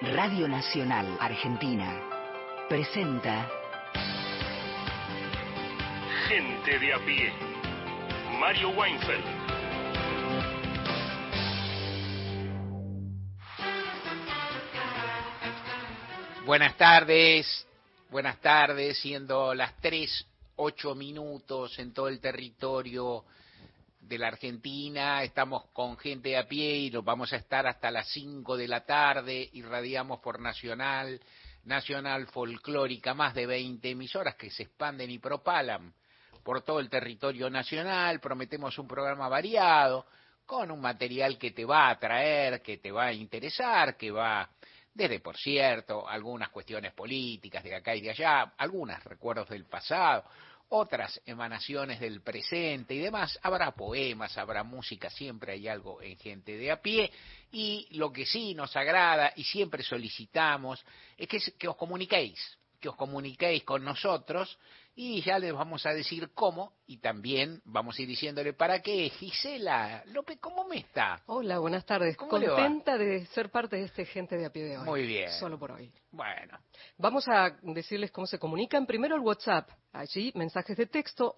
Radio Nacional Argentina presenta Gente de a pie. Mario Weinfeld. Buenas tardes, buenas tardes, siendo las 3, 8 minutos en todo el territorio de la Argentina, estamos con gente a pie y nos vamos a estar hasta las 5 de la tarde, irradiamos por Nacional, Nacional Folclórica, más de 20 emisoras que se expanden y propalan por todo el territorio nacional, prometemos un programa variado, con un material que te va a atraer, que te va a interesar, que va desde, por cierto, algunas cuestiones políticas de acá y de allá, algunos recuerdos del pasado, otras emanaciones del presente y demás. Habrá poemas, habrá música, siempre hay algo en gente de a pie. Y lo que sí nos agrada y siempre solicitamos es que, os comuniquéis, que os comuniquéis con nosotros y ya les vamos a decir cómo y también vamos a ir diciéndole para qué. Gisela López, ¿cómo me está? Hola, buenas tardes. Contenta de ser parte de este Gente de a pie de hoy. Muy bien. Solo por hoy. Bueno. Vamos a decirles cómo se comunican. Primero el WhatsApp. Allí, mensajes de texto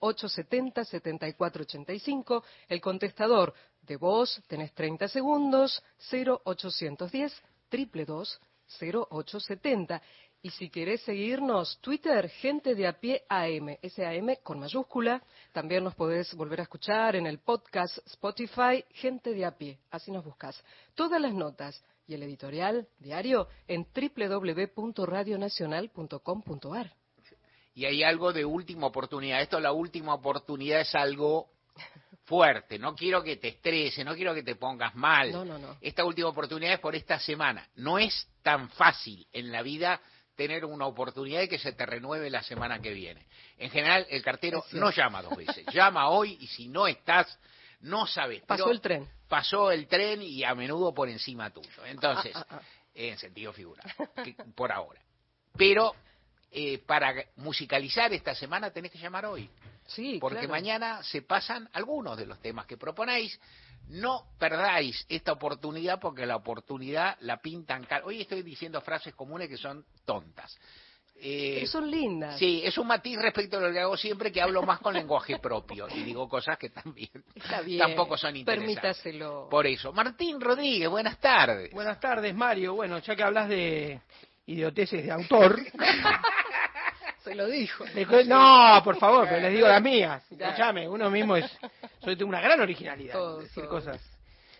113-870-7485. El contestador de voz, tenés 30 segundos, 0810 222 0870. Y si querés seguirnos, Twitter, gente de a pie AM, S-A-M con mayúscula. También nos podés volver a escuchar en el podcast Spotify, gente de a pie. Así nos buscas. Todas las notas y el editorial diario en www.radionacional.com.ar. Y hay algo de última oportunidad. Esto, la última oportunidad es algo fuerte. No quiero que te estrese, no quiero que te pongas mal. No, no, no. Esta última oportunidad es por esta semana. No es tan fácil en la vida tener una oportunidad de que se te renueve la semana que viene. En general, el cartero no llama dos veces, llama hoy y si no estás, no sabes. Pasó el tren. Pasó el tren y a menudo por encima tuyo. Entonces, ah, ah, ah. en sentido figurado, por ahora. Pero eh, para musicalizar esta semana tenés que llamar hoy. Sí, porque mañana se pasan algunos de los temas que proponéis no perdáis esta oportunidad porque la oportunidad la pintan. Hoy estoy diciendo frases comunes que son tontas. Eh, son lindas. Sí, es un matiz respecto a lo que hago siempre, que hablo más con lenguaje propio y digo cosas que también tampoco son interesantes. Permítaselo. Por eso. Martín Rodríguez, buenas tardes. Buenas tardes, Mario. Bueno, ya que hablas de idioteces de autor, Se lo dijo. No, por favor, pero les digo las mías. Escúchame, uno mismo es. Soy de una gran originalidad. decir cosas.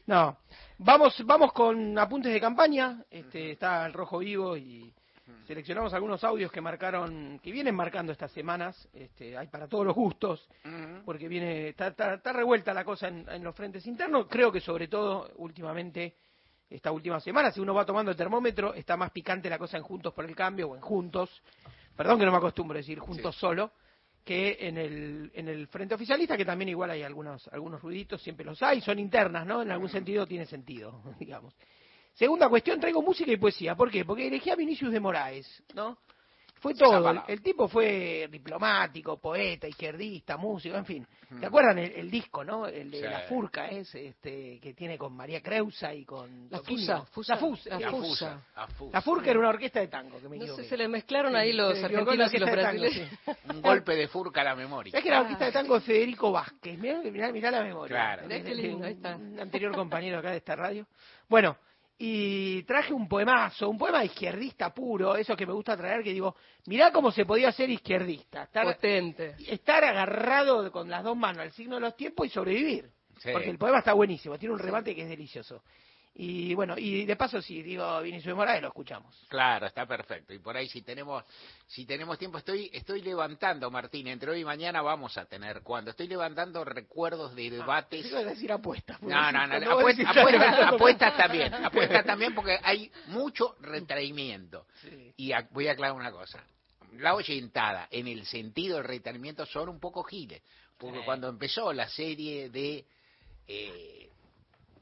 No. Vamos, vamos con apuntes de campaña. Este, está el rojo vivo y seleccionamos algunos audios que marcaron, que vienen marcando estas semanas. Este, hay para todos los gustos, porque viene, está, está, revuelta la cosa en, en, los frentes internos. Creo que sobre todo últimamente, esta última semana, si uno va tomando el termómetro, está más picante la cosa en Juntos por el Cambio o en Juntos perdón que no me acostumbro a decir juntos solo, que en el, en el frente oficialista, que también igual hay algunos, algunos ruiditos, siempre los hay, son internas, ¿no? En algún sentido tiene sentido, digamos. Segunda cuestión, traigo música y poesía. ¿Por qué? Porque elegí a Vinicius de Moraes, ¿no? Fue todo. El, tipo fue diplomático, poeta, izquierdista, músico, en fin. ¿Te acuerdan el, disco, no? El de La Furca, es, este, que tiene con María Creusa y con... La Fusa. La Fusa. La Fusa. La Furca era una orquesta de tango. Que me no sé, se le mezclaron ahí los argentinos y los brasileños. Un golpe de Furca a la memoria. Es que era la orquesta de tango de Federico Vázquez. Mirá, mirá, la memoria. Claro. Un anterior compañero acá de esta radio. Bueno, y traje un poemazo, un poema izquierdista puro, eso que me gusta traer, que digo, mirá cómo se podía ser izquierdista. Estar, Potente. Estar agarrado con las dos manos al signo de los tiempos y sobrevivir. Porque el poema está buenísimo, tiene un remate que es delicioso. Y bueno, y de paso, si digo Vinicio de Morales, lo escuchamos. Claro, está perfecto. Y por ahí, si tenemos si tenemos tiempo, estoy estoy levantando, Martín, entre hoy y mañana vamos a tener, cuando estoy levantando recuerdos de ah, debates. Ah, decir apuestas. No, no, no, apuestas, también, apuestas también porque hay mucho retraimiento. Y voy a aclarar una cosa. La oyentada, en el sentido del retraimiento, son un poco giles. Porque cuando empezó la serie de... Eh,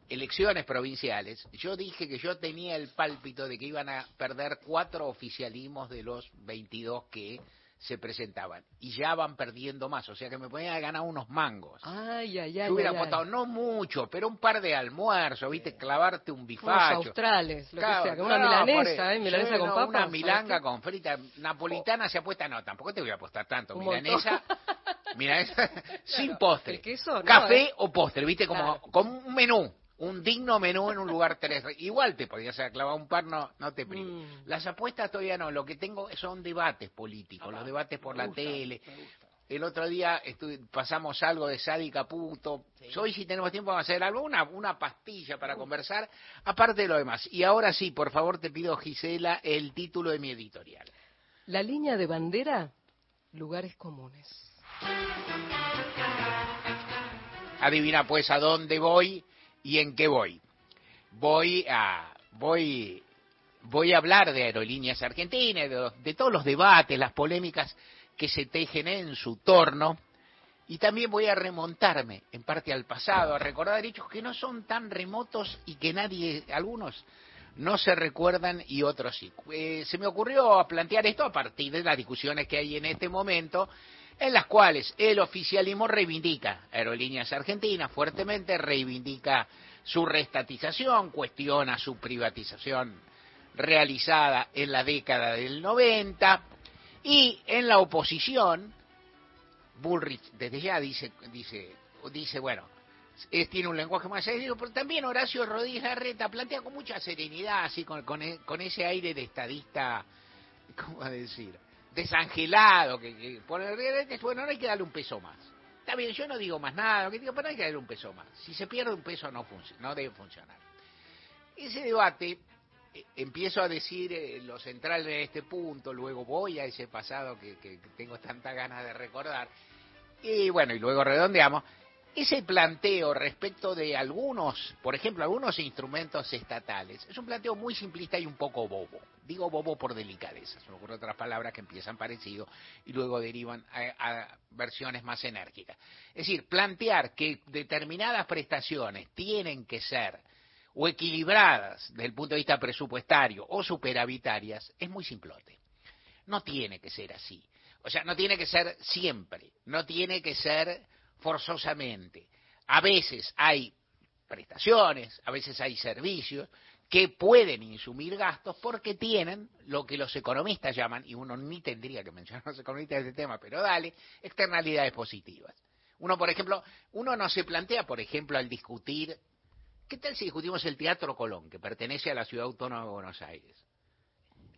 elecciones provinciales, yo dije que yo tenía el pálpito de que iban a perder cuatro oficialismos de los 22 que se presentaban y ya van perdiendo más, o sea que me podían ganar unos mangos. Ay, ay, ay. Yo hubiera ay, apostado, no mucho, pero un par de almuerzos, viste, clavarte un bifacho. Unos australes, lo Claro, que sea, una no, milanesa. ¿eh? Milanesa Sí, con no, papa. Una ¿sabes milanga con frita napolitana se apuesta, no, tampoco te voy a apostar tanto. Un milanesa, milanesa sin postre. el queso, no, Café ¿eh? o postre, viste, como, Claro. como un menú. Un digno menú en un lugar tres. Igual te podías haber clavado un par, no, no te prives. Mm. Las apuestas todavía no. Lo que tengo son debates políticos, los debates por la tele. El otro día pasamos algo de Sadi Caputo. Hoy si tenemos tiempo vamos a hacer algo, una, una pastilla para conversar, aparte de lo demás. Y ahora sí, por favor te pido, Gisela, el título de mi editorial. La línea de bandera, lugares comunes. Adivina pues a dónde voy y en qué voy. Voy a voy voy a hablar de aerolíneas argentinas, de, todos los debates, las polémicas que se tejen en su torno y también voy a remontarme en parte al pasado, a recordar hechos que no son tan remotos y que nadie algunos no se recuerdan y otros sí. Eh, se me ocurrió plantear esto a partir de las discusiones que hay en este momento en las cuales el oficialismo reivindica Aerolíneas Argentinas fuertemente, reivindica su restatización, cuestiona su privatización realizada en la década del 90 y en la oposición Bullrich desde ya dice dice dice bueno es- tiene un lenguaje más serio, pero también Horacio Rodríguez Larreta plantea con mucha serenidad, así con, con, con ese aire de estadista, ¿cómo a decir? Desangelado, que, que pone bueno, no hay que darle un peso más. Está bien, yo no digo más nada, que digo, pero no hay que darle un peso más. Si se pierde un peso no, no debe funcionar. Ese debate, eh, empiezo a decir eh, lo central de este punto, luego voy a ese pasado que, que- tengo tanta ganas de recordar, y bueno, y luego redondeamos. Ese planteo respecto de algunos, por ejemplo, algunos instrumentos estatales, es un planteo muy simplista y un poco bobo. Digo bobo por delicadeza, se me ocurren otras palabras que empiezan parecido y luego derivan a, a versiones más enérgicas. Es decir, plantear que determinadas prestaciones tienen que ser o equilibradas desde el punto de vista presupuestario o superavitarias es muy simplote. No tiene que ser así. O sea, no tiene que ser siempre, no tiene que ser forzosamente. A veces hay prestaciones, a veces hay servicios que pueden insumir gastos porque tienen lo que los economistas llaman, y uno ni tendría que mencionar a los economistas de este tema, pero dale, externalidades positivas. Uno, por ejemplo, uno no se plantea, por ejemplo, al discutir, ¿qué tal si discutimos el Teatro Colón, que pertenece a la Ciudad Autónoma de Buenos Aires?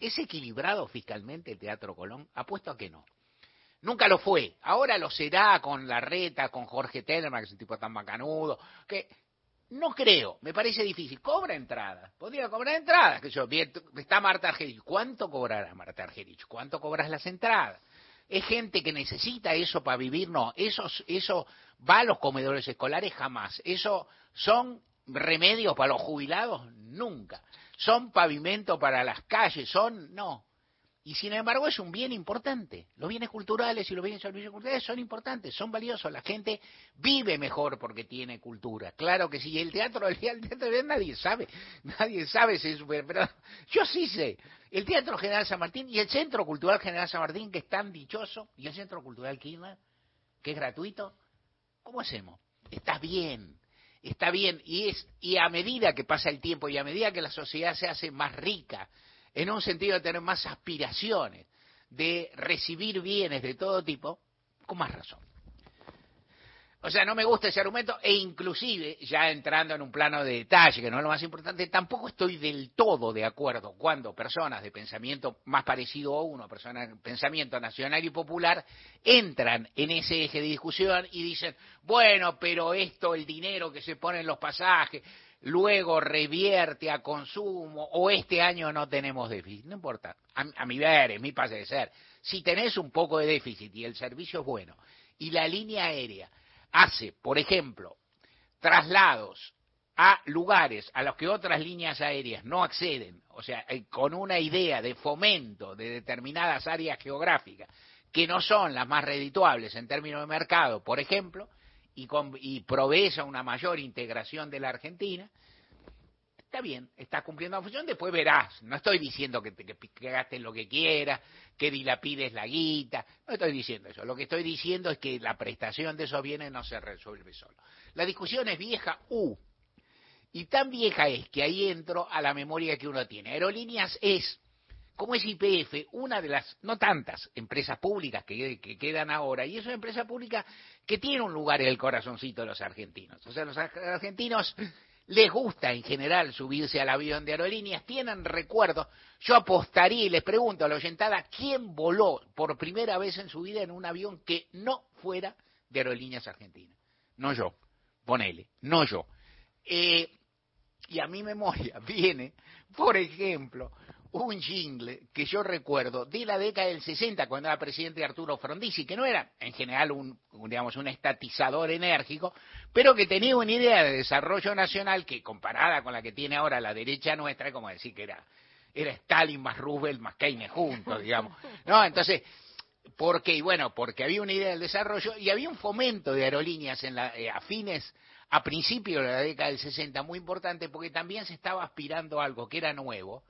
¿Es equilibrado fiscalmente el Teatro Colón? Apuesto a que no. Nunca lo fue. Ahora lo será con la reta, con Jorge Tellerman, que es un tipo tan bacanudo, que no creo, me parece difícil. Cobra entrada, podría cobrar entradas. Que yo, está Marta Argerich. ¿Cuánto cobrará Marta Argerich? ¿Cuánto cobras las entradas? ¿Es gente que necesita eso para vivir? No, eso, eso va a los comedores escolares jamás. Eso son remedios para los jubilados nunca. Son pavimento para las calles, son no. Y sin embargo es un bien importante. Los bienes culturales y los bienes de servicios culturales son importantes, son valiosos. La gente vive mejor porque tiene cultura. Claro que sí. El teatro, el teatro nadie sabe, nadie sabe si es super, pero yo sí sé. El Teatro General San Martín y el Centro Cultural General San Martín, que es tan dichoso, y el Centro Cultural Kirchner, que es gratuito, ¿cómo hacemos? Está bien, está bien. Y, es, y a medida que pasa el tiempo y a medida que la sociedad se hace más rica, en un sentido de tener más aspiraciones, de recibir bienes de todo tipo, con más razón. O sea, no me gusta ese argumento e inclusive, ya entrando en un plano de detalle, que no es lo más importante, tampoco estoy del todo de acuerdo cuando personas de pensamiento más parecido a uno, personas de pensamiento nacional y popular, entran en ese eje de discusión y dicen, bueno, pero esto, el dinero que se pone en los pasajes, luego revierte a consumo o este año no tenemos déficit. No importa, a, a mi ver, es mi pase de ser. Si tenés un poco de déficit y el servicio es bueno y la línea aérea hace, por ejemplo, traslados a lugares a los que otras líneas aéreas no acceden, o sea, eh, con una idea de fomento de determinadas áreas geográficas que no son las más redituables en términos de mercado, por ejemplo, y, con, y una mayor integración de la Argentina, está bien, estás cumpliendo la función, después verás. No estoy diciendo que, te, que, gastes lo que quieras, que dilapides la guita, no estoy diciendo eso. Lo que estoy diciendo es que la prestación de esos bienes no se resuelve solo. La discusión es vieja, U. y tan vieja es que ahí entro a la memoria que uno tiene. Aerolíneas es, como es IPF, una de las, no tantas, empresas públicas que, que quedan ahora, y es una empresa pública que tiene un lugar en el corazoncito de los argentinos. O sea, los argentinos les gusta en general subirse al avión de aerolíneas, tienen recuerdos. Yo apostaría y les pregunto a la oyentada, ¿quién voló por primera vez en su vida en un avión que no fuera de aerolíneas argentinas? No yo, ponele, no yo. Eh, y a mi memoria viene, por ejemplo, un jingle que yo recuerdo de la década del 60 cuando era presidente Arturo Frondizi, que no era en general un, digamos, un estatizador enérgico, pero que tenía una idea de desarrollo nacional que comparada con la que tiene ahora la derecha nuestra, es como decir que era, era Stalin más Roosevelt más Keynes juntos, digamos. No, entonces, ¿por qué? Bueno, porque había una idea del desarrollo y había un fomento de aerolíneas en la, eh, a fines, a principios de la década del 60 muy importante porque también se estaba aspirando a algo que era nuevo,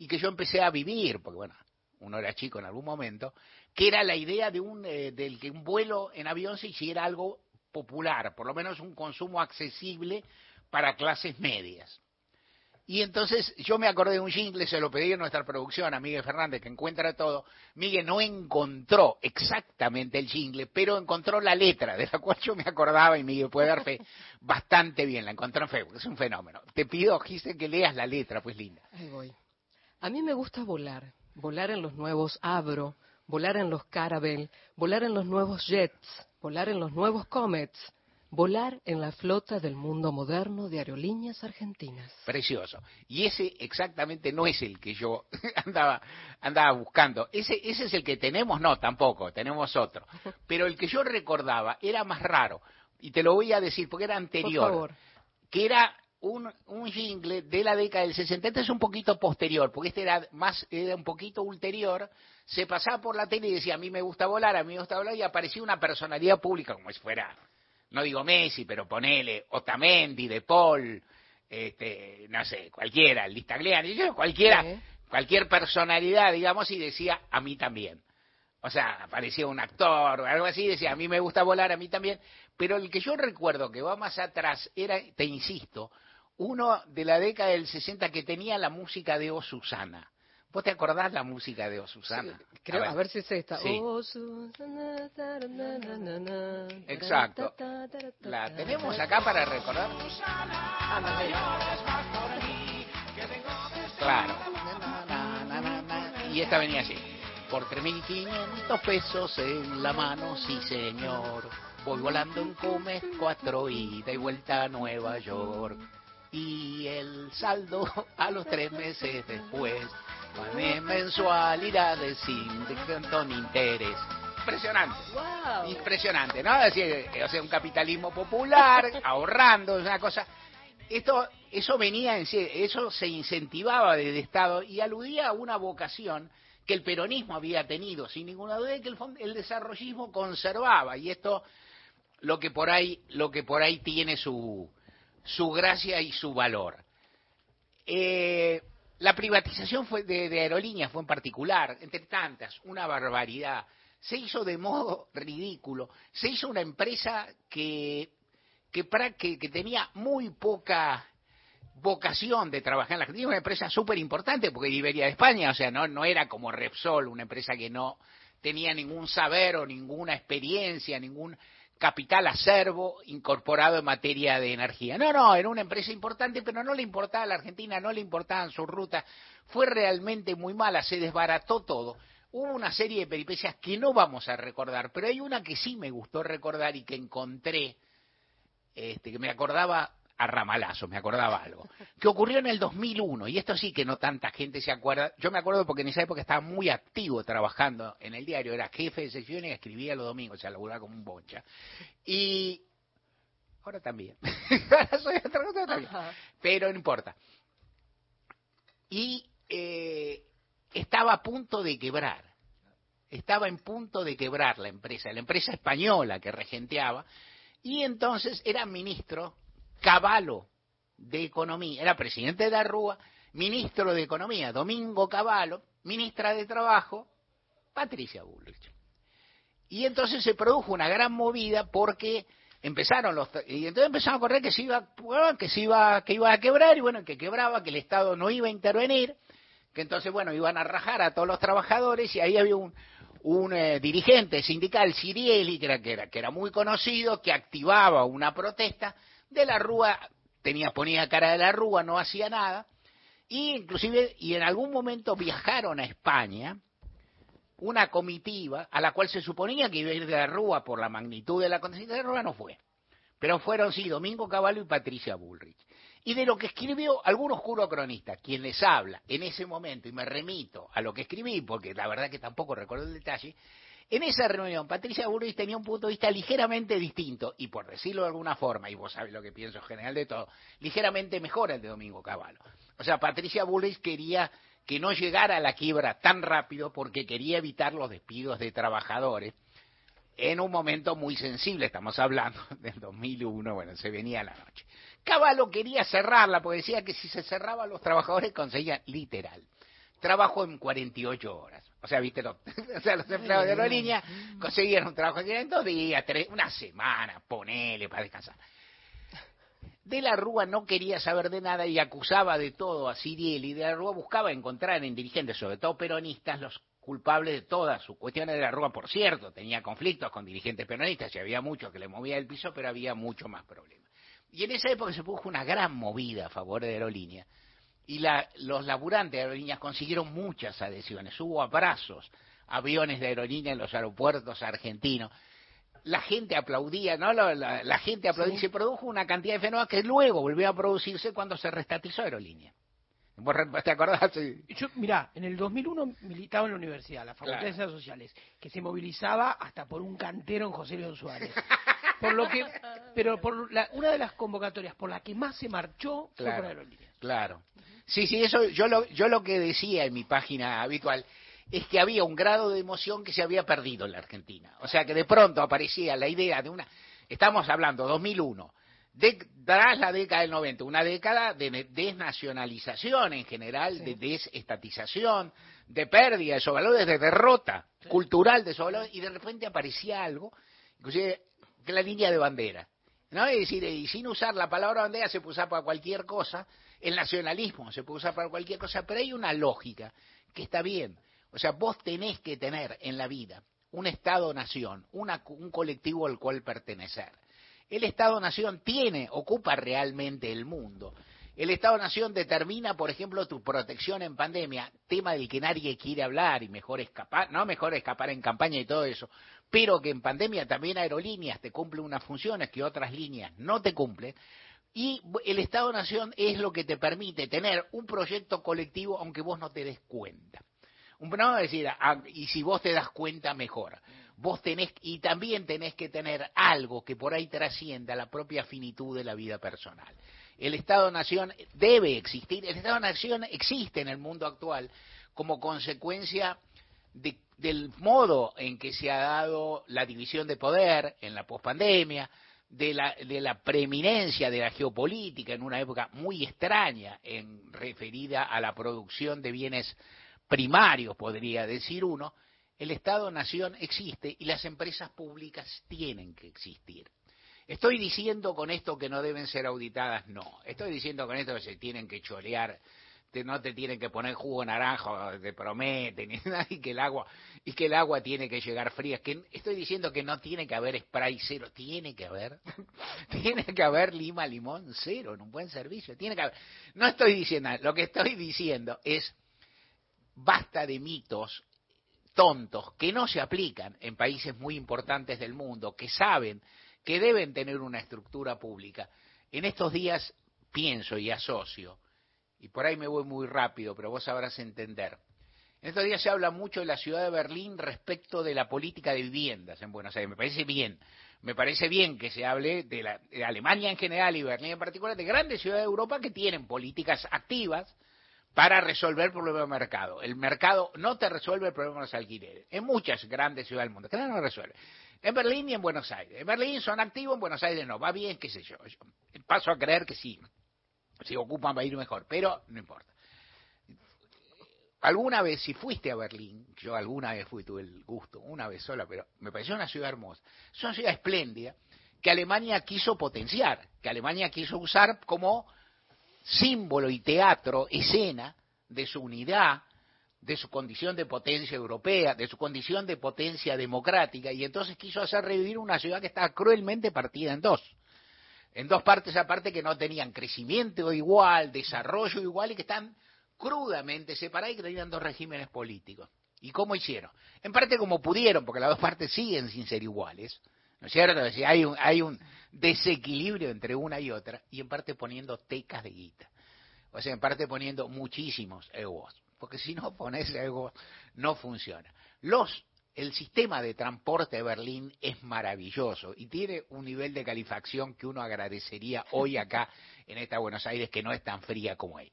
y que yo empecé a vivir, porque bueno, uno era chico en algún momento, que era la idea de un, eh, del que un vuelo en avión se hiciera algo popular, por lo menos un consumo accesible para clases medias. Y entonces yo me acordé de un jingle, se lo pedí a nuestra producción, a Miguel Fernández, que encuentra todo. Miguel no encontró exactamente el jingle, pero encontró la letra, de la cual yo me acordaba, y Miguel puede dar fe, bastante bien, la encontró en Facebook, es un fenómeno. Te pido, Gise, que leas la letra, pues linda. Ahí voy. A mí me gusta volar, volar en los nuevos Abro, volar en los Caravelle, volar en los nuevos Jets, volar en los nuevos Comets, volar en la flota del mundo moderno de aerolíneas argentinas. Precioso. Y ese exactamente no es el que yo andaba, andaba buscando. Ese, ese es el que tenemos, no, tampoco, tenemos otro. Pero el que yo recordaba era más raro. Y te lo voy a decir porque era anterior. Por favor. Que era un, un jingle de la década del 60, este es un poquito posterior, porque este era más, era un poquito ulterior, se pasaba por la tele y decía, a mí me gusta volar, a mí me gusta volar, y aparecía una personalidad pública, como si fuera, no digo Messi, pero ponele Otamendi, De Paul, este, no sé, cualquiera, el Listagliani, cualquiera, cualquier personalidad, digamos, y decía, a mí también. O sea, aparecía un actor o algo así, decía, a mí me gusta volar, a mí también. Pero el que yo recuerdo que va más atrás era, te insisto, uno de la década del 60 que tenía la música de O Susana. ¿Vos te acordás la música de O Susana? creo, a, ver. si es esta. Exacto. La tenemos acá para recordar. Claro. Y esta venía así. Por 3.500 pesos en la mano, sí señor. Voy volando en Comes 4 ida y vuelta a Nueva York y el saldo a los tres meses después de mensualidades sin de interés. Impresionante. Impresionante, ¿no? Es decir, o sea, un capitalismo popular, ahorrando, es una cosa. Esto, eso venía en eso se incentivaba desde Estado y aludía a una vocación que el peronismo había tenido, sin ninguna duda, y que el, el desarrollismo conservaba. Y esto, lo que por ahí, lo que por ahí tiene su, su gracia y su valor. Eh, la privatización fue de, aerolíneas fue en particular, entre tantas, una barbaridad. Se hizo de modo ridículo. Se hizo una empresa que, que, que, tenía muy poca vocación de trabajar en la Argentina, una empresa súper importante, porque Iberia de España, o sea, no, no era como Repsol, una empresa que no tenía ningún saber o ninguna experiencia, ningún capital acervo incorporado en materia de energía. No, no, era una empresa importante, pero no le importaba a la Argentina, no le importaban sus rutas. Fue realmente muy mala, se desbarató todo. Hubo una serie de peripecias que no vamos a recordar, pero hay una que sí me gustó recordar y que encontré, este, que me acordaba a ramalazo, me acordaba algo, que ocurrió en el 2001, y esto sí que no tanta gente se acuerda, yo me acuerdo porque en esa época estaba muy activo trabajando en el diario, era jefe de sección y escribía los domingos, o sea, laburaba como un boncha. Y ahora también, ahora soy otra cosa también, pero no importa. Y eh, estaba a punto de quebrar, estaba en punto de quebrar la empresa, la empresa española que regenteaba, y entonces era ministro Caballo de Economía, era presidente de la ministro de Economía, Domingo Cavallo, ministra de Trabajo, Patricia Bullrich. Y entonces se produjo una gran movida porque empezaron los y entonces empezaron a correr que se iba que se iba que iba a quebrar y bueno que quebraba que el Estado no iba a intervenir que entonces bueno iban a rajar a todos los trabajadores y ahí había un un eh, dirigente sindical Sirieli que que era que era muy conocido que activaba una protesta de la Rúa tenía ponía cara de la Rúa no hacía nada y inclusive y en algún momento viajaron a España una comitiva a la cual se suponía que iba a ir de la Rúa por la magnitud de la acontecimiento de la Rúa, no fue. Pero fueron, sí, Domingo Caballo y Patricia Bullrich. Y de lo que escribió algún oscuro cronista, quien les habla en ese momento, y me remito a lo que escribí, porque la verdad que tampoco recuerdo el detalle, en esa reunión Patricia Bullrich tenía un punto de vista ligeramente distinto, y por decirlo de alguna forma, y vos sabés lo que pienso en general de todo, ligeramente mejor el de Domingo Caballo. O sea, Patricia Bullrich quería que no llegara a la quiebra tan rápido porque quería evitar los despidos de trabajadores en un momento muy sensible, estamos hablando del 2001, bueno, se venía la noche. Caballo quería cerrarla porque decía que si se cerraba los trabajadores conseguían literal trabajo en 48 horas. O sea, viste, los, o sea, los empleados de aerolínea conseguían un trabajo en dos días, tres, una semana, ponele para descansar. De la Rúa no quería saber de nada y acusaba de todo a Siriel y de la Rúa buscaba encontrar en dirigentes, sobre todo peronistas, los culpables de todas sus cuestiones de la Rúa, por cierto, tenía conflictos con dirigentes peronistas y había muchos que le movía el piso, pero había mucho más problemas. Y en esa época se produjo una gran movida a favor de aerolínea y la, los laburantes de aerolíneas consiguieron muchas adhesiones, hubo abrazos, aviones de aerolínea en los aeropuertos argentinos la gente aplaudía, ¿no? La, gente aplaudía y se produjo una cantidad de fenómenos que luego volvió a producirse cuando se restatizó Aerolínea. ¿Vos te acordás? Yo, mirá, en el 2001 militaba en la universidad, la Facultad de Ciencias Sociales, que se movilizaba hasta por un cantero en José León Suárez. Por lo que, pero por la, una de las convocatorias por la que más se marchó fue por Aerolínea. Claro. Sí, sí, eso yo lo, yo lo que decía en mi página habitual es que había un grado de emoción que se había perdido en la Argentina. O sea que de pronto aparecía la idea de una, estamos hablando 2001, de, tras la década del 90, una década de desnacionalización en general, de desestatización, de pérdida de esos valores, de derrota cultural de esos valores, y de repente aparecía algo, inclusive la línea de bandera. ¿no? Es decir, y sin usar la palabra bandera se puede usar para cualquier cosa, el nacionalismo se puede usar para cualquier cosa, pero hay una lógica que está bien. O sea, vos tenés que tener en la vida un Estado-nación, un colectivo al cual pertenecer. El Estado-nación tiene, ocupa realmente el mundo. El Estado-nación determina, por ejemplo, tu protección en pandemia, tema del que nadie quiere hablar y mejor escapar, no mejor escapar en campaña y todo eso, pero que en pandemia también aerolíneas te cumplen unas funciones que otras líneas no te cumplen. Y el Estado-nación es lo que te permite tener un proyecto colectivo aunque vos no te des cuenta. No, decir, ah, y si vos te das cuenta, mejor. Vos tenés, y también tenés que tener algo que por ahí trascienda la propia finitud de la vida personal. El Estado-Nación debe existir, el Estado-Nación existe en el mundo actual como consecuencia del modo en que se ha dado la división de poder en la pospandemia, de la, de la preeminencia de la geopolítica en una época muy extraña en referida a la producción de bienes primarios, podría decir uno, el Estado-Nación existe y las empresas públicas tienen que existir. Estoy diciendo con esto que no deben ser auditadas, no. Estoy diciendo con esto que se tienen que no te tienen que poner jugo naranja, te prometen, y que el agua, y que el agua tiene que llegar fría. Que estoy diciendo que no tiene que haber spray cero, tiene que haber, tiene que haber lima limón cero en un buen servicio, tiene que haber. No estoy diciendo, lo que estoy diciendo es basta de mitos tontos que no se aplican en países muy importantes del mundo, que saben que deben tener una estructura pública. En estos días pienso y asocio, y por ahí me voy muy rápido, pero vos sabrás entender. En estos días se habla mucho de la ciudad de Berlín respecto de la política de viviendas en Buenos Aires. Me parece bien, me parece bien que se hable de, la, de Alemania en general y Berlín en particular, de grandes ciudades de Europa que tienen políticas activas para resolver el problema del mercado. El mercado no te resuelve el problema de los alquileres. En muchas grandes ciudades del mundo, que no lo resuelve. En Berlín y en Buenos Aires. En Berlín son activos, en Buenos Aires no. Va bien, qué sé yo. Paso a creer que sí. Se ocupan va a ir mejor, pero no importa. Alguna vez, si fuiste a Berlín, yo alguna vez fui, tuve el gusto, una vez sola, pero me pareció una ciudad hermosa. Es una ciudad espléndida que Alemania quiso potenciar, que Alemania quiso usar como símbolo y teatro, escena de su unidad, de su condición de potencia europea, de su condición de potencia democrática, y entonces quiso hacer revivir una ciudad que estaba cruelmente partida en dos. En dos partes aparte que no tenían crecimiento igual, desarrollo igual y que están crudamente separadas y que tenían dos regímenes políticos. ¿Y cómo hicieron? En parte como pudieron, porque las dos partes siguen sin ser iguales, ¿no es cierto? hay, un, hay un desequilibrio entre una y otra, y en parte poniendo tecas de guita. O sea, en parte poniendo muchísimos egos porque si no pones algo no funciona. Los el sistema de transporte de Berlín es maravilloso y tiene un nivel de calefacción que uno agradecería hoy acá en esta Buenos Aires que no es tan fría como ahí.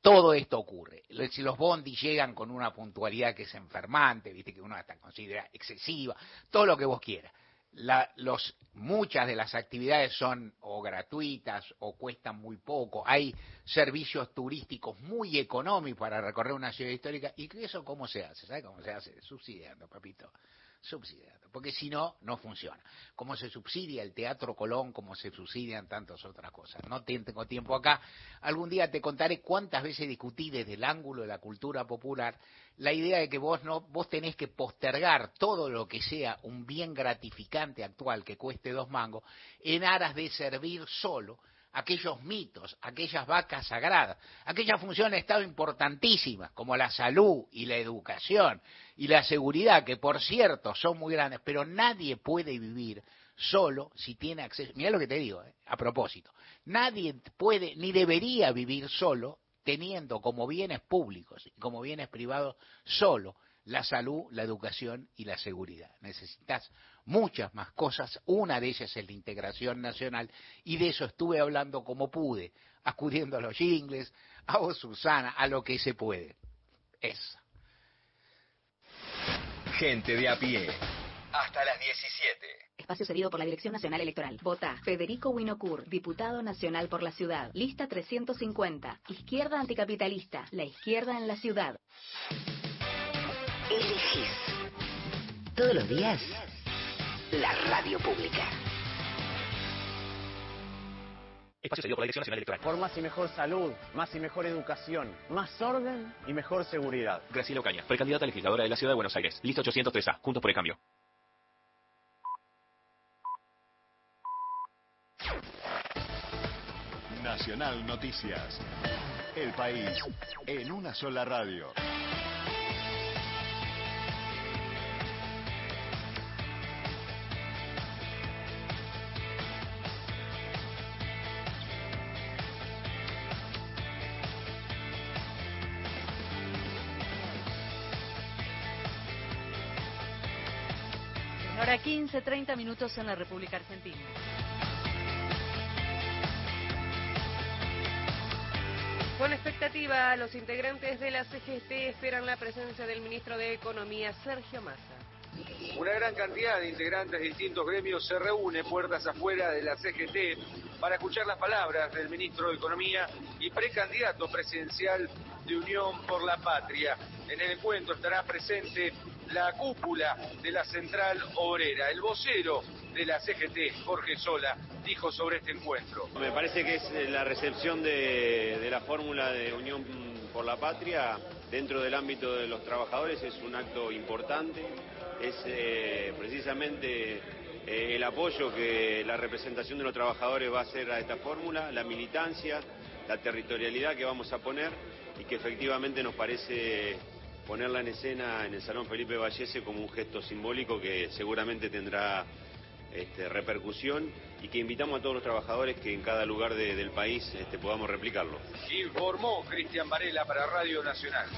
Todo esto ocurre. Si los bondis llegan con una puntualidad que es enfermante, viste que uno hasta considera excesiva, todo lo que vos quieras la, los, muchas de las actividades son o gratuitas o cuestan muy poco. Hay servicios turísticos muy económicos para recorrer una ciudad histórica. ¿Y eso cómo se hace? ¿Sabe cómo se hace? Subsidiando, papito subsidiando, porque si no, no funciona. Como se subsidia el Teatro Colón, como se subsidian tantas otras cosas. No tengo tiempo acá. Algún día te contaré cuántas veces discutí desde el ángulo de la cultura popular la idea de que vos no, vos tenés que postergar todo lo que sea un bien gratificante actual que cueste dos mangos en aras de servir solo aquellos mitos, aquellas vacas sagradas, aquellas funciones de Estado importantísimas como la salud y la educación y la seguridad, que por cierto son muy grandes, pero nadie puede vivir solo si tiene acceso. Mira lo que te digo, eh, a propósito. Nadie puede ni debería vivir solo teniendo como bienes públicos y como bienes privados solo la salud, la educación y la seguridad. Necesitas muchas más cosas. Una de ellas es la integración nacional y de eso estuve hablando como pude, acudiendo a los jingles, a vos, Susana, a lo que se puede. Esa. Gente de a pie. Hasta las 17. Espacio cedido por la Dirección Nacional Electoral. Vota Federico Winocur, diputado nacional por la ciudad. Lista 350. Izquierda anticapitalista. La izquierda en la ciudad. Elegís. Todos los días. La radio pública. Espacio cedido por la Dirección Nacional Electoral. Por más y mejor salud, más y mejor educación, más orden y mejor seguridad. Graciela Ocaña, precandidata a legisladora de la Ciudad de Buenos Aires. Lista 803A. Juntos por el cambio. Nacional Noticias. El país en una sola radio. Hora 15, 30 minutos en la República Argentina. Con expectativa, los integrantes de la CGT esperan la presencia del ministro de Economía, Sergio Massa. Una gran cantidad de integrantes de distintos gremios se reúne puertas afuera de la CGT para escuchar las palabras del ministro de Economía y precandidato presidencial de Unión por la Patria. En el encuentro estará presente la cúpula de la Central Obrera. El vocero de la CGT, Jorge Sola, dijo sobre este encuentro. Me parece que es eh, la recepción de, la fórmula de Unión por la Patria dentro del ámbito de los trabajadores es un acto importante, es eh, precisamente eh, el apoyo que la representación de los trabajadores va a hacer a esta fórmula, la militancia, la territorialidad que vamos a poner y que efectivamente nos parece ponerla en escena en el Salón Felipe Vallese como un gesto simbólico que seguramente tendrá este, repercusión y que invitamos a todos los trabajadores que en cada lugar del país este, podamos replicarlo. Informó Cristian Varela para Radio Nacional.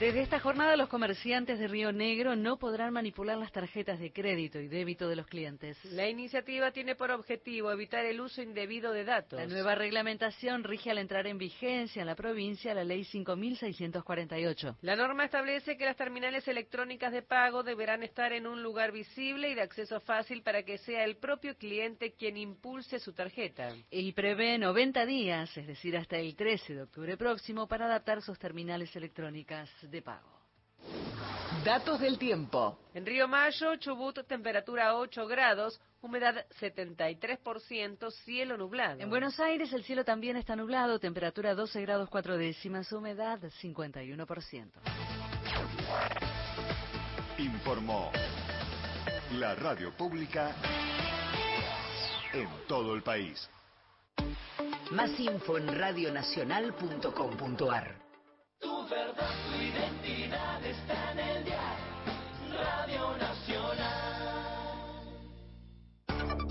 Desde esta jornada los comerciantes de Río Negro no podrán manipular las tarjetas de crédito y débito de los clientes. La iniciativa tiene por objetivo evitar el uso indebido de datos. La nueva reglamentación rige al entrar en vigencia en la provincia la ley 5648. La norma establece que las terminales electrónicas de pago deberán estar en un lugar visible y de acceso fácil para que sea el propio cliente quien impulse su tarjeta. Y prevé 90 días, es decir, hasta el 13 de octubre próximo, para adaptar sus terminales electrónicas de pago. Datos del tiempo. En Río Mayo, Chubut, temperatura 8 grados, humedad 73%, cielo nublado. En Buenos Aires el cielo también está nublado, temperatura 12 grados 4 décimas, humedad 51%. Informó la radio pública en todo el país. Más info en radionacional.com.ar. Tu verdad,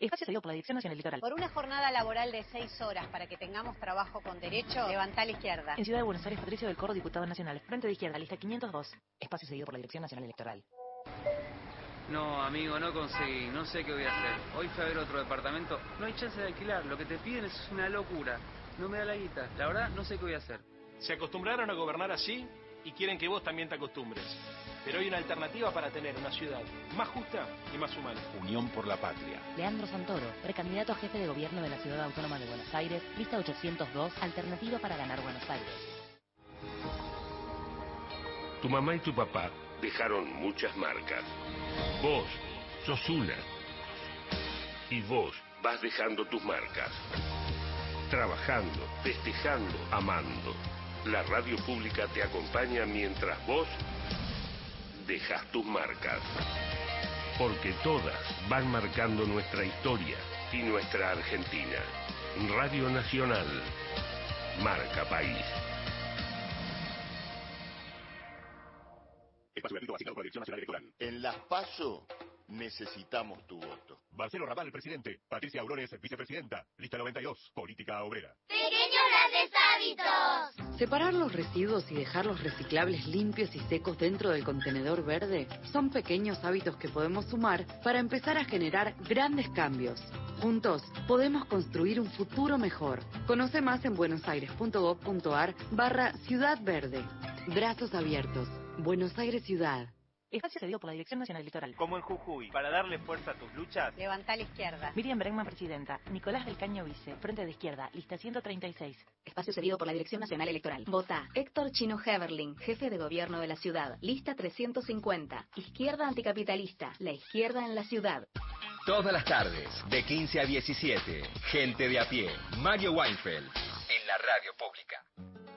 Espacio cedido por la Dirección Nacional Electoral. Por una jornada laboral de seis horas para que tengamos trabajo con derecho, levanta a la izquierda. En Ciudad de Buenos Aires, Patricio del Corro, diputado nacional. Frente de izquierda, lista 502. Espacio cedido por la Dirección Nacional Electoral. No, amigo, no conseguí. No sé qué voy a hacer. Hoy fui a ver otro departamento. No hay chance de alquilar. Lo que te piden es una locura. No me da la guita. La verdad, no sé qué voy a hacer. Se acostumbraron a gobernar así y quieren que vos también te acostumbres. Pero hay una alternativa para tener una ciudad más justa y más humana. Unión por la Patria. Leandro Santoro, precandidato a jefe de gobierno de la Ciudad Autónoma de Buenos Aires, lista 802, alternativa para ganar Buenos Aires. Tu mamá y tu papá dejaron muchas marcas. Vos sos una. Y vos vas dejando tus marcas. Trabajando, festejando, amando. La radio pública te acompaña mientras vos dejas tus marcas. Porque todas van marcando nuestra historia y nuestra Argentina. Radio Nacional. Marca País. En las PASO necesitamos tu voto. Marcelo Raval, presidente. Patricia Aurones, vicepresidenta. Lista 92, política obrera. Pequeños grandes hábitos. Separar los residuos y dejar los reciclables limpios y secos dentro del contenedor verde son pequeños hábitos que podemos sumar para empezar a generar grandes cambios. Juntos podemos construir un futuro mejor. Conoce más en buenosaires.gov.ar barra Ciudad Verde. Brazos abiertos. Buenos Aires Ciudad. Espacio cedido por la Dirección Nacional Electoral. Como en Jujuy, para darle fuerza a tus luchas. Levanta a la izquierda. Miriam Bregman, presidenta. Nicolás del Caño, vice. Frente de izquierda, lista 136. Espacio cedido por la Dirección Nacional Electoral. Vota Héctor Chino Heberling, jefe de gobierno de la ciudad. Lista 350. Izquierda anticapitalista. La izquierda en la ciudad. Todas las tardes, de 15 a 17. Gente de a pie. Mario Weinfeld. En la radio pública.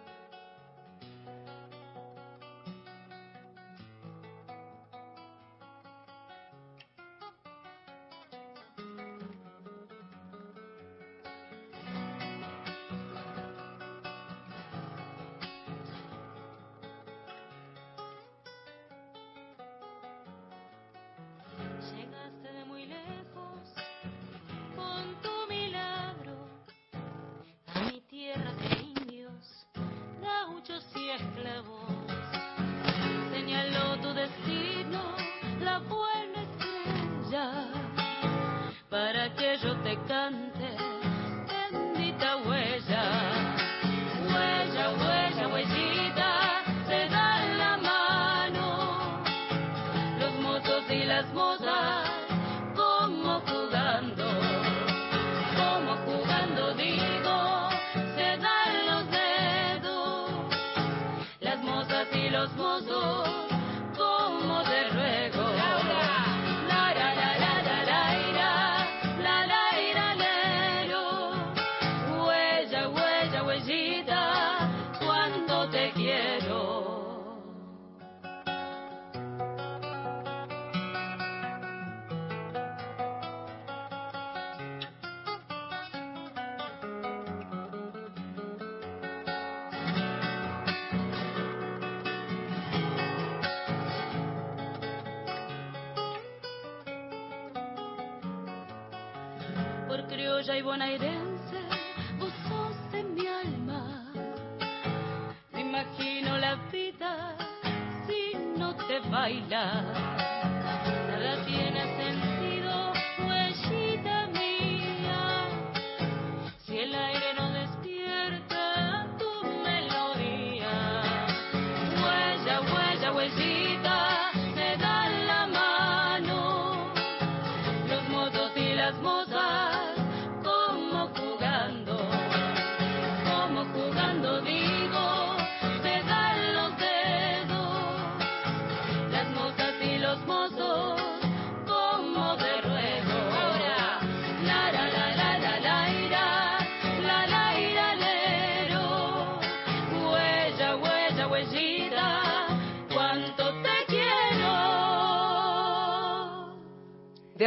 Criolla y bonaerense, vos sos de mi alma. Me imagino la vida si no te baila.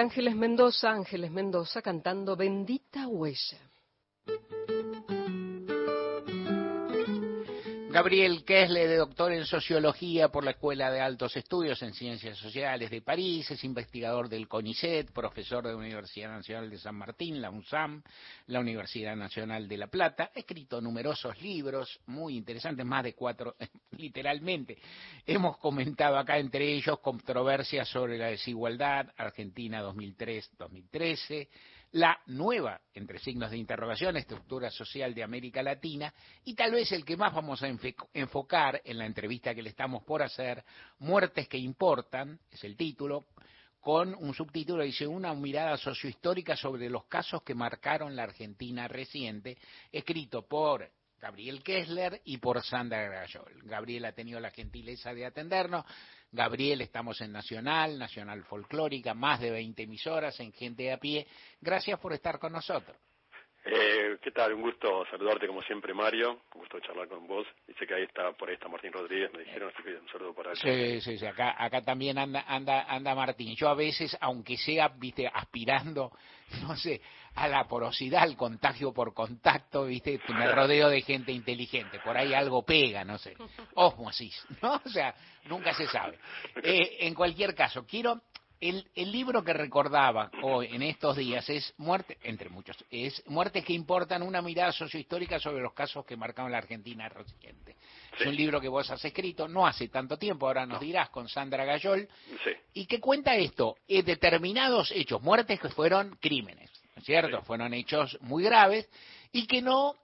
Ángeles Mendoza, Ángeles Mendoza cantando Bendita Huella. Gabriel Kessler, doctor en Sociología por la Escuela de Altos Estudios en Ciencias Sociales de París, es investigador del CONICET, profesor de la Universidad Nacional de San Martín, la UNSAM, la Universidad Nacional de La Plata, ha escrito numerosos libros muy interesantes, más de cuatro, literalmente. Hemos comentado acá entre ellos controversias sobre la desigualdad, Argentina 2003-2013, la nueva, entre signos de interrogación, estructura social de América Latina y tal vez el que más vamos a enfocar en la entrevista que le estamos por hacer, Muertes que importan, es el título, con un subtítulo, dice, una mirada sociohistórica sobre los casos que marcaron la Argentina reciente, escrito por Gabriel Kessler y por Sandra Grayol. Gabriel ha tenido la gentileza de atendernos. Gabriel, estamos en Nacional, Nacional Folclórica, más de 20 emisoras en Gente a pie. Gracias por estar con nosotros. Eh, ¿Qué tal? Un gusto saludarte como siempre, Mario. Un gusto charlar con vos. Dice que ahí está, por ahí está Martín Rodríguez, me dijeron, así que un saludo para él. Sí, sí, sí, acá, acá también anda, anda, anda Martín. Yo a veces, aunque sea, viste, aspirando, no sé, a la porosidad, al contagio por contacto, viste, me rodeo de gente inteligente. Por ahí algo pega, no sé. Osmosis, ¿no? O sea, nunca se sabe. Eh, en cualquier caso, quiero el, el libro que recordaba hoy en estos días es Muerte, entre muchos, es Muertes que importan, una mirada sociohistórica sobre los casos que marcaron la Argentina reciente. Es un libro que vos has escrito no hace tanto tiempo, ahora nos dirás, con Sandra Gayol, Sí. y que cuenta esto, eh, determinados hechos, muertes que fueron crímenes, ¿no es cierto? Fueron hechos muy graves y que no,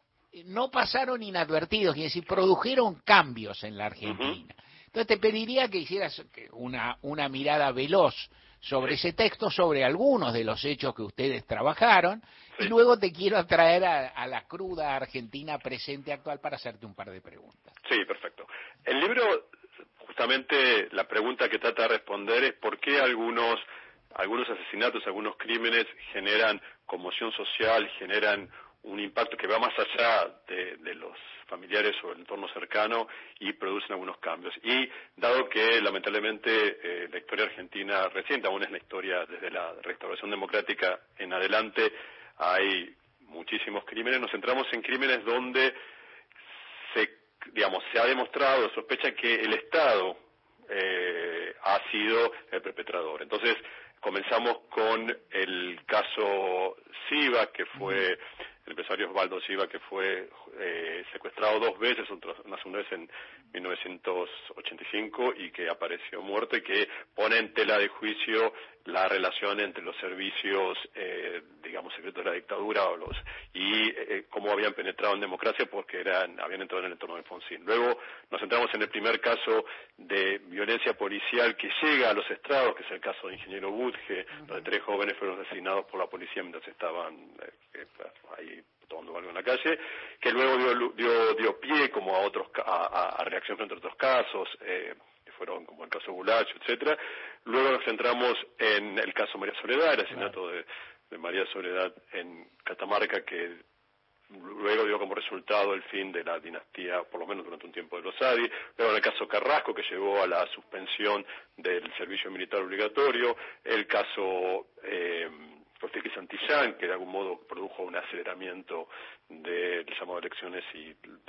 no pasaron inadvertidos, es decir, produjeron cambios en la Argentina. Entonces te pediría que hicieras una, una mirada veloz sobre ese texto, sobre algunos de los hechos que ustedes trabajaron, y luego te quiero atraer a, a la cruda Argentina presente actual para hacerte un par de preguntas. Sí, perfecto. El libro, justamente, la pregunta que trata de responder es por qué algunos, algunos asesinatos, algunos crímenes generan conmoción social, generan un impacto que va más allá de, los familiares o el entorno cercano y producen algunos cambios. Y dado que lamentablemente eh, la historia argentina reciente, aún es la historia desde la restauración democrática en adelante, hay muchísimos crímenes, nos centramos en crímenes donde se, digamos, se ha demostrado, sospecha que el Estado eh, ha sido el perpetrador. Entonces, comenzamos con el caso Siva, que fue el empresario Osvaldo Siva, que fue eh, secuestrado dos veces, una vez en 1985 y que apareció muerto y que pone en tela de juicio la relación entre los servicios, eh, digamos, secretos de la dictadura o los, y eh, cómo habían penetrado en democracia porque eran, habían entrado en el entorno de Alfonsín. Luego nos centramos en el primer caso de violencia policial que llega a los estrados, que es el caso de Ingeniero Budge, donde tres jóvenes fueron asesinados por la policía mientras estaban eh, eh, ahí tomando algo en la calle, que luego dio, dio, dio pie como a otros a, a- a reacción frente a otros casos, eh, fueron como el caso Bulacho, etcétera. Luego nos centramos en el caso María Soledad, el asesinato de, de María Soledad en Catamarca, que luego dio como resultado el fin de la dinastía, por lo menos durante un tiempo, de los Adi. Luego en el caso Carrasco, que llevó a la suspensión del servicio militar obligatorio. El caso eh, Cortés Santillán, que de algún modo produjo un aceleramiento del llamado de elecciones y,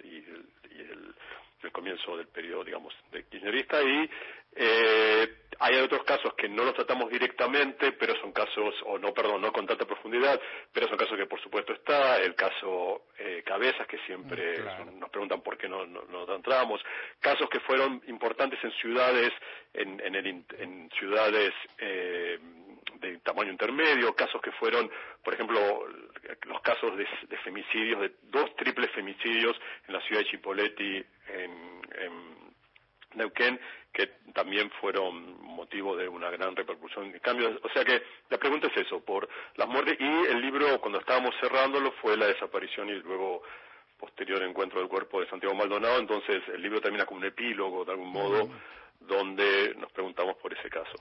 y el, y el- el comienzo del periodo, digamos, de kirchnerista. Y eh, hay otros casos que no los tratamos directamente, pero son casos, o no, perdón, no con tanta profundidad pero es un caso que por supuesto está, el caso eh, Cabezas, que siempre Mm, nos preguntan por qué no, no, no entramos, casos que fueron importantes en ciudades, en, en, el, en ciudades eh, de tamaño intermedio, casos que fueron, por ejemplo, los casos de, de femicidios, de dos triples femicidios en la ciudad de Chipoleti, en, en Neuquén, que también fueron motivo de una gran repercusión de cambios. O sea que la pregunta es eso, por las muertes, y el libro, cuando estábamos cerrándolo, fue la desaparición y luego posterior encuentro del cuerpo de Santiago Maldonado, entonces el libro termina como un epílogo, de algún modo, donde nos preguntamos por ese caso.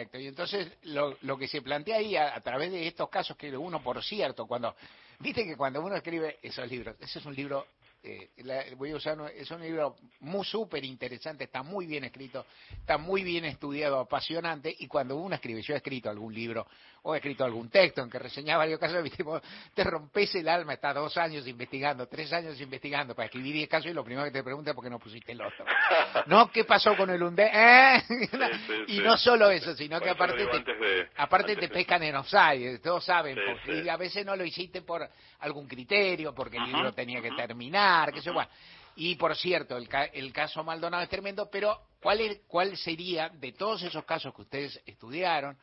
Correcto. Y entonces lo, lo que se plantea ahí a, través de estos casos que uno, por cierto, cuando viste que cuando uno escribe esos libros, ese es un libro, eh, la- voy a usar, es un libro muy súper interesante, está muy bien escrito, está muy bien estudiado, apasionante. Y cuando uno escribe, yo he escrito algún libro o he escrito algún texto en que reseñaba varios casos, te rompes el alma, estás dos años investigando, tres años investigando para escribir diez casos y lo primero que te pregunta es por qué no pusiste el otro. ¿No? ¿Qué pasó con el UNDE? ¿Eh? y sí. no solo eso, sino que aparte eso te, de- aparte te de- pescan en offside, todos saben, Sí, porque y a veces no lo hiciste por algún criterio, porque el libro tenía que terminar, sé yo, bueno. Y por cierto, el, ca- el caso Maldonado es tremendo, pero ¿cuál, es- ¿cuál sería, de todos esos casos que ustedes estudiaron,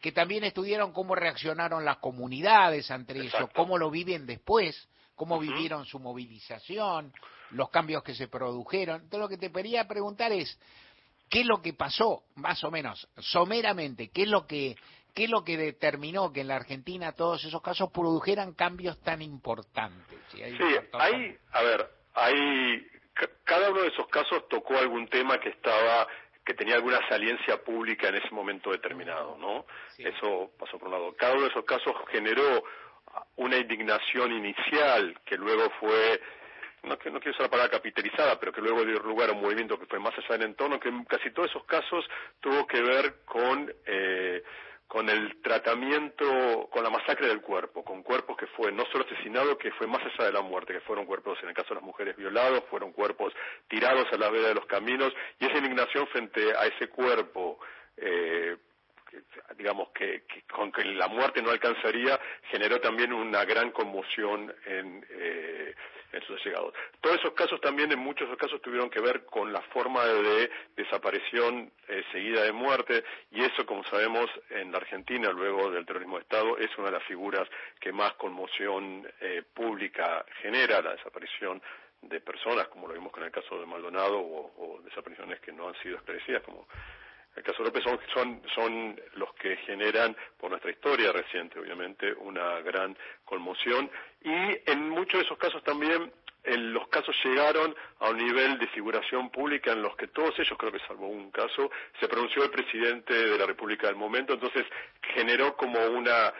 que también estudiaron cómo reaccionaron las comunidades ante eso, cómo lo viven después, cómo vivieron su movilización, los cambios que se produjeron? Entonces lo que te quería preguntar es, ¿qué es lo que pasó, más o menos, someramente? ¿Qué es lo que, qué es lo que determinó que en la Argentina todos esos casos produjeran cambios tan importantes? Si hay Sí, hay, a ver, hay, ca- cada uno de esos casos tocó algún tema que estaba, que tenía alguna saliencia pública en ese momento determinado, ¿no? Eso pasó por un lado. Cada uno de esos casos generó una indignación inicial que luego fue no, no quiero usar la palabra capitalizada, pero que luego dio lugar a un movimiento que fue más allá del entorno, que en casi todos esos casos tuvo que ver con, eh, con el tratamiento, con la masacre del cuerpo, con cuerpos que fue no solo asesinado, que fue más allá de la muerte, que fueron cuerpos, en el caso de las mujeres violados, fueron cuerpos tirados a la vera de los caminos, y esa indignación frente a ese cuerpo, eh, digamos que, que con que la muerte no alcanzaría generó también una gran conmoción en, eh, en sus allegados. Todos esos casos también en muchos casos tuvieron que ver con la forma de desaparición eh, seguida de muerte y eso como sabemos en la Argentina luego del terrorismo de Estado es una de las figuras que más conmoción eh, pública genera la desaparición de personas como lo vimos con el caso de Maldonado o, o desapariciones que no han sido esclarecidas como el caso López son, son, son los que generan, por nuestra historia reciente, obviamente, una gran conmoción. Y en muchos de esos casos también, en los casos llegaron a un nivel de figuración pública en los que todos ellos, creo que salvo un caso, se pronunció el presidente de la República del momento, entonces generó como una,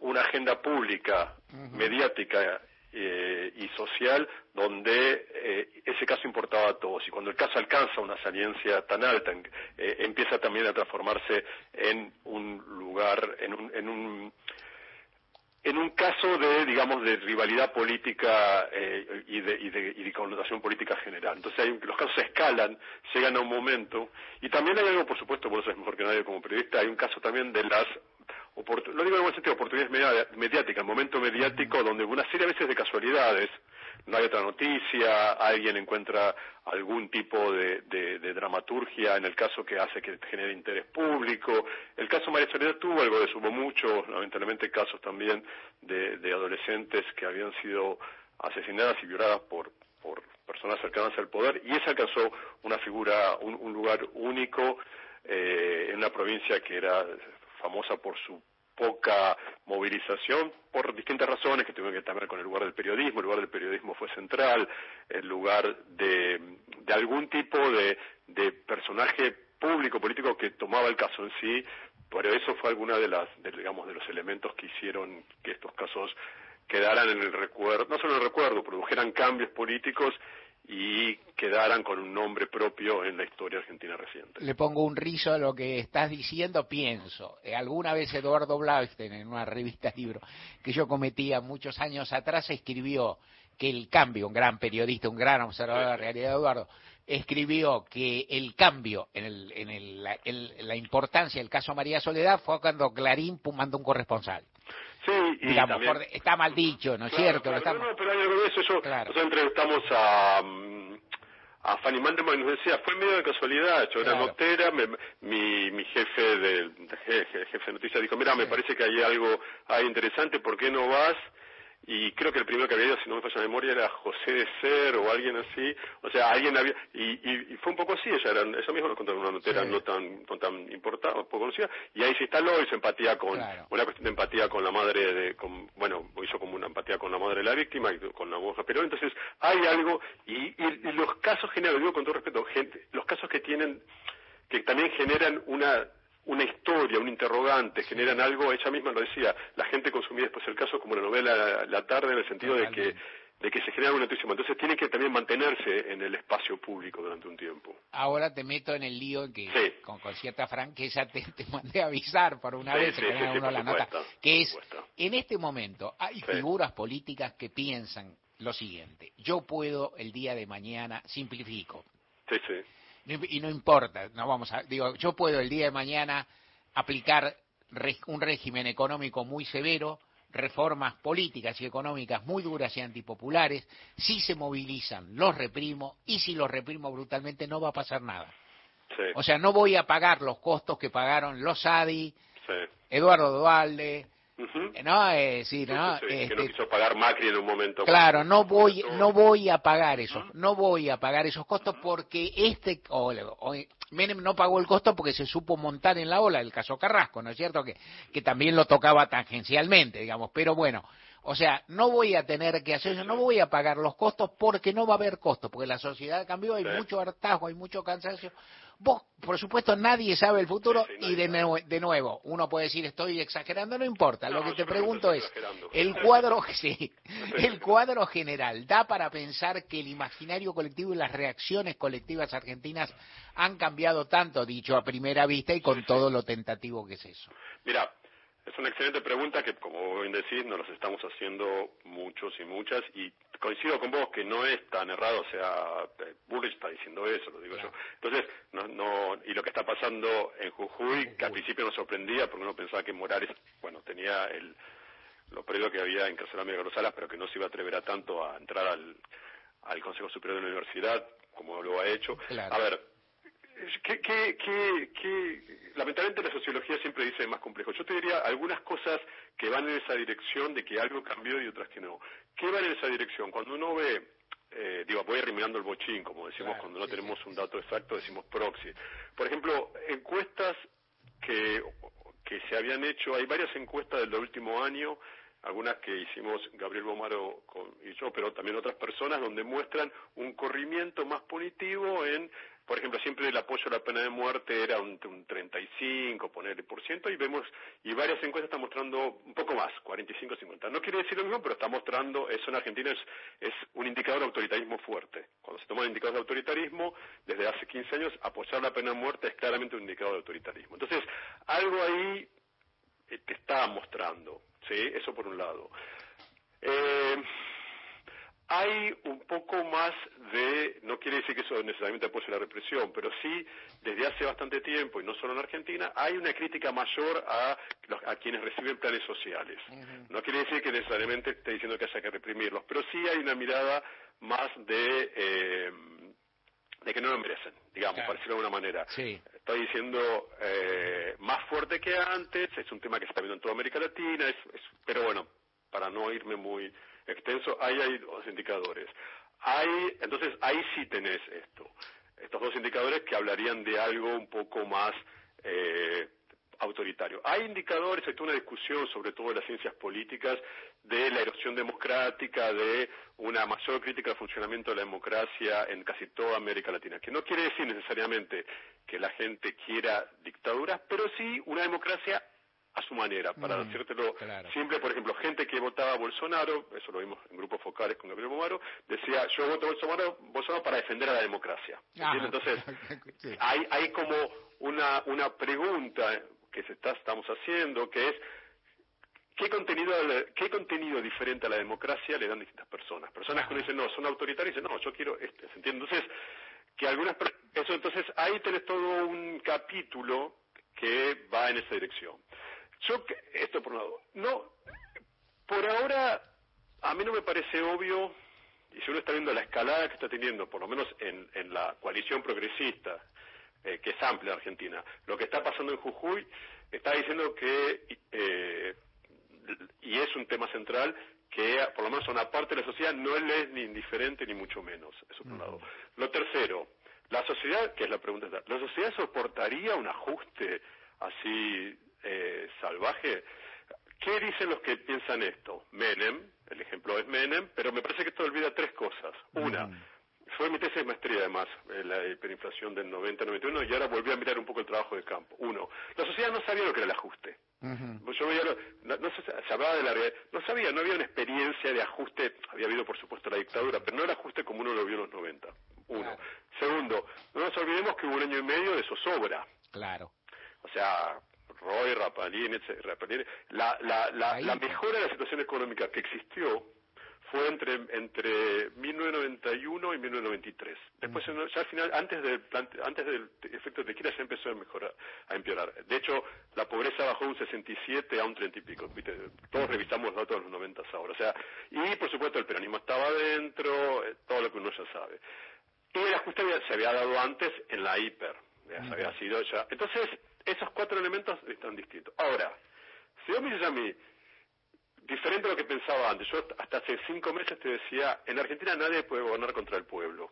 una agenda pública, mediática eh, y social donde eh, ese caso importaba a todos. Y cuando el caso alcanza una saliencia tan alta eh, empieza también a transformarse en un lugar en un, en un en un caso de digamos de rivalidad política eh, y, de, y, de, y de connotación política general. Entonces hay, los casos escalan llegan a un momento y también hay algo por supuesto por eso es mejor que nadie como periodista hay un caso también de las no digo en buen sentido, oportunidades mediáticas, el momento mediático donde una serie a veces de casualidades, no hay otra noticia, alguien encuentra algún tipo de, de- de dramaturgia en el caso que hace que genere interés público. El caso María Soledad tuvo algo de eso, hubo muchos, lamentablemente, casos también de, de adolescentes que habían sido asesinadas y violadas por, por personas cercanas al poder y esa alcanzó una figura, un, un lugar único eh, en una provincia que era famosa por su poca movilización por distintas razones que tuvieron que ver con el lugar del periodismo, el lugar del periodismo fue central, el lugar de, de algún tipo de, de personaje público, político que tomaba el caso en sí, pero eso fue alguna de de los elementos que hicieron que estos casos quedaran en el recuerdo, no solo en el recuerdo, produjeran cambios políticos y quedaran con un nombre propio en la historia argentina reciente. le pongo un rizo a lo que estás diciendo, pienso. Eh, alguna vez Eduardo Blaustein, en una revista libro que yo cometía muchos años atrás, escribió que el cambio, un gran periodista, un gran observador de la realidad, Eduardo, escribió que el cambio en, el, en el- la, el- la importancia del caso María Soledad fue cuando Clarín mandó un corresponsal. Sí, y digamos, también- por- está mal dicho, ¿no es Claro, cierto? claro, estamos- no, no, pero hay algo de eso. Yo, Nosotros entrevistamos a, mm, a Fanny Mandelman y nos decía, fue medio de casualidad, yo era notera, me- mi, mi jefe de, jefe, jefe de noticias dijo, mira, me parece que hay algo ahí interesante, ¿por qué no vas? Y creo que el primero que había ido, si no me falla la memoria, era José de Ser o alguien así. O sea, alguien había... Y, y, y fue un poco así, ella, era, ella misma nos contó una notera no tan no tan importada, poco conocida, y ahí se instaló, hizo empatía con... Una cuestión de empatía con la madre de... Con, bueno, hizo como una empatía con la madre de la víctima y con la monja Perón. Entonces, hay algo... Y, y, y los casos generales, digo con todo respeto, gente, los casos que tienen... que también generan una una historia, un interrogante, generan algo, ella misma lo decía, la gente consumía después el caso como la novela La, tarde en el sentido de que de que se genera una noticia, entonces tiene que también mantenerse en el espacio público durante un tiempo. Ahora te meto en el lío que con, con cierta franqueza te, te mandé a avisar por una Sí, vez, sí, sí, uno la nota, que es, en este momento hay figuras políticas que piensan lo siguiente, yo puedo el día de mañana, simplifico, Sí, sí. no- y no importa, no vamos a, digo, yo puedo el día de mañana aplicar un régimen económico muy severo, reformas políticas y económicas muy duras y antipopulares, si se movilizan los reprimo y si los reprimo brutalmente no va a pasar nada. Sí, O sea, no voy a pagar los costos que pagaron los ADI, sí. Eduardo Dualde, No, eh, sí, Sí, no, sí, sí, que este, no quiso pagar Macri en un momento. Claro, no voy, no voy a pagar eso, no voy a pagar esos costos porque este, o, o- Menem no pagó el costo porque se supo montar en la ola el caso Carrasco, ¿no es cierto? Que, que también lo tocaba tangencialmente, digamos, pero bueno, o sea, no voy a tener que hacer eso, no voy a pagar los costos porque no va a haber costos, porque la sociedad cambió, hay Sí. mucho hartazgo, hay mucho cansancio. Vos, por supuesto, nadie sabe el futuro y de, nue- de nuevo, uno puede decir estoy exagerando, no importa, lo que te pregunto es, el cuadro, sí, el cuadro general da para pensar que el imaginario colectivo y las reacciones colectivas argentinas han cambiado tanto, dicho a primera vista y con todo lo tentativo que es eso. Mira, es una excelente pregunta que, como bien decís, nos las estamos haciendo muchos y muchas, y coincido con vos que no es tan errado, o sea, eh, Bullrich está diciendo eso, lo digo yo. Entonces, no, no, y lo que está pasando en Jujuy, que al principio nos sorprendía, porque uno pensaba que Morales, bueno, tenía el, lo previo que había encarcelado a Miguel Rosales, pero que no se iba a atrever a tanto a entrar al, al Consejo Superior de la Universidad, como lo ha hecho. Claro. A ver, que, que, que, que lamentablemente la sociología siempre dice más complejo. Yo te diría algunas cosas que van en esa dirección de que algo cambió y otras que no. ¿Qué van en esa dirección? Cuando uno ve, eh, digo, voy eliminando el bochín, como decimos cuando no tenemos un dato exacto, decimos proxy. Por ejemplo, encuestas que, que se habían hecho, hay varias encuestas del último año, algunas que hicimos Gabriel Bomaro y yo, pero también otras personas, donde muestran un corrimiento más punitivo en, por ejemplo, siempre el apoyo a la pena de muerte era un, un 35, ponerle por ciento, y vemos, y varias encuestas están mostrando un poco más, 45, 50. No quiere decir lo mismo, pero está mostrando, eso en Argentina es, es un indicador de autoritarismo fuerte. Cuando se toma el indicador de autoritarismo, desde hace 15 años, apoyar la pena de muerte es claramente un indicador de autoritarismo. Entonces, algo ahí eh, te está mostrando, ¿sí? Eso por un lado. Eh, hay un poco más de, no quiere decir que eso necesariamente apoye la represión, pero sí, desde hace bastante tiempo, y no solo en Argentina, hay una crítica mayor a, los- a quienes reciben planes sociales. No quiere decir que necesariamente esté diciendo que haya que reprimirlos, pero sí hay una mirada más de, eh, de que no lo merecen, digamos, para decirlo de alguna manera. Sí. Estoy diciendo eh, más fuerte que antes, es un tema que se está viendo en toda América Latina, es, es- pero bueno, para no irme muy extenso, ahí hay dos indicadores. Hay, entonces ahí sí tenés esto, estos dos indicadores que hablarían de algo un poco más eh, autoritario. Hay indicadores, hay toda una discusión, sobre todo en las ciencias políticas, de la erosión democrática, de una mayor crítica al funcionamiento de la democracia en casi toda América Latina, que no quiere decir necesariamente que la gente quiera dictaduras, pero sí una democracia a su manera, para Mm, decírtelo simple, por ejemplo, gente que votaba a Bolsonaro, eso lo vimos en grupos focales con Gabriel Bomaro, decía, yo voto a Bolsonaro, Bolsonaro para defender a la democracia. ¿Entiendes? Entonces, hay, hay como una, una pregunta que se está, estamos haciendo, que es, ¿qué contenido, ¿qué contenido diferente a la democracia le dan distintas personas? Personas que uno dice, no, son autoritarias, dicen, no, yo quiero este, ¿se entiende? Entonces, que algunas, eso, entonces, ahí tenés todo un capítulo que va en esa dirección. Yo, esto por un lado, no, ahora a mí no me parece obvio, y si uno está viendo la escalada que está teniendo, por lo menos en, en la coalición progresista, eh, que es amplia Argentina, lo que está pasando en Jujuy está diciendo que, eh, y es un tema central, que por lo menos a una parte de la sociedad no le es ni indiferente ni mucho menos. Eso por un lado. Lo tercero, la sociedad, que es la pregunta, ¿la sociedad soportaría un ajuste así eh, salvaje? ¿Qué dicen los que piensan esto? Menem, el ejemplo es Menem, pero me parece que esto olvida tres cosas. Una, fue mi tesis de maestría además, la hiperinflación del 90-91, y ahora volví a mirar un poco el trabajo de campo. Uno, la sociedad no sabía lo que era el ajuste. Yo veía, no, no se, se hablaba de la realidad, no sabía, no había una experiencia de ajuste, había habido por supuesto la dictadura, pero no el ajuste como uno lo vio en los 90. Uno. Segundo, no nos olvidemos que hubo un año y medio de zozobra. Claro. O sea, Roy, Rapalini, etc. Rapalini, la, la, la, la mejora de la situación económica que existió fue entre entre 1991 y 1993. Después, ya al final, antes del antes del efecto de tequila, ya empezó a mejorar, a empeorar. De hecho, la pobreza bajó de un 67 a un 30 y pico. ¿viste? Todos revisamos datos de los 90 ahora. O sea, y por supuesto el peronismo estaba adentro, eh, todo lo que uno ya sabe. Y el ajuste se había dado antes en la hiper. Ya se había sido ya. Entonces, esos cuatro elementos están distintos. Ahora, si vos me dices a mí, diferente a lo que pensaba antes. Yo hasta hace cinco meses te decía, en Argentina nadie puede gobernar contra el pueblo,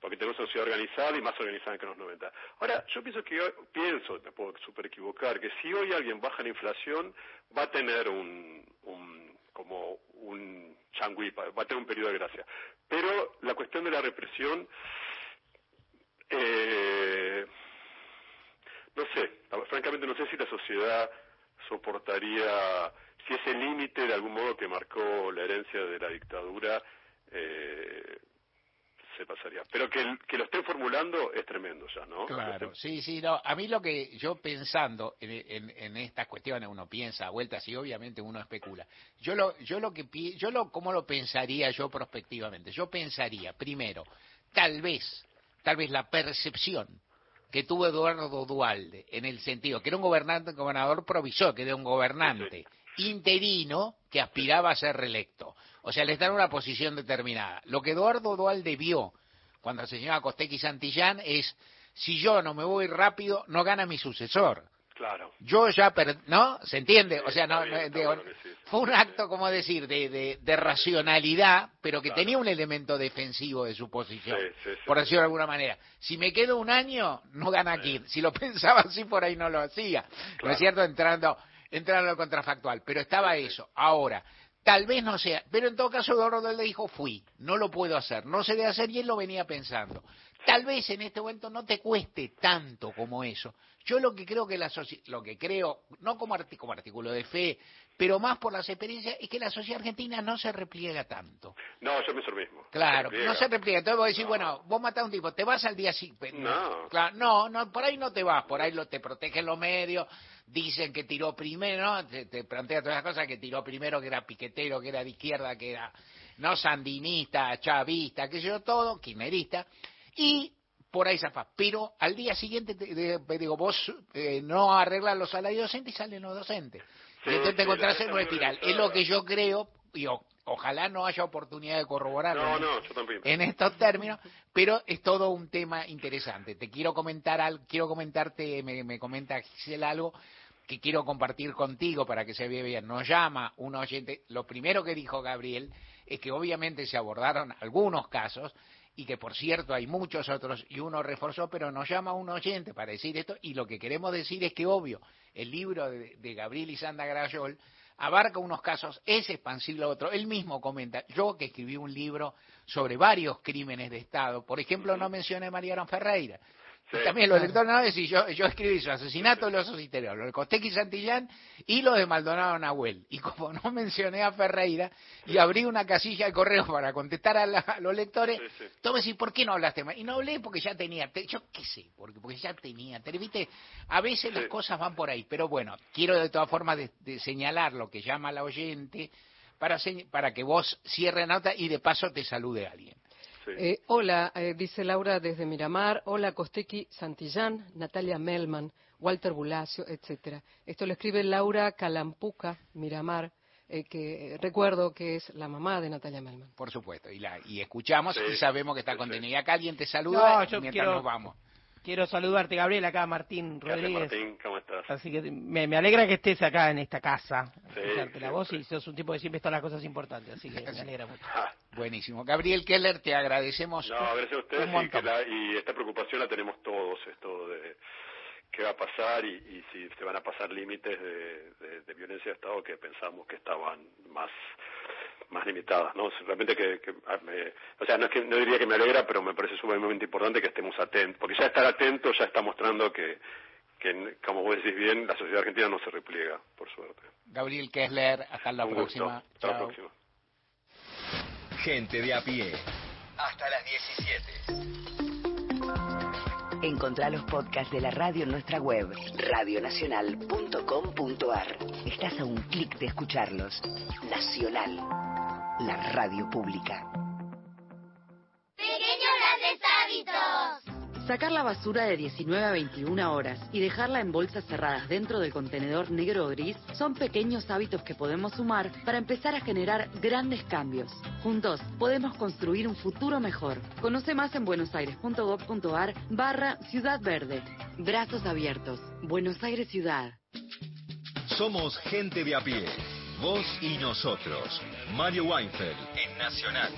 porque tenemos una sociedad organizada y más organizada que en los 90. Ahora, yo pienso que hoy, pienso, me puedo super equivocar, que si hoy alguien baja la inflación, va a tener un, un como un changüí, va a tener un periodo de gracia. Pero la cuestión de la represión, eh, no sé, francamente no sé si la sociedad soportaría, si ese límite de algún modo que marcó la herencia de la dictadura eh, se pasaría. Pero que, que lo estén formulando es tremendo ya, ¿no? Claro, sí, sí, no. A mí lo que yo pensando en, en, en estas cuestiones, uno piensa a vueltas y obviamente uno especula. Yo lo, yo lo que, yo lo, ¿cómo lo pensaría yo prospectivamente? Yo pensaría, primero, tal vez, tal vez la percepción que tuvo Eduardo Dualde, en el sentido que era un gobernante, gobernador provisor, que era un gobernante interino que aspiraba a ser reelecto. O sea, le está en una posición determinada. Lo que Eduardo Dualde vio cuando asesinó a Costequi Santillán es, si yo no me voy rápido, no gana mi sucesor. Claro. Yo ya, per- ¿no? ¿Se entiende? o sea, no, bien, no, está digo, bueno que sí. fue un acto, como decir, de, de, de racionalidad, pero que tenía un elemento defensivo de su posición, Sí, por decirlo de alguna manera. Si me quedo un año, no gana aquí. Si lo pensaba así, por ahí no lo hacía. ¿No es cierto? Entrando, entrando al contrafactual. Pero estaba eso. Ahora, tal vez no sea, pero en todo caso Eduardo le dijo, fui, no lo puedo hacer, no se debe hacer y él lo venía pensando. Tal vez en este momento no te cueste tanto como eso. Yo lo que creo que la lo que creo, no como, arti- como artículo de fe, pero más por las experiencias, es que la sociedad argentina no se repliega tanto. No, yo pienso lo mismo. Claro, no se repliega. Entonces vos decís, bueno, vos matás a un tipo, te vas al día siguiente. No. Claro, no, no, por ahí no te vas, por ahí lo, te protegen los medios, dicen que tiró primero, ¿no? te, te plantea todas las cosas, que tiró primero, que era piquetero, que era de izquierda, que era no sandinista, chavista, qué sé yo, todo, quimerista, y por ahí zafa. Pero al día siguiente, te, te- digo, vos eh, no arreglas los salarios docentes y salen los docentes. Sí, y entonces te encontrás en una espiral. Es lo que yo creo, y o- ojalá no haya oportunidad de corroborarlo. No, no, yo también. en estos términos, pero es todo un tema interesante. Te quiero comentar algo, quiero comentarte, me, me comenta Gisela algo que quiero compartir contigo para que se vea bien. Nos llama un oyente, lo primero que dijo Gabriel es que obviamente se abordaron algunos casos y que por cierto hay muchos otros y uno reforzó, pero nos llama un oyente para decir esto y lo que queremos decir es que obvio, el libro de, de Gabriel y Sandra Grayol abarca unos casos, es expansible a otro. Él mismo comenta, yo que escribí un libro sobre varios crímenes de Estado, por ejemplo, no mencioné a Mariano Ferreira. Y también los lectores no decís, yo, yo escribí su asesinato de los interiores, lo de Costequi Santillán y lo de Maldonado Nahuel. Y como no mencioné a Ferreira y abrí una casilla de correo para contestar a, la- a los lectores, tú me decís, ¿por qué no hablaste más? Y no hablé porque ya tenía, te- yo qué sé, porque, porque ya tenía, te- viste, a veces las cosas van por ahí, pero bueno, quiero de todas formas de, de señalar lo que llama la oyente para, para que vos cierre nota y de paso te salude alguien. Eh, hola, eh, dice Laura desde Miramar. Hola, Costequi Santillán, Natalia Melman, Walter Bulacio, etcétera. Esto lo escribe Laura Calampuca, Miramar. eh, que recuerdo que es la mamá de Natalia Melman. Por supuesto, y, la, y escuchamos y sabemos que está contenida. Y acá alguien te saluda mientras quiero- nos vamos. Quiero saludarte, Gabriel, acá Martín Gracias, Rodríguez. Martín, ¿cómo estás? Así que me, me alegra que estés acá en esta casa, Sí, escucharte la voz y sos un tipo que siempre está en las cosas importantes, así que me alegra mucho. Buenísimo. Gabriel Keller, te agradecemos. No, gracias a ustedes un y, montón. que la- y esta preocupación la tenemos todos, esto de qué va a pasar y, y si se van a pasar límites de, de- de violencia de Estado que pensamos que estaban más más limitadas, ¿no? Realmente que, que, ah, me- o sea, no es que no diría que me alegra, pero me parece sumamente importante que estemos atentos, porque ya estar atentos ya está mostrando que, que como vos decís bien, la sociedad argentina no se repliega, por suerte. Gabriel Kessler, hasta la Un gusto. próxima. Hasta la Chao. próxima. Gente de a pie. Hasta las 17. Encontrá los podcasts de la radio en nuestra web, radionacional.com.ar. Estás a un clic de escucharlos. Nacional, la radio pública. Pequeños grandes hábitos. Sacar la basura de 19 a 21 horas y dejarla en bolsas cerradas dentro del contenedor negro o gris son pequeños hábitos que podemos sumar para empezar a generar grandes cambios. Juntos podemos construir un futuro mejor. Conoce más en buenosaires.gov.ar barra Ciudad Verde. Brazos abiertos. Buenos Aires Ciudad. Somos gente de a pie. Vos y nosotros. Mario Weinfeld en Nacional.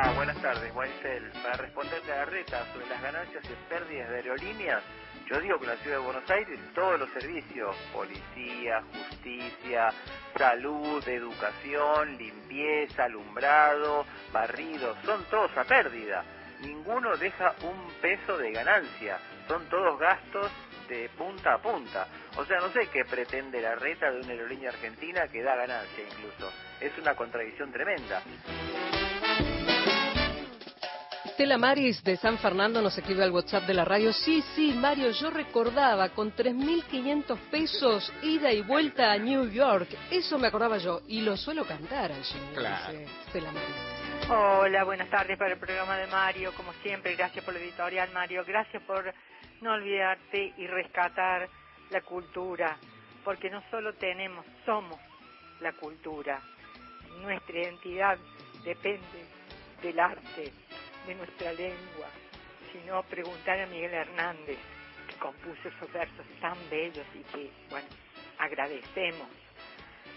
Ah, buenas tardes, Weinfeld. Para responderle a la reta sobre las ganancias y pérdidas de aerolíneas, yo digo que la ciudad de Buenos Aires todos los servicios, policía, justicia, salud, educación, limpieza, alumbrado, barrido, son todos a pérdida. Ninguno deja un peso de ganancia, son todos gastos de punta a punta. O sea, no sé qué pretende la reta de una aerolínea argentina que da ganancia incluso. Es una contradicción tremenda. Estela Maris de San Fernando nos escribe al WhatsApp de la radio. Sí, sí, Mario, yo recordaba con 3.500 pesos ida y vuelta a New York. Eso me acordaba yo. Y lo suelo cantar allí, Claro. dice Estela Maris. Hola, buenas tardes para el programa de Mario. Como siempre, gracias por la editorial, Mario. Gracias por no olvidarte y rescatar la cultura, porque no solo tenemos, somos la cultura. Nuestra identidad depende del arte, de nuestra lengua. Si no, preguntar a Miguel Hernández, que compuso esos versos tan bellos y que, bueno, agradecemos.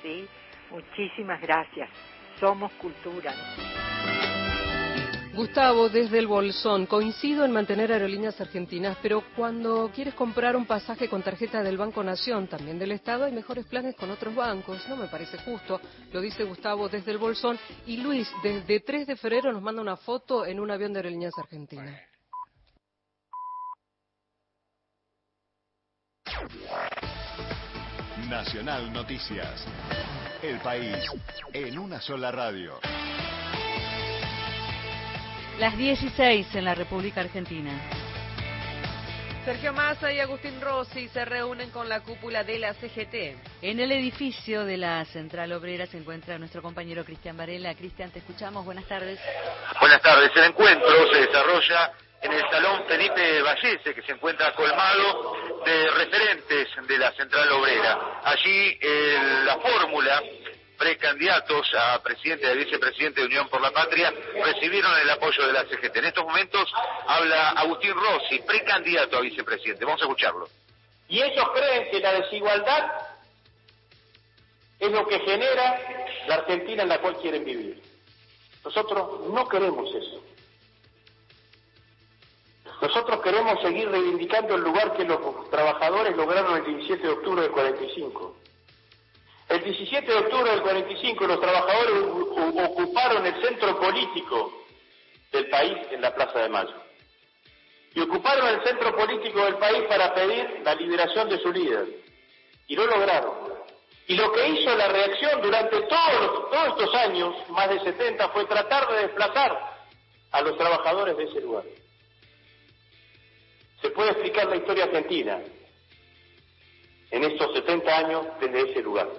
¿Sí? Muchísimas gracias. Somos cultura. Gustavo, desde el Bolsón, coincido en mantener aerolíneas argentinas, pero cuando quieres comprar un pasaje con tarjeta del Banco Nación, también del Estado, hay mejores planes con otros bancos. No me parece justo, lo dice Gustavo desde el Bolsón. Y Luis, desde 3 de febrero, nos manda una foto en un avión de aerolíneas argentinas. Nacional Noticias. El país en una sola radio. Las 16 en la República Argentina. Sergio Massa y Agustín Rossi se reúnen con la cúpula de la CGT. En el edificio de la Central Obrera se encuentra nuestro compañero Cristian Varela. Cristian, te escuchamos. Buenas tardes. Buenas tardes. El encuentro se desarrolla en el Salón Felipe Vallese, que se encuentra colmado de referentes de la Central Obrera. Allí eh, la fórmula precandidatos a presidente y vicepresidente de Unión por la Patria recibieron el apoyo de la CGT. En estos momentos habla Agustín Rossi, precandidato a vicepresidente. Vamos a escucharlo. Y ellos creen que la desigualdad es lo que genera la Argentina en la cual quieren vivir. Nosotros no queremos eso. Nosotros queremos seguir reivindicando el lugar que los trabajadores lograron el 17 de octubre del 45. El 17 de octubre del 45 los trabajadores ocuparon el centro político del país en la Plaza de Mayo. Y ocuparon el centro político del país para pedir la liberación de su líder. Y lo lograron. Y lo que hizo la reacción durante todos estos años, más de 70, fue tratar de desplazar a los trabajadores de ese lugar. Se puede explicar la historia argentina en estos 70 años desde ese lugar.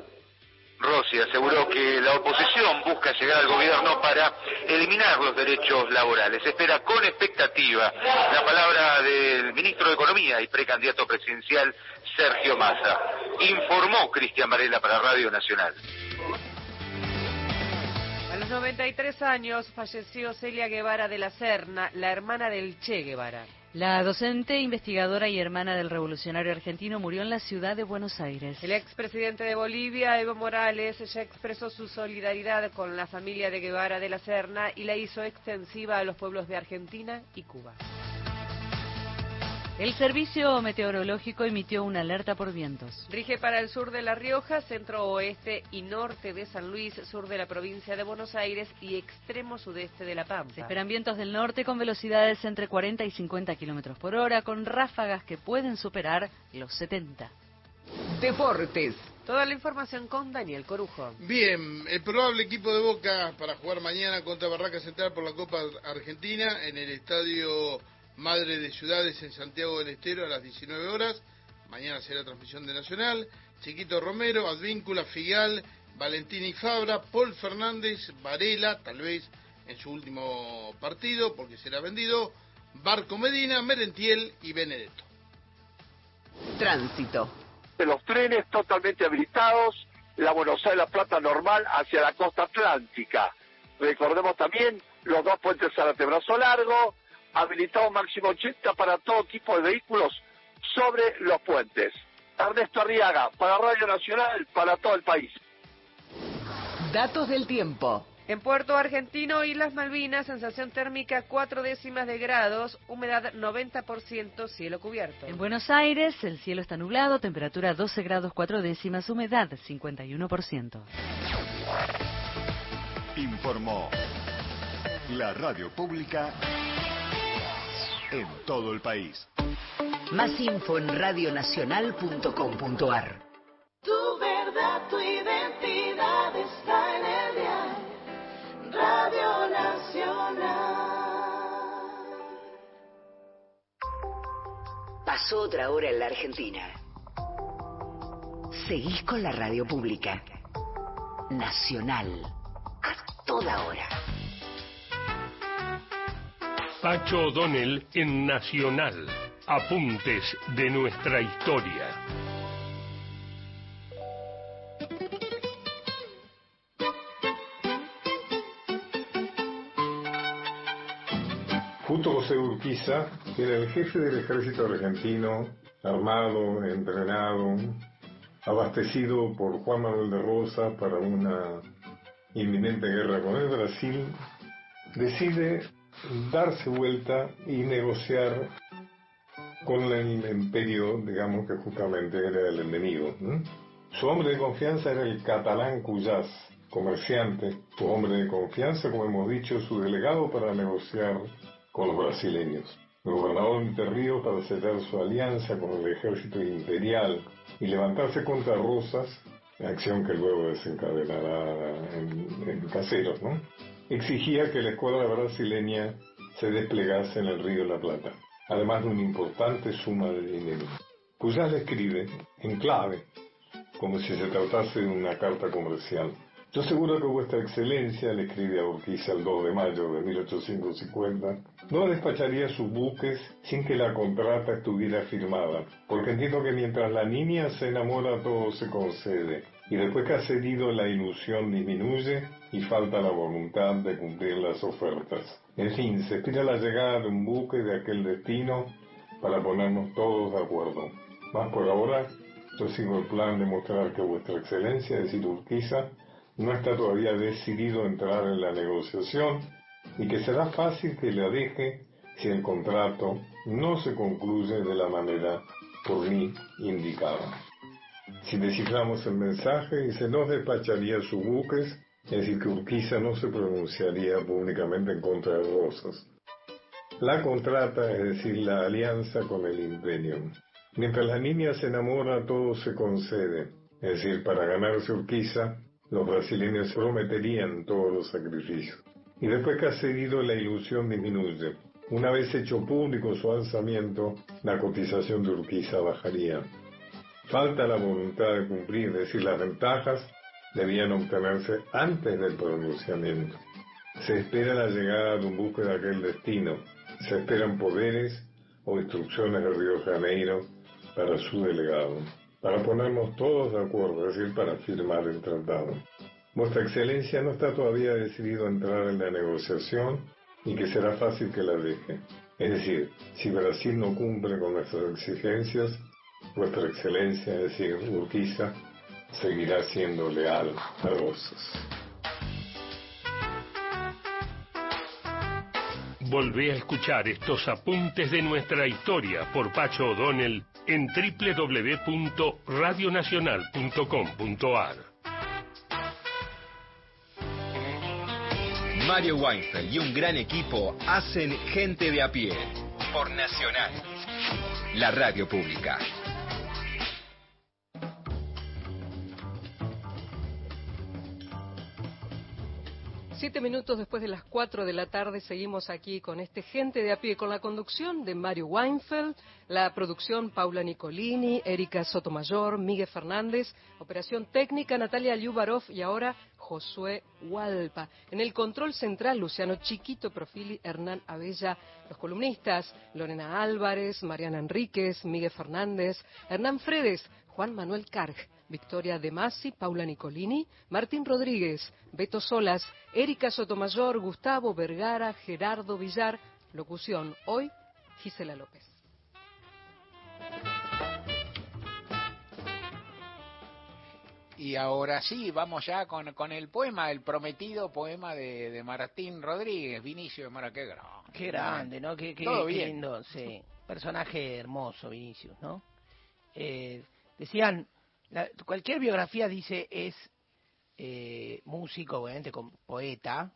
Rossi aseguró que la oposición busca llegar al gobierno para eliminar los derechos laborales. Espera con expectativa la palabra del ministro de Economía y precandidato presidencial Sergio Massa. Informó Cristian Varela para Radio Nacional. A los 93 años falleció Celia Guevara de la Serna, la hermana del Che Guevara. La docente, investigadora y hermana del revolucionario argentino murió en la ciudad de Buenos Aires. El expresidente de Bolivia, Evo Morales, ya expresó su solidaridad con la familia de Guevara de la Serna y la hizo extensiva a los pueblos de Argentina y Cuba. El servicio meteorológico emitió una alerta por vientos. Rige para el sur de La Rioja, centro oeste y norte de San Luis, sur de la provincia de Buenos Aires y extremo sudeste de La Pampa. Se esperan vientos del norte con velocidades entre 40 y 50 kilómetros por hora, con ráfagas que pueden superar los 70. Deportes. Toda la información con Daniel Corujo. Bien, el probable equipo de Boca para jugar mañana contra Barraca Central por la Copa Argentina en el estadio Madre de Ciudades en Santiago del Estero a las 19 horas. Mañana será transmisión de Nacional. Chiquito Romero, Advíncula, Figal, Valentín y Fabra, Paul Fernández, Varela, tal vez en su último partido porque será vendido, Barco Medina, Merentiel y Benedetto. Tránsito. De los trenes totalmente habilitados, la Buenos Aires La Plata normal hacia la costa atlántica. Recordemos también los dos puentes al antebrazo largo, habilitado máximo 80 para todo tipo de vehículos sobre los puentes. Ernesto Arriaga, para Radio Nacional, para todo el país. Datos del tiempo. En Puerto Argentino, Islas Malvinas, sensación térmica 4 décimas de grados, humedad 90%, cielo cubierto. En Buenos Aires, el cielo está nublado, temperatura 12 grados 4 décimas, humedad 51%. Informó la radio pública en todo el país. Más info en radionacional.com.ar. Tu verdad, tu identidad está en el diario Radio Nacional. Pasó otra hora en la Argentina. Seguís con la radio pública. Nacional. A toda hora. Pacho O'Donnell en Nacional. Apuntes de nuestra historia. Justo José Urquiza, era el jefe del ejército argentino, armado, entrenado, abastecido por Juan Manuel de Rosa para una inminente guerra con el Brasil, decide darse vuelta y negociar con el imperio, digamos que justamente era el enemigo. Su hombre de confianza era el catalán Cuyás, comerciante, su hombre de confianza, como hemos dicho, su delegado para negociar con los brasileños. El gobernador Ríos para sellar su alianza con el ejército imperial y levantarse contra Rosas, acción que luego desencadenará en, en caseros, ¿no? Exigía que la escuadra brasileña se desplegase en el río La Plata, además de una importante suma de dinero. Cuyas le escribe, en clave, como si se tratase de una carta comercial. Yo seguro que vuestra excelencia, le escribe a Urquiza el 2 de mayo de 1850, no despacharía sus buques sin que la contrata estuviera firmada, porque entiendo que mientras la niña se enamora todo se concede, y después que ha cedido la ilusión disminuye y falta la voluntad de cumplir las ofertas. En fin, se espera la llegada de un buque de aquel destino para ponernos todos de acuerdo. Más por ahora, yo sigo el plan de mostrar que vuestra excelencia, es decir, Urquiza, no está todavía decidido a entrar en la negociación y que será fácil que la deje si el contrato no se concluye de la manera por mí indicada. Si desciframos el mensaje, y se nos despacharía sus buques, es decir, que Urquiza no se pronunciaría públicamente en contra de Rosas. La contrata, es decir, la alianza con el imperio. Mientras la niña se enamora, todo se concede. Es decir, para ganarse Urquiza, los brasileños prometerían todos los sacrificios. Y después que ha cedido, la ilusión disminuye. Una vez hecho público su alzamiento, la cotización de Urquiza bajaría. Falta la voluntad de cumplir, es decir, las ventajas debían obtenerse antes del pronunciamiento. Se espera la llegada de un buque de aquel destino. Se esperan poderes o instrucciones de Río Janeiro para su delegado, para ponernos todos de acuerdo, es decir, para firmar el tratado. Vuestra Excelencia no está todavía decidido a entrar en la negociación y que será fácil que la deje. Es decir, si Brasil no cumple con nuestras exigencias, Vuestra Excelencia, es decir, Urquiza, seguirá siendo leal a Rosas. Volvé a escuchar estos apuntes de nuestra historia por Pacho O'Donnell en www.radionacional.com.ar. Mario Weinfeld y un gran equipo hacen Gente de a pie por Nacional, la radio pública. Siete minutos después de las cuatro de la tarde seguimos aquí con este gente de a pie, con la conducción de Mario Weinfeld, la producción Paula Nicolini, Erika Sotomayor, Miguel Fernández, operación técnica Natalia Liubarov y ahora Josué Hualpa. En el control central Luciano Chiquito Profili, Hernán Abella, los columnistas Lorena Álvarez, Mariana Enríquez, Miguel Fernández, Hernán Fredes, Juan Manuel Carg. Victoria De Masi, Paula Nicolini, Martín Rodríguez, Beto Solas, Erika Sotomayor, Gustavo Vergara, Gerardo Villar. Locución hoy, Gisela López. Y ahora sí, vamos ya con, con el poema, el prometido poema de, de Martín Rodríguez, Vinicio de Mara, qué grande. Qué grande, ¿no? Qué, qué- Todo qué bien. lindo, sí. Personaje hermoso, Vinicius, ¿no? Eh, decían, la- cualquier biografía dice es eh, músico, obviamente, con poeta,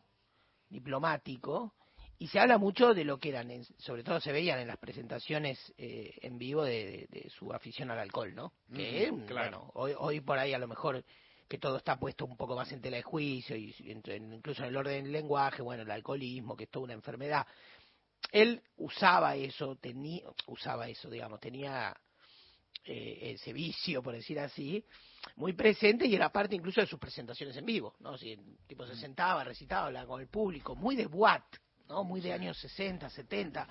diplomático, y se habla mucho de lo que eran, en- sobre todo se veían en las presentaciones eh, en vivo de, de- de su afición al alcohol, ¿no? Que, claro. bueno, hoy, hoy por ahí a lo mejor que todo está puesto un poco más en tela de juicio, y incluso en el orden del lenguaje, bueno, el alcoholismo, que es toda una enfermedad. Él usaba eso, tenía, usaba eso, digamos, tenía eh, ese vicio, por decir así, muy presente y era parte incluso de sus presentaciones en vivo, ¿no? Si el tipo Mm. se sentaba, recitaba, hablaba con el público, muy de Watt, ¿no? Muy de años 60, 70.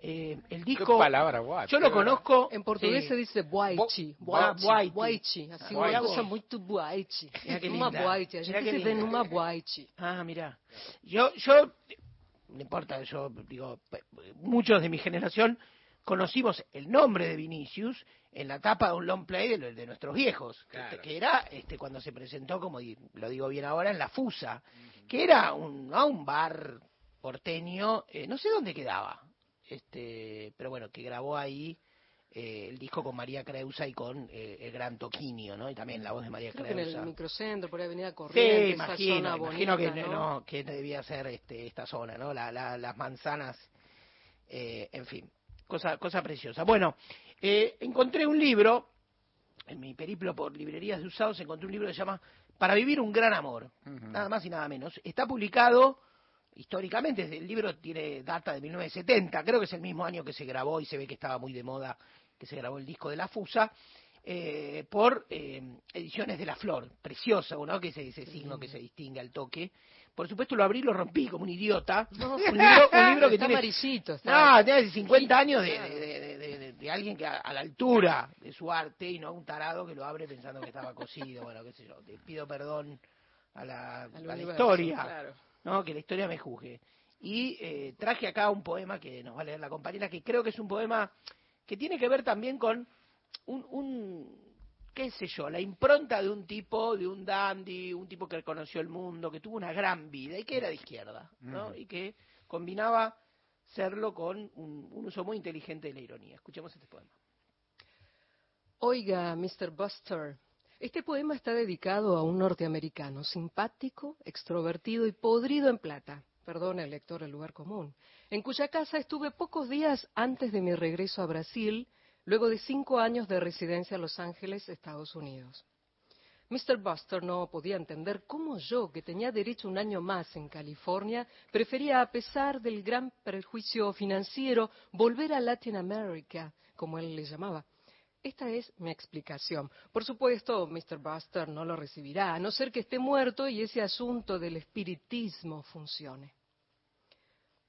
Eh, el disco... palabra, Watt, Yo qué lo conozco... En portugués sí. se dice boichi. boichi, así Ah, uma boichi. coisa muito boichi. Mira qué Numa linda. boichi, a gente qué se ve linda. numa boichi. Ah, mira. Yo, yo, no importa, yo digo, pe- muchos de mi generación conocimos el nombre de Vinicius en la tapa de un long play de, lo- de nuestros viejos, que- Claro. que, era este cuando se presentó, como di- lo digo bien ahora, en la Fusa, que era un, ¿no? un bar porteño, eh, no sé dónde quedaba, este, pero bueno, que grabó ahí eh, el disco con María Creusa y con eh, el gran Toquinio, ¿no? Y también la voz de María Creo que en Creusa. el microcentro, por ahí Avenida Sí, Corrientes, esa imagino, zona imagino bonita, que ¿no? no, que debía ser este, esta zona, ¿no? La, la- las manzanas, eh, en fin, cosa, cosa preciosa. Bueno, eh, encontré un libro, en mi periplo por librerías de usados, encontré un libro que se llama Para vivir un gran amor, nada más y nada menos. Está publicado históricamente, el libro tiene data de 1970, creo que es el mismo año que se grabó y se ve que estaba muy de moda que se grabó el disco de La Fusa, eh, por eh, Ediciones de la Flor, preciosa, ¿no? que es ese signo que se distingue al toque. Por supuesto lo abrí y lo rompí como un idiota. No, un, libro, un libro que está tiene... amarillito, está- No, tiene 50 años de, de- de- alguien que a, a la altura de su arte y no un tarado que lo abre pensando que estaba cosido. Bueno, qué sé yo, te pido perdón a la, a la historia, claro. ¿no? que la historia me juzgue. Y eh, traje acá un poema que nos va a leer la compañera, que creo que es un poema que tiene que ver también con un, un qué sé yo, la impronta de un tipo, de un dandy, un tipo que conoció el mundo, que tuvo una gran vida y que era de izquierda, ¿no? Y que combinaba serlo con un, un uso muy inteligente de la ironía. Escuchemos este poema. Oiga, Mr. Buster, este poema está dedicado a un norteamericano simpático, extrovertido y podrido en plata. Perdona el lector el lugar común. En cuya casa estuve pocos días antes de mi regreso a Brasil, luego de cinco años de residencia en Los Ángeles, Estados Unidos. Mr. Buster no podía entender cómo yo, que tenía derecho un año más en California, prefería, a pesar del gran perjuicio financiero, volver a Latin America, como él le llamaba. Esta es mi explicación. Por supuesto, Mr. Buster no lo recibirá, a no ser que esté muerto y ese asunto del espiritismo funcione.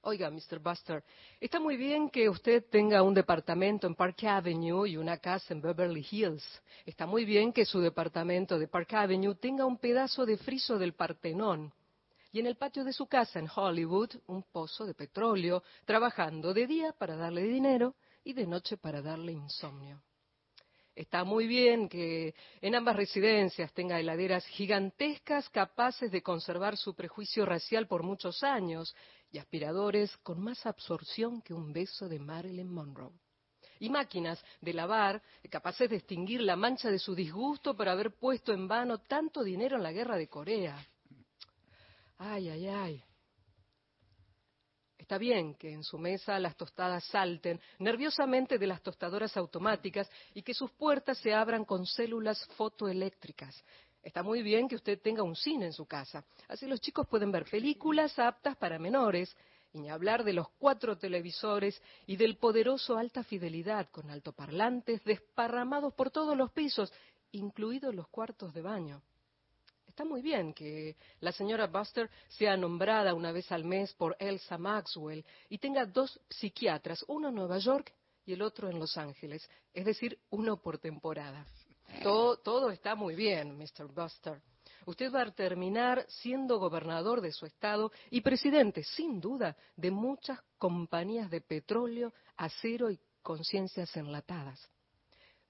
Oiga, Mr. Buster, está muy bien que usted tenga un departamento en Park Avenue y una casa en Beverly Hills. Está muy bien que su departamento de Park Avenue tenga un pedazo de friso del Partenón. Y en el patio de su casa en Hollywood, un pozo de petróleo, trabajando de día para darle dinero y de noche para darle insomnio. Está muy bien que en ambas residencias tenga heladeras gigantescas capaces de conservar su prejuicio racial por muchos años y aspiradores con más absorción que un beso de Marilyn Monroe. Y máquinas de lavar capaces de extinguir la mancha de su disgusto por haber puesto en vano tanto dinero en la guerra de Corea. Ay, ay, ay. Está bien que en su mesa las tostadas salten nerviosamente de las tostadoras automáticas y que sus puertas se abran con células fotoeléctricas. Está muy bien que usted tenga un cine en su casa. Así los chicos pueden ver películas aptas para menores, y ni hablar de los cuatro televisores y del poderoso alta fidelidad con altoparlantes desparramados por todos los pisos, incluidos los cuartos de baño. Está muy bien que la señora Buster sea nombrada una vez al mes por Elsa Maxwell y tenga dos psiquiatras, uno en Nueva York y el otro en Los Ángeles, es decir, uno por temporada. Todo, está muy bien, Mr. Buster. Usted va a terminar siendo gobernador de su estado y presidente, sin duda, de muchas compañías de petróleo, acero y conciencias enlatadas.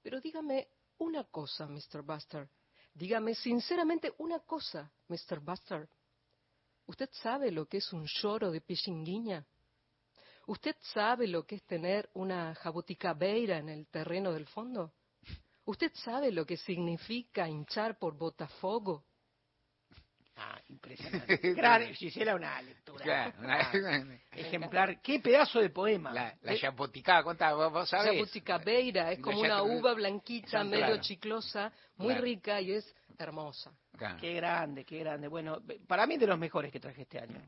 Pero dígame una cosa, Mr. Buster. Dígame sinceramente una cosa, Mr. Buster. ¿Usted sabe lo que es un lloro de pichinguiña? ¿Usted sabe lo que es tener una jabuticabeira en el terreno del fondo? ¿Usted sabe lo que significa hinchar por Botafogo? Ah, impresionante. Gran, Gisela, una lectura. Claro, una- Ejemplar. Qué pedazo de poema. La, la Eh, contá, vos, vos sabés. Es como una uva blanquita, Claro. medio chiclosa, muy Claro. rica y es hermosa. Qué grande, qué grande. Bueno, para mí de los mejores que traje este año.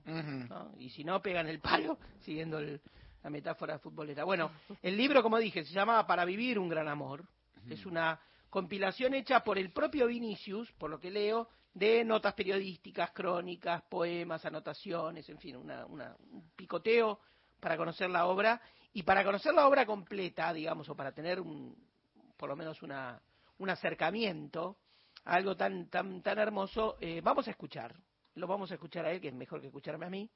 ¿no? Y si no, pegan el palo, siguiendo el- la metáfora futbolera. Bueno, el libro, como dije, se llama Para vivir un gran amor. Es una compilación hecha por el propio Vinicius, por lo que leo, de notas periodísticas, crónicas, poemas, anotaciones, en fin, una, una- un picoteo para conocer la obra y para conocer la obra completa, digamos, o para tener un, por lo menos una, un acercamiento a algo tan, tan, tan hermoso, eh, vamos a escuchar. Lo vamos a escuchar a él, que es mejor que escucharme a mí.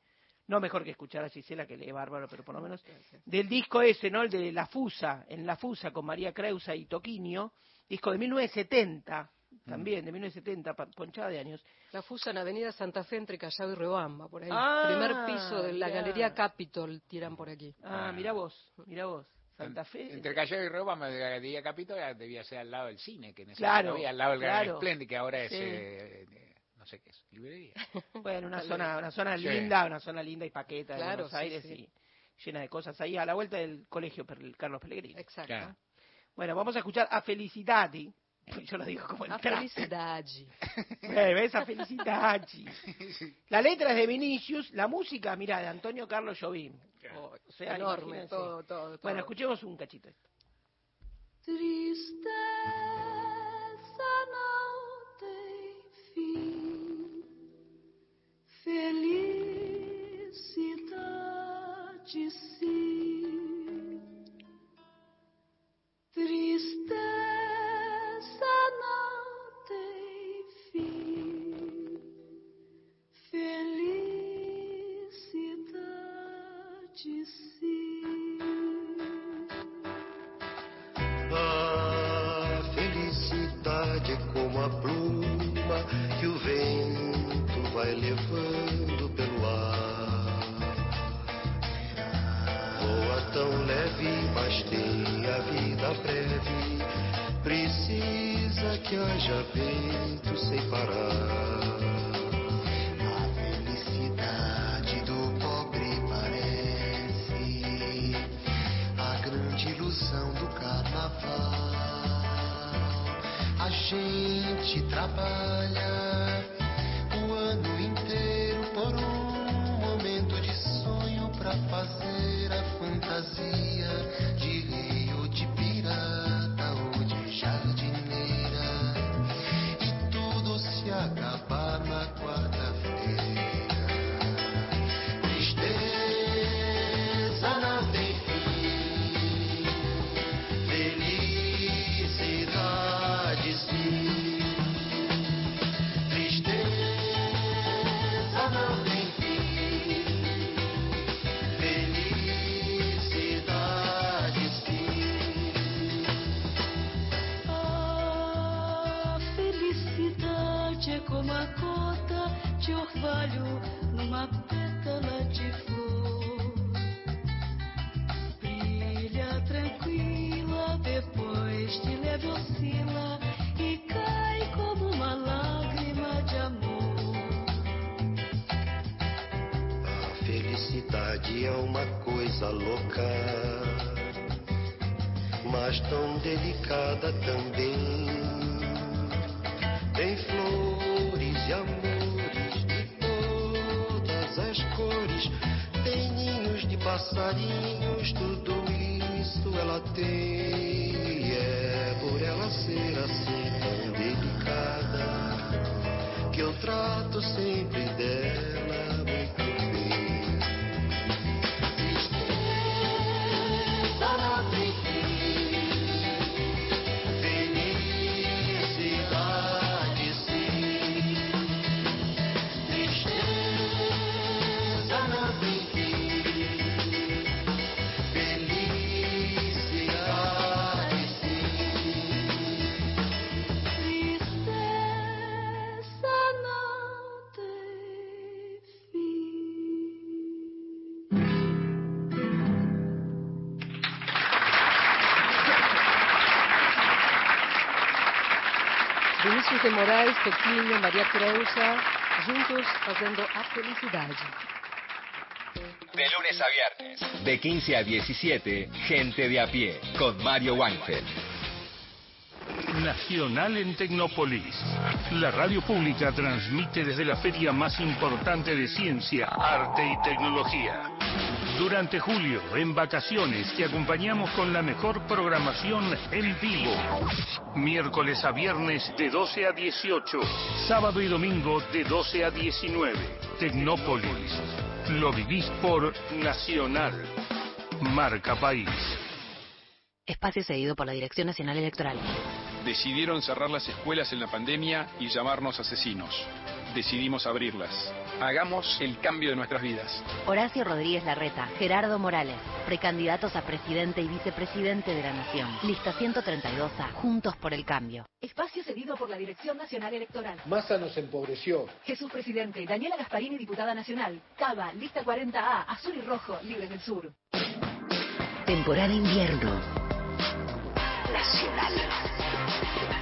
No mejor que escuchar a Gisela, que lee bárbaro, pero por lo menos del disco ese, ¿no? El de La Fusa, en La Fusa con María Creusa y Toquinho, disco de 1970, también de 1970, pa- ponchada de años. La fusa en Avenida Santa Fe entre Callao y Riobamba, por ahí. Ah, Primer piso de la ya. Galería Capitol tiran por aquí. Ah, mira vos, mira vos. Santa Fe. Entre Callao y Roma, me debía Capito, debía ser al lado del cine, que en ese Claro, momento había al lado del Gran. Splendid, que ahora es, Sí. eh, no sé qué es, librería. Bueno, una zona, una zona Sí. linda, una zona linda y paqueta de Buenos sí, Aires sí. y llena de cosas ahí a la vuelta del colegio Carlos Pellegrini. Exacto. Claro. Bueno, vamos a escuchar a Felicitati. Yo lo digo como el A. Eh, ¿Ves? A Felicitati. La letra es de Vinicius, la música, mira, de Antonio Carlos Jobim. O sea, Enorme, todo, todo, todo. Bueno, escuchemos un cachito. Tristeza não felicidade de passarinhos, tudo isso ela tem. Pequinho, Maria Creuza, juntos fazendo a felicidade. De lunes a viernes. De 15 a 17, Gente de a pie, con Mario Weinfeld. Nacional en Tecnópolis. La radio pública transmite desde la feria más importante de ciencia, arte y tecnología. Durante julio, en vacaciones, te acompañamos con la mejor programación en vivo. Miércoles a viernes de 12 a 18. Sábado y domingo de 12 a 19. Tecnópolis. Lo vivís por Nacional. Marca País. Espacio cedido por la Dirección Nacional Electoral. Decidieron cerrar las escuelas en la pandemia y llamarnos asesinos. Decidimos abrirlas. Hagamos el cambio de nuestras vidas. Horacio Rodríguez Larreta, Gerardo Morales, precandidatos a presidente y vicepresidente de la Nación. Lista 132A, Juntos por el Cambio. Espacio cedido por la Dirección Nacional Electoral. Massa nos empobreció. Jesús Presidente, Daniela Gasparini, diputada nacional. Cava, lista 40A, azul y rojo, libres del sur. Temporada invierno. Nacional.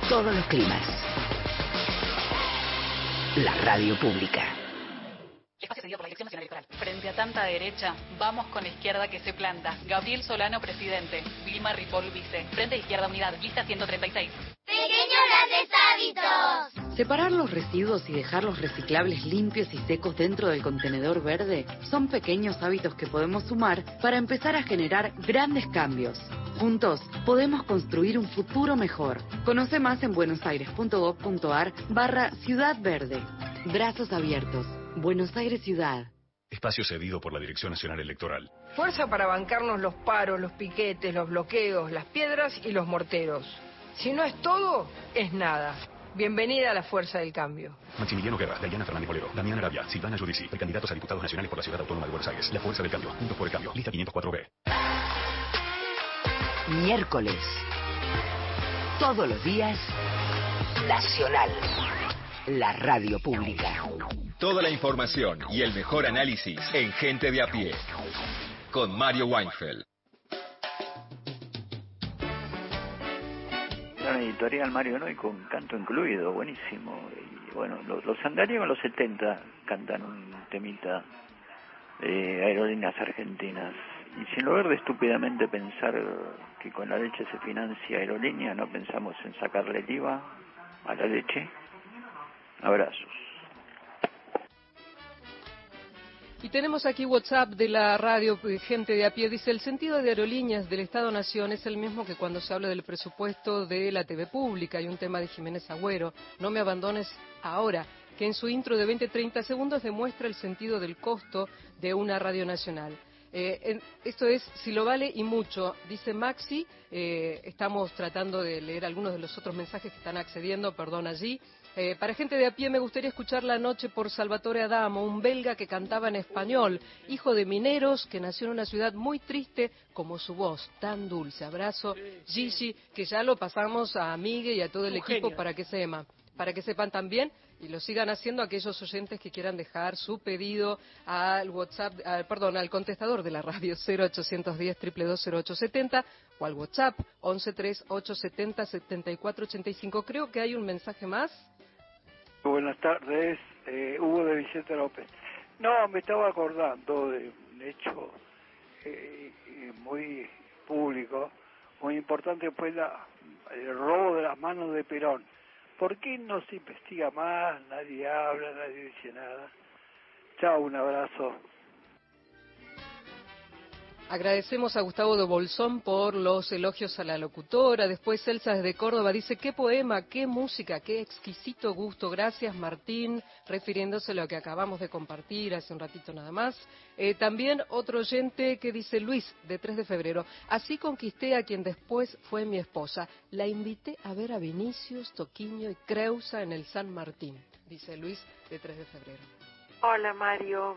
Todos los climas. La radio pública. Espacio cedido por la Dirección Nacional Electoral. Frente a tanta derecha, vamos con la izquierda que se planta. Gabriel Solano, presidente. Vilma Ripoll, vice. Frente a Izquierda Unidad, lista 136. Pequeños grandes hábitos. Separar los residuos y dejar los reciclables limpios y secos dentro del contenedor verde son pequeños hábitos que podemos sumar para empezar a generar grandes cambios. Juntos podemos construir un futuro mejor. Conoce más en buenosaires.gov.ar barra Ciudad Verde. Brazos abiertos. Buenos Aires Ciudad. Espacio cedido por la Dirección Nacional Electoral. Fuerza para bancarnos los paros, los piquetes, los bloqueos, las piedras y los morteros. Si no es todo, es nada. Bienvenida a la Fuerza del Cambio. Maximiliano Guerra, Dayana Fernández Bolero, Damián Arabia, Silvana Giudici, precandidatos a diputados nacionales por la Ciudad Autónoma de Buenos Aires. La Fuerza del Cambio, Juntos por el Cambio, lista 504B. Miércoles. Todos los días. Nacional. La radio pública. Toda la información y el mejor análisis en Gente de a pie. Con Mario Weinfeld. Gran editorial Mario Noy con canto incluido, buenísimo. Y bueno, los, los andariegos en los 70 cantan un temita de aerolíneas argentinas. Y sin lugar de estúpidamente pensar que con la leche se financia aerolínea, no pensamos en sacarle el IVA a la leche. Abrazos. Y tenemos aquí WhatsApp de la radio eh, Gente de a pie. Dice, el sentido de aerolíneas del Estado-Nación es el mismo que cuando se habla del presupuesto de la TV pública. Hay un tema de Jiménez Agüero. No me abandones ahora, que en su intro de 20-30 segundos demuestra el sentido del costo de una radio nacional. Eh, esto es, si lo vale y mucho, dice Maxi. eh, estamos tratando de leer algunos de los otros mensajes que están accediendo, perdón allí. Eh, para gente de a pie me gustaría escuchar la noche por Salvatore Adamo, un belga que cantaba en español, hijo de mineros que nació en una ciudad muy triste como su voz, tan dulce. Abrazo, Gigi, que ya lo pasamos a Migue y a todo el equipo para que sepan, para que sepan también y lo sigan haciendo aquellos oyentes que quieran dejar su pedido al WhatsApp, perdón, al contestador de la radio 0810 0870 o al WhatsApp 113 870 7485. Creo que hay un mensaje más. Buenas tardes, eh, Hugo de Vicente López. No, me estaba acordando de un hecho eh, muy público, muy importante, fue la, el robo de las manos de Perón. ¿Por qué no se investiga más? Nadie habla, nadie dice nada. Chao, un abrazo. Agradecemos a Gustavo de Bolsón por los elogios a la locutora. Después Elsa desde Córdoba dice, qué poema, qué música, qué exquisito gusto. Gracias Martín, refiriéndose a lo que acabamos de compartir hace un ratito nada más. Eh, también otro oyente que dice, Luis, de 3 de febrero, así conquisté a quien después fue mi esposa. La invité a ver a Vinicius, Toquiño y Creusa en el San Martín, dice Luis, de 3 de febrero. Hola Mario,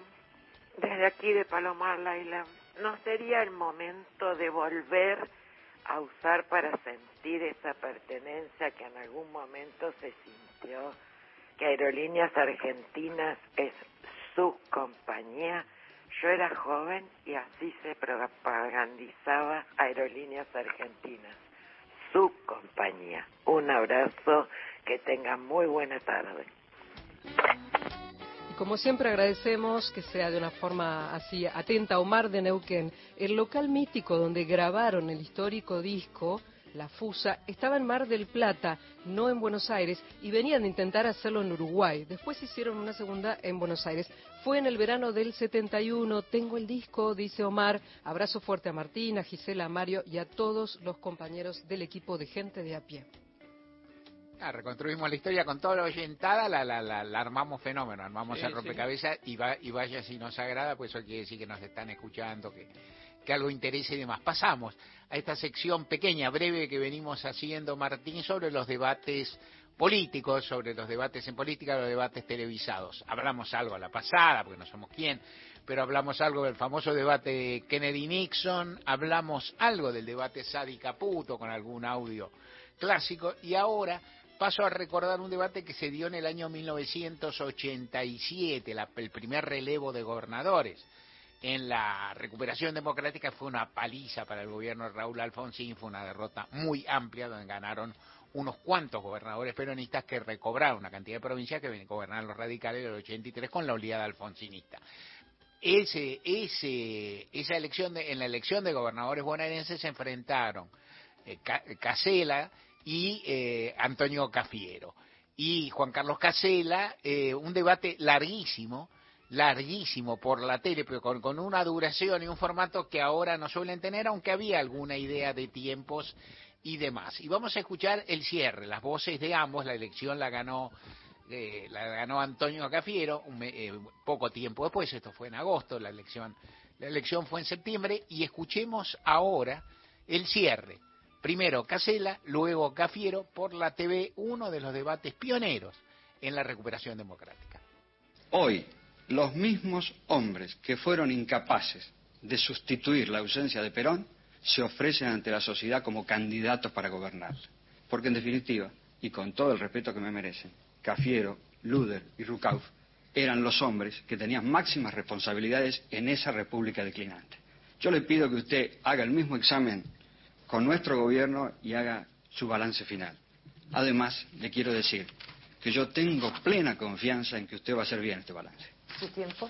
desde aquí de Palomar, Laila ¿No sería el momento de volver a usar para sentir esa pertenencia que en algún momento se sintió, que Aerolíneas Argentinas es su compañía? Yo era joven y así se propagandizaba Aerolíneas Argentinas, su compañía. Un abrazo, que tengan muy buena tarde. Como siempre agradecemos que sea de una forma así atenta Omar de Neuquén. El local mítico donde grabaron el histórico disco, La Fusa, estaba en Mar del Plata, no en Buenos Aires, y venían de intentar hacerlo en Uruguay. Después hicieron una segunda en Buenos Aires. Fue en el verano del 71, tengo el disco, dice Omar. Abrazo fuerte a Martín, a Gisela, a Mario y a todos los compañeros del equipo de gente de a pie. Ah, reconstruimos la historia con toda la oyentada, la, la, la, armamos fenómeno, armamos el rompecabezas y, va, y vaya si nos agrada, pues eso quiere decir que nos están escuchando, que, que algo interese y demás. Pasamos a esta sección pequeña, breve que venimos haciendo, Martín, sobre los debates políticos, sobre los debates en política, los debates televisados. Hablamos algo a la pasada, porque no somos quién, pero hablamos algo del famoso debate Kennedy-Nixon, hablamos algo del debate Sadi-Caputo con algún audio clásico, y ahora paso a recordar un debate que se dio en el año 1987, el primer relevo de gobernadores. En la recuperación democrática fue una paliza para el gobierno de Raúl Alfonsín, fue una derrota muy amplia donde ganaron unos cuantos gobernadores peronistas que recobraron una cantidad de provincias que gobernaron los radicales del 83 con la oleada alfonsinista. Ese, ese, esa elección en la elección de gobernadores bonaerenses se enfrentaron eh, Casela y eh, Antonio Cafiero. Y Juan Carlos Casela, eh, un debate larguísimo, larguísimo por la tele, pero con, con, una duración y un formato que ahora no suelen tener, aunque había alguna idea de tiempos y demás. Y vamos a escuchar el cierre, las voces de ambos, la elección la ganó eh, la ganó Antonio Cafiero un, eh, poco tiempo después, esto fue en agosto, la elección, la elección fue en septiembre, y escuchemos ahora el cierre Primero Casela, luego Cafiero, por la TV, uno de los debates pioneros en la recuperación democrática. Hoy, los mismos hombres que fueron incapaces de sustituir la ausencia de Perón se ofrecen ante la sociedad como candidatos para gobernar. Porque en definitiva, y con todo el respeto que me merecen, Cafiero, Luder y Rucauf eran los hombres que tenían máximas responsabilidades en esa república declinante. Yo le pido que usted haga el mismo examen con nuestro gobierno y haga su balance final. Además, le quiero decir que yo tengo plena confianza en que usted va a hacer bien este balance. ¿Su tiempo?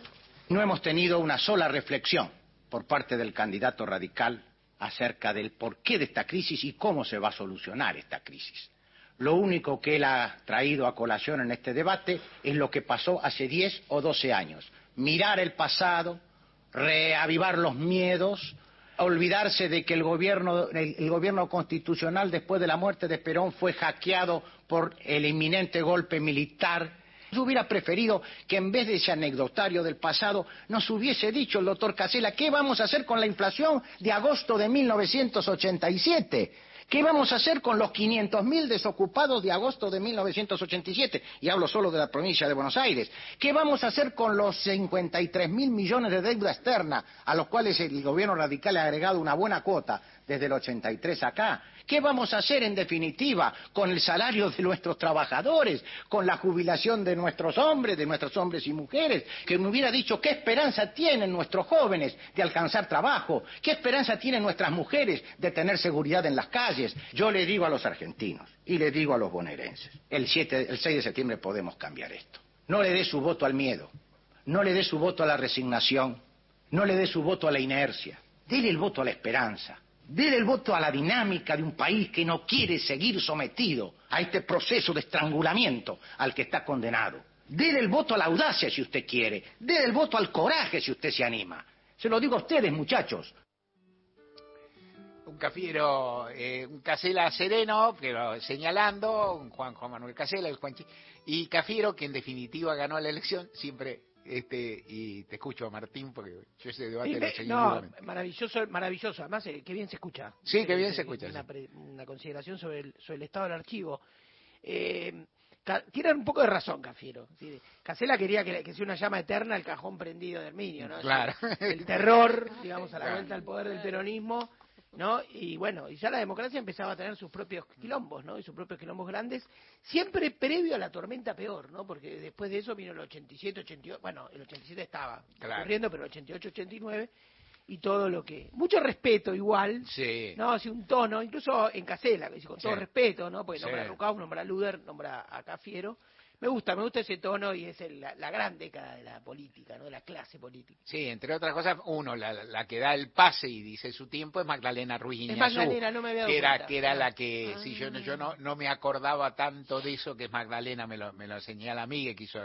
No hemos tenido una sola reflexión por parte del candidato radical acerca del porqué de esta crisis y cómo se va a solucionar esta crisis. Lo único que él ha traído a colación en este debate es lo que pasó hace 10 o 12 años. Mirar el pasado, reavivar los miedos, olvidarse de que el gobierno, el, gobierno constitucional después de la muerte de Perón fue hackeado por el inminente golpe militar. Yo hubiera preferido que en vez de ese anecdotario del pasado nos hubiese dicho el doctor Casella qué vamos a hacer con la inflación de agosto de 1987 ¿Qué vamos a hacer con los 500.000 desocupados de agosto de 1987? Y hablo solo de la provincia de Buenos Aires. ¿Qué vamos a hacer con los 53.000 millones de deuda externa a los cuales el gobierno radical ha agregado una buena cuota desde el 83 acá? ¿Qué vamos a hacer en definitiva con el salario de nuestros trabajadores, con la jubilación de nuestros hombres, de nuestros hombres y mujeres? Que me hubiera dicho qué esperanza tienen nuestros jóvenes de alcanzar trabajo, qué esperanza tienen nuestras mujeres de tener seguridad en las calles. Yo le digo a los argentinos y le digo a los bonaerenses, el, 7, el 6 de septiembre podemos cambiar esto. No le dé su voto al miedo, no le dé su voto a la resignación, no le dé su voto a la inercia, dele el voto a la esperanza, dele el voto a la dinámica de un país que no quiere seguir sometido a este proceso de estrangulamiento al que está condenado. Dele el voto a la audacia si usted quiere, dele el voto al coraje si usted se anima. Se lo digo a ustedes, muchachos. Un Cafiero, eh, un Casela sereno, pero señalando, un Juan Juan Manuel Casela, el Juanchi, y Cafiero, que en definitiva ganó la elección, siempre este y te escucho Martín porque yo ese debate Sí, lo ve- seguí no, maravilloso, maravilloso. Además, eh, qué bien se escucha. Sí, qué bien Eh, se escucha, Una, sí. una consideración sobre el, sobre el estado del archivo. Eh, tienen un poco de razón, Cafiero. Sí, Casela quería que, que sea una llama eterna el cajón prendido de Herminio, ¿no? Claro. El terror, digamos, a la Claro. vuelta al poder del peronismo, ¿no? Y bueno, y ya la democracia empezaba a tener sus propios quilombos, ¿no? Y sus propios quilombos grandes, siempre previo a la tormenta peor, ¿no? Porque después de eso vino el 87, 88, bueno, el 87 estaba Claro. ocurriendo, pero el 88, 89 y todo lo que mucho respeto igual Sí. no así un tono incluso en Casela que dice con todo respeto no porque Sí. nombra a Rucau nombra a Luder nombra a Cafiero me gusta me gusta ese tono y es el- la, la gran década de la política no de la clase política. Sí, entre otras cosas, uno, la, la que da el pase y dice su tiempo es Magdalena Ruiz Es Magdalena, no me había dado que era, cuenta. que era la que, sí, yo, no- yo no, no me acordaba tanto de eso, que es Magdalena, me lo, me lo señala a mí, que quiso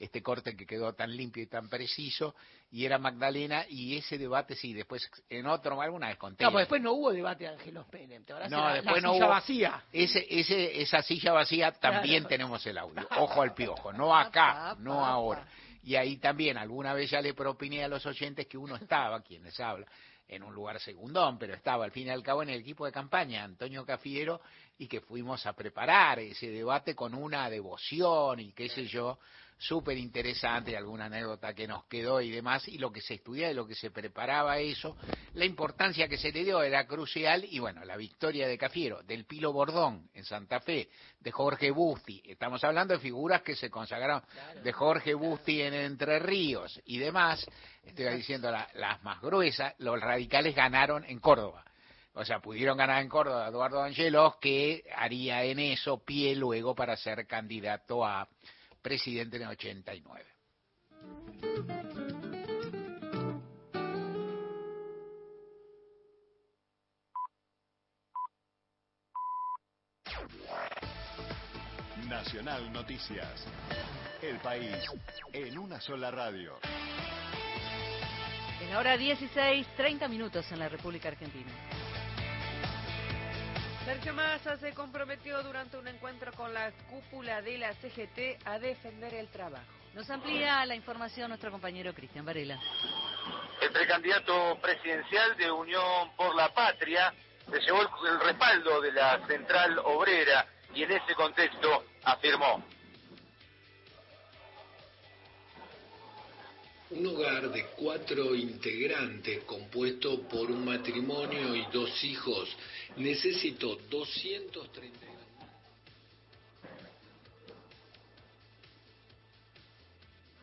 este corte que quedó tan limpio y tan preciso, y era Magdalena, y ese debate, sí, después en otro, alguna vez conté. no pues después no hubo debate de Ángelos Pérez te No, la, después la no silla hubo. vacía Ese, ese, esa silla vacía también Claro. tenemos el audio. Ojo al piojo, no acá, no ahora. Y ahí también, alguna vez ya le propiné a los oyentes que uno estaba, quien les habla, en un lugar segundón, pero estaba al fin y al cabo en el equipo de campaña, Antonio Cafiero, y que fuimos a preparar ese debate con una devoción y qué sé yo, súper interesante, alguna anécdota que nos quedó y demás, y lo que se estudiaba y lo que se preparaba eso, la importancia que se le dio era crucial, y bueno, la victoria de Cafiero, del Pilo Bordón en Santa Fe, de Jorge Busti, estamos hablando de figuras que se consagraron, de Jorge Busti en Entre Ríos y demás, estoy diciendo la- las más gruesas, los radicales ganaron en Córdoba. O sea, pudieron ganar en Córdoba a Eduardo Angelos, que haría en eso pie luego para ser candidato a presidente en el 89. Nacional Noticias. El país en una sola radio. En la hora 16, 30 minutos en la República Argentina. Sergio Massa se comprometió durante un encuentro con la cúpula de la CGT a defender el trabajo. Nos amplía la información nuestro compañero Cristian Varela. El precandidato presidencial de Unión por la Patria se llevó el, el respaldo de la central obrera y en ese contexto afirmó. Un hogar de cuatro integrantes compuesto por un matrimonio y dos hijos necesitó 230.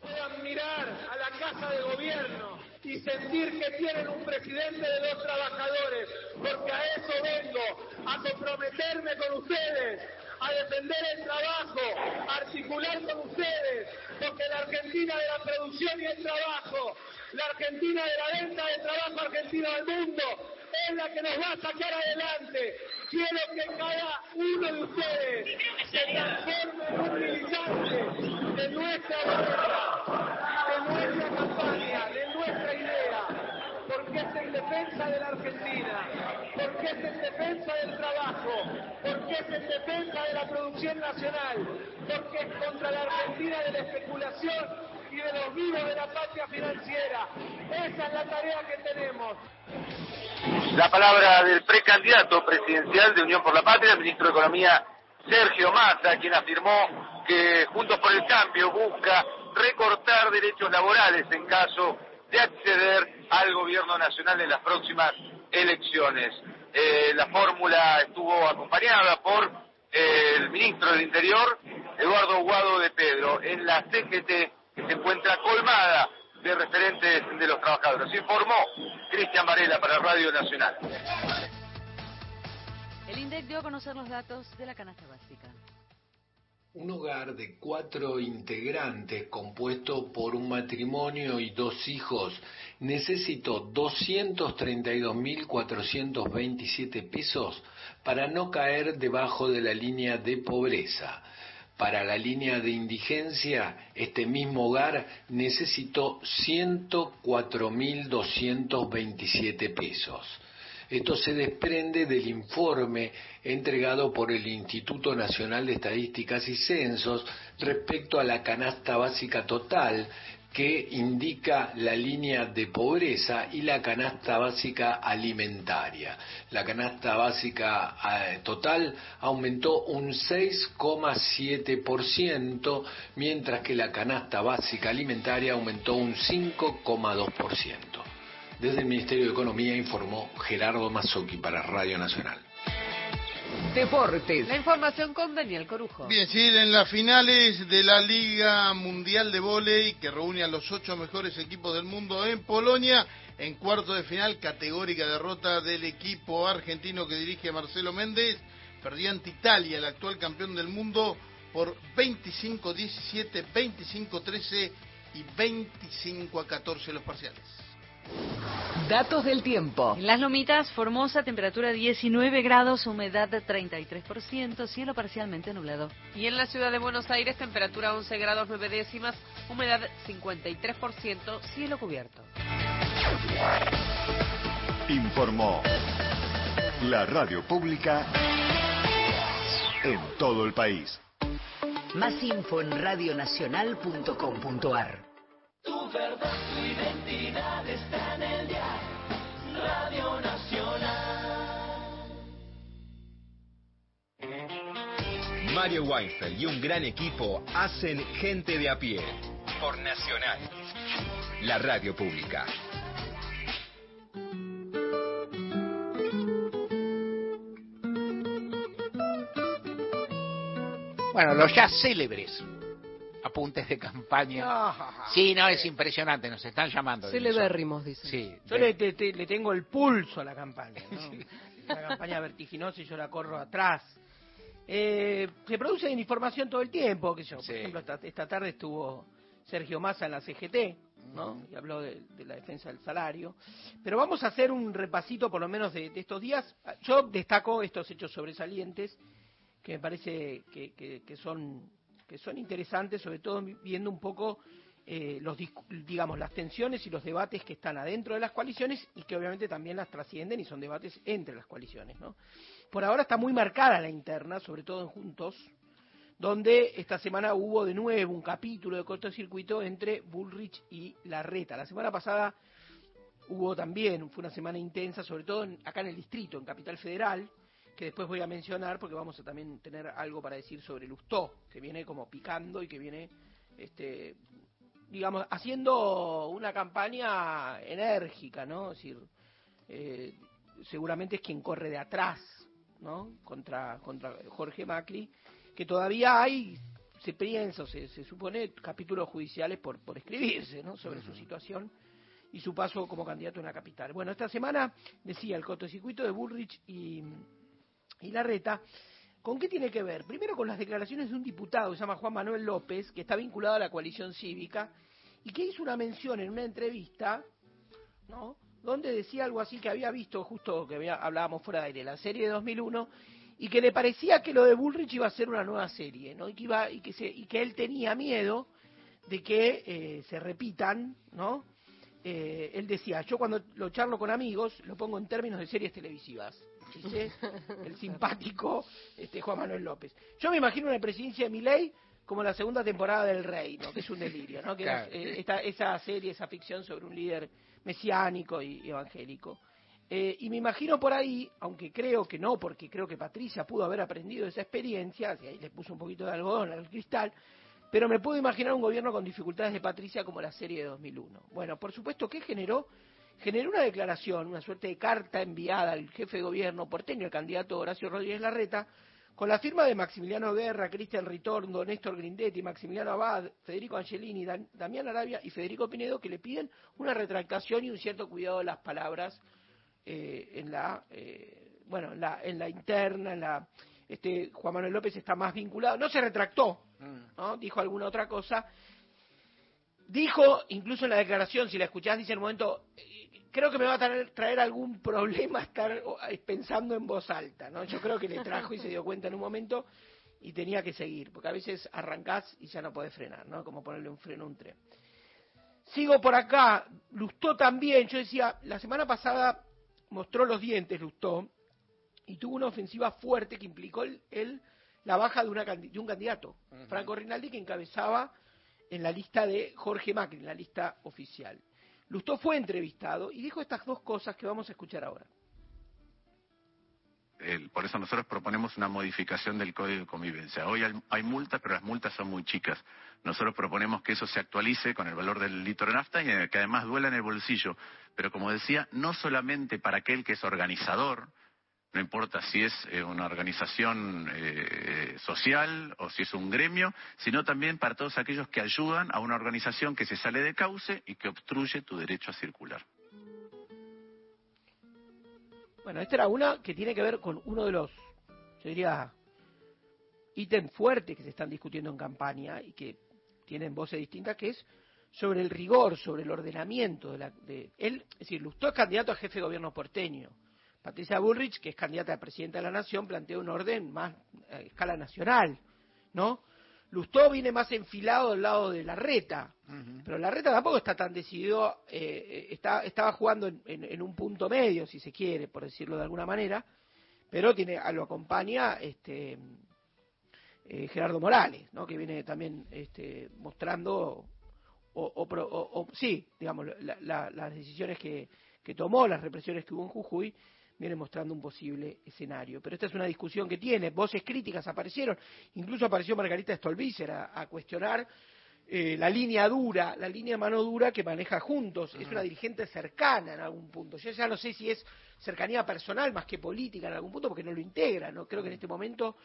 puedan mirar a la Casa de Gobierno y sentir que tienen un presidente de los trabajadores, porque a eso vengo, a comprometerme con ustedes, a defender el trabajo, a articular con ustedes, porque la Argentina de la producción y el trabajo, la Argentina de la venta de trabajo argentino al mundo, es la que nos va a sacar adelante. Quiero que cada uno de ustedes se transforme en un militante de nuestra voluntad, porque es en defensa de la Argentina, porque es en defensa del trabajo, porque es en defensa de la producción nacional, porque es contra la Argentina de la especulación y de los vivos de la patria financiera. Esa es la tarea que tenemos. La palabra del precandidato presidencial de Unión por la Patria, el ministro de Economía Sergio Massa, quien afirmó que Juntos por el Cambio busca recortar derechos laborales en caso de acceder al gobierno nacional en las próximas elecciones. Eh, la fórmula estuvo acompañada por eh, el ministro del Interior, Eduardo Guado de Pedro, en la CGT que se encuentra colmada de referentes de los trabajadores. Informó Cristian Varela para Radio Nacional. El INDEC dio a conocer los datos de la canasta básica. Un hogar de cuatro integrantes compuesto por un matrimonio y dos hijos necesitó 232.427 pesos para no caer debajo de la línea de pobreza. Para la línea de indigencia, este mismo hogar necesitó 104.227 pesos. Esto se desprende del informe entregado por el Instituto Nacional de Estadísticas y Censos respecto a la canasta básica total que indica la línea de pobreza y la canasta básica alimentaria. La canasta básica eh, total aumentó un 6,7%, mientras que la canasta básica alimentaria aumentó un 5,2%. Desde el Ministerio de Economía informó Gerardo Mazzocchi para Radio Nacional. Deportes. La información con Daniel Corujo. Bien, siguen las finales de la Liga Mundial de Voley que reúne a los ocho mejores equipos del mundo en Polonia. En cuarto de final, categórica derrota del equipo argentino que dirige Marcelo Méndez. Perdió ante Italia, el actual campeón del mundo, por 25-17, 25-13 y 25-14 los parciales. Datos del tiempo. En las Lomitas, Formosa, temperatura 19 grados, humedad 33%, cielo parcialmente nublado. Y en la ciudad de Buenos Aires, temperatura 11 grados 9 décimas, humedad 53%, cielo cubierto. Informó la radio pública en todo el país. Más info en radionacional.com.ar. Tu verdad, tu identidad está en el día. Radio Nacional. Mario Weinfeld y un gran equipo hacen gente de a pie. Por Nacional. La radio pública. Bueno, los ya célebres apuntes de campaña. Sí, no, es impresionante, nos están llamando. Celebérrimos, dice. Sí. Yo le, te- te- le tengo el pulso a la campaña, ¿no? Una campaña vertiginosa y yo la corro atrás. Eh, se produce información todo el tiempo, que yo, por ejemplo, esta, esta tarde estuvo Sergio Massa en la CGT, ¿no? Y habló de, de la defensa del salario. Pero vamos a hacer un repasito, por lo menos, de, de estos días. Yo destaco estos hechos sobresalientes que me parece que, que- que son que son interesantes, sobre todo viendo un poco eh, los digamos las tensiones y los debates que están adentro de las coaliciones y que obviamente también las trascienden y son debates entre las coaliciones, ¿no? Por ahora está muy marcada la interna, sobre todo en Juntos, donde esta semana hubo de nuevo un capítulo de cortocircuito entre Bullrich y Larreta. La semana pasada hubo también, fue una semana intensa, sobre todo en- acá en el distrito, en Capital Federal, que después voy a mencionar porque vamos a también tener algo para decir sobre Lustó, que viene como picando y que viene, este, digamos, haciendo una campaña enérgica, ¿no? Es decir, eh, seguramente es quien corre de atrás, ¿no? Contra, contra Jorge Macri, que todavía hay, se piensa, o se, se supone, capítulos judiciales por, por escribirse, ¿no? Sobre su situación y su paso como candidato en la capital. Bueno, esta semana decía el cortocircuito de Bullrich y, y Larreta. ¿Con qué tiene que ver? Primero con las declaraciones de un diputado que se llama Juan Manuel López, que está vinculado a la coalición cívica, y que hizo una mención en una entrevista, ¿no? Donde decía algo así que había visto, justo que había- hablábamos fuera de aire, la serie de 2001, y que le parecía que lo de Bullrich iba a ser una nueva serie, ¿no? Y que, iba, y que, se, y que él tenía miedo de que eh, se repitan, ¿no? Eh, él decía, yo cuando lo charlo con amigos, lo pongo en términos de series televisivas. El simpático este, Juan Manuel López. Yo me imagino una presidencia de Milei como la segunda temporada del Reino, que es un delirio, ¿no? Que Claro. es, eh, esta- esa serie, esa ficción sobre un líder mesiánico y evangélico. Eh, y me imagino por ahí, aunque creo que no, porque creo que Patricia pudo haber aprendido esa experiencia, y ahí le puso un poquito de algodón al cristal, pero me puedo imaginar un gobierno con dificultades de Patricia como la serie de 2001. Bueno, por supuesto, ¿qué generó? Generó una declaración, una suerte de carta enviada al jefe de gobierno porteño, el candidato Horacio Rodríguez Larreta, con la firma de Maximiliano Guerra, Cristian Ritorno, Néstor Grindetti, Maximiliano Abad, Federico Angelini, Damián Arabia y Federico Pinedo, que le piden una retractación y un cierto cuidado de las palabras eh, en la, eh, bueno, en la, en la interna, en la, este, Juan Manuel López está más vinculado, no se retractó, ¿no? dijo alguna otra cosa, dijo, incluso en la declaración, si la escuchás, dice en un momento, creo que me va a traer, algún problema estar pensando en voz alta, ¿no? Yo creo que le trajo y se dio cuenta en un momento y tenía que seguir, porque a veces arrancás y ya no podés frenar, ¿no? Como ponerle un freno a un tren. Sigo por acá, Lustó también, yo decía, la semana pasada mostró los dientes Lustó y tuvo una ofensiva fuerte que implicó el, la baja de, una, de un candidato, Franco Rinaldi, que encabezaba en la lista de Jorge Macri, en la lista oficial. Lustó fue entrevistado y dijo estas dos cosas que vamos a escuchar ahora. por eso nosotros proponemos una modificación del Código de Convivencia. Hoy hay, multas, pero las multas son muy chicas. Nosotros proponemos que eso se actualice con el valor del litro de nafta y eh, que además duela en el bolsillo. Pero como decía, no solamente para aquel que es organizador, no importa si es eh, una organización eh, social o si es un gremio, sino también para todos aquellos que ayudan a una organización que se sale de cauce y que obstruye tu derecho a circular. Bueno, esta era una que tiene que ver con uno de los, yo diría, ítems fuertes que se están discutiendo en campaña y que tienen voces distintas, que es sobre el rigor, sobre el ordenamiento de, la, de él, es decir, Lustó es candidato a jefe de gobierno porteño Patricia Bullrich, que es candidata a presidenta de la Nación, plantea un orden más a escala nacional, ¿no? Lustó viene más enfilado del lado de la reta, pero la reta tampoco está tan decidido, eh, está, estaba jugando en, un punto medio, si se quiere, por decirlo de alguna manera, pero tiene, lo acompaña este, eh, Gerardo Morales, ¿no? que viene también este, mostrando, o, sí, digamos, las decisiones que, que tomó, las represiones que hubo en Jujuy, viene mostrando un posible escenario. Pero esta es una discusión que tiene, voces críticas aparecieron, incluso apareció Margarita Stolbizer a, cuestionar eh, la línea dura, la línea mano dura que maneja juntos. Es una dirigente cercana en algún punto. Yo ya no sé si es cercanía personal más que política en algún punto, porque no lo integra. No creo que en este momento,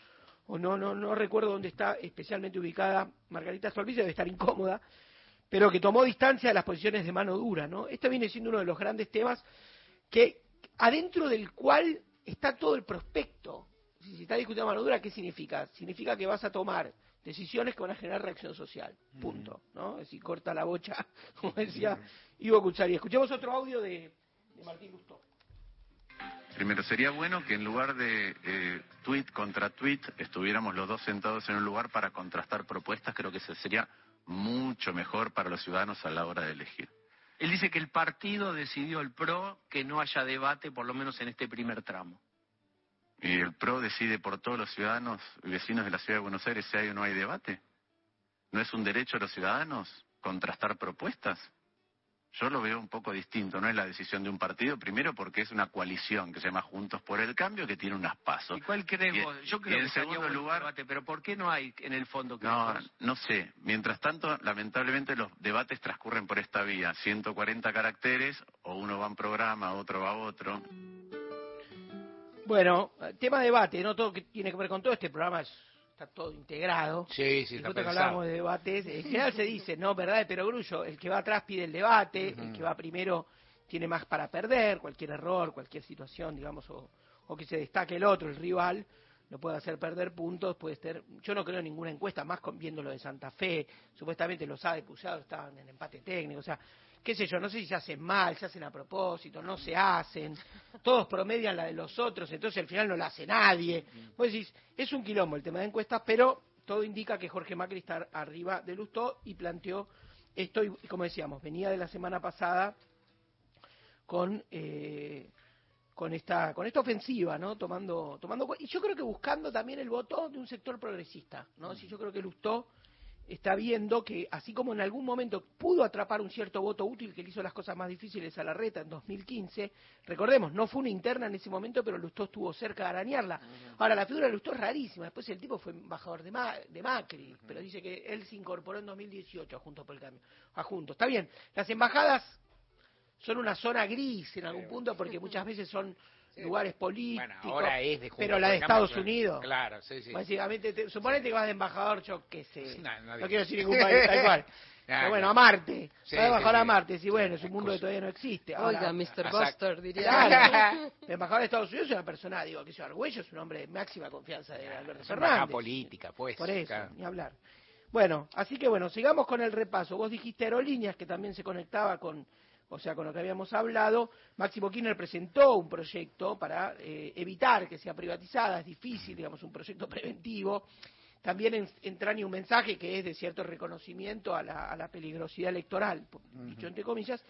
o no, no, no recuerdo dónde está especialmente ubicada Margarita Stolbizer, debe estar incómoda, pero que tomó distancia de las posiciones de mano dura. ¿no? Este viene siendo uno de los grandes temas que adentro del cual está todo el prospecto. Si se está discutiendo mano dura, ¿qué significa? Significa que vas a tomar decisiones que van a generar reacción social. Punto. ¿no? Es decir, corta la bocha, como decía Ivo Cuchari. Escuchemos otro audio de, Martín Gusto. Primero, sería bueno que en lugar de eh, tweet contra tweet estuviéramos los dos sentados en un lugar para contrastar propuestas. Creo que eso sería mucho mejor para los ciudadanos a la hora de elegir. Él dice que el partido decidió el PRO que no haya debate, por lo menos en este primer tramo. ¿Y el PRO decide por todos los ciudadanos y vecinos de la ciudad de Buenos Aires si hay o no hay debate? ¿No es un derecho de los ciudadanos contrastar propuestas? Yo lo veo un poco distinto, no es la decisión de un partido, primero porque es una coalición que se llama Juntos por el Cambio que tiene unas pasos. ¿Y cuál creemos? Yo creo en segundo lugar, debate, pero ¿por qué no hay en el fondo? No, no sé. Mientras tanto, lamentablemente los debates transcurren por esta vía, 140 caracteres, o uno va a un programa, otro va a otro. Bueno, tema debate, no todo que tiene que ver con todo este programa es está todo integrado. Sí, sí, Nosotros que hablamos de debates, en general se dice, no, verdad de perogrullo, el que va atrás pide el debate, el que va primero tiene más para perder, cualquier error, cualquier situación, digamos, o, o que se destaque el otro, el rival, lo puede hacer perder puntos, puede ser, yo no creo en ninguna encuesta, más con, viendo lo de Santa Fe, supuestamente los ha depusado, estaban en empate técnico, o sea, qué sé yo, no sé si se hacen mal, se hacen a propósito, no se hacen, todos promedian la de los otros, entonces al final no la hace nadie. Vos decís, es un quilombo el tema de encuestas, pero todo indica que Jorge Macri está arriba de Lustó y planteó esto, y como decíamos, venía de la semana pasada con... Eh, con esta con esta ofensiva, ¿no? Tomando tomando y yo creo que buscando también el voto de un sector progresista, ¿no? Si yo creo que Lustó está viendo que, así como en algún momento pudo atrapar un cierto voto útil que le hizo las cosas más difíciles a la reta en 2015, recordemos, no fue una interna en ese momento, pero Lustó estuvo cerca de arañarla. Ahora, la figura de Lustó es rarísima, después el tipo fue embajador de, de Macri, pero dice que él se incorporó en 2018 a Juntos por el Cambio, a Juntos. Está bien, las embajadas son una zona gris en algún punto porque muchas veces son lugares políticos. ahora es de Juntos pero la de Estados. Unidos. Claro, sí, sí. Básicamente, te- suponete que vas de embajador, yo qué sé. No, no No, quiero decir ningún país, tal cual. Pero bueno, a Marte. Sí, vas de embajador sí, a. Marte. Sí, bueno, es un mundo que todavía no existe. Ahora, Oiga, Mr. Buster, diría. Claro. El embajador de Estados Unidos es una persona, digo, que sea Argüello es un hombre de máxima confianza de Alberto Es Fernández. política, pues. Por eso, claro. ni hablar. Bueno, así que bueno, sigamos con el repaso. Vos dijiste aerolíneas, que también se conectaba con, o sea, con lo que habíamos hablado. Máximo Kirchner presentó un proyecto para eh, evitar que sea privatizada. Es difícil, digamos, un proyecto preventivo. También en- entraña un mensaje que es de cierto reconocimiento a la, a la peligrosidad electoral, dicho entre comillas.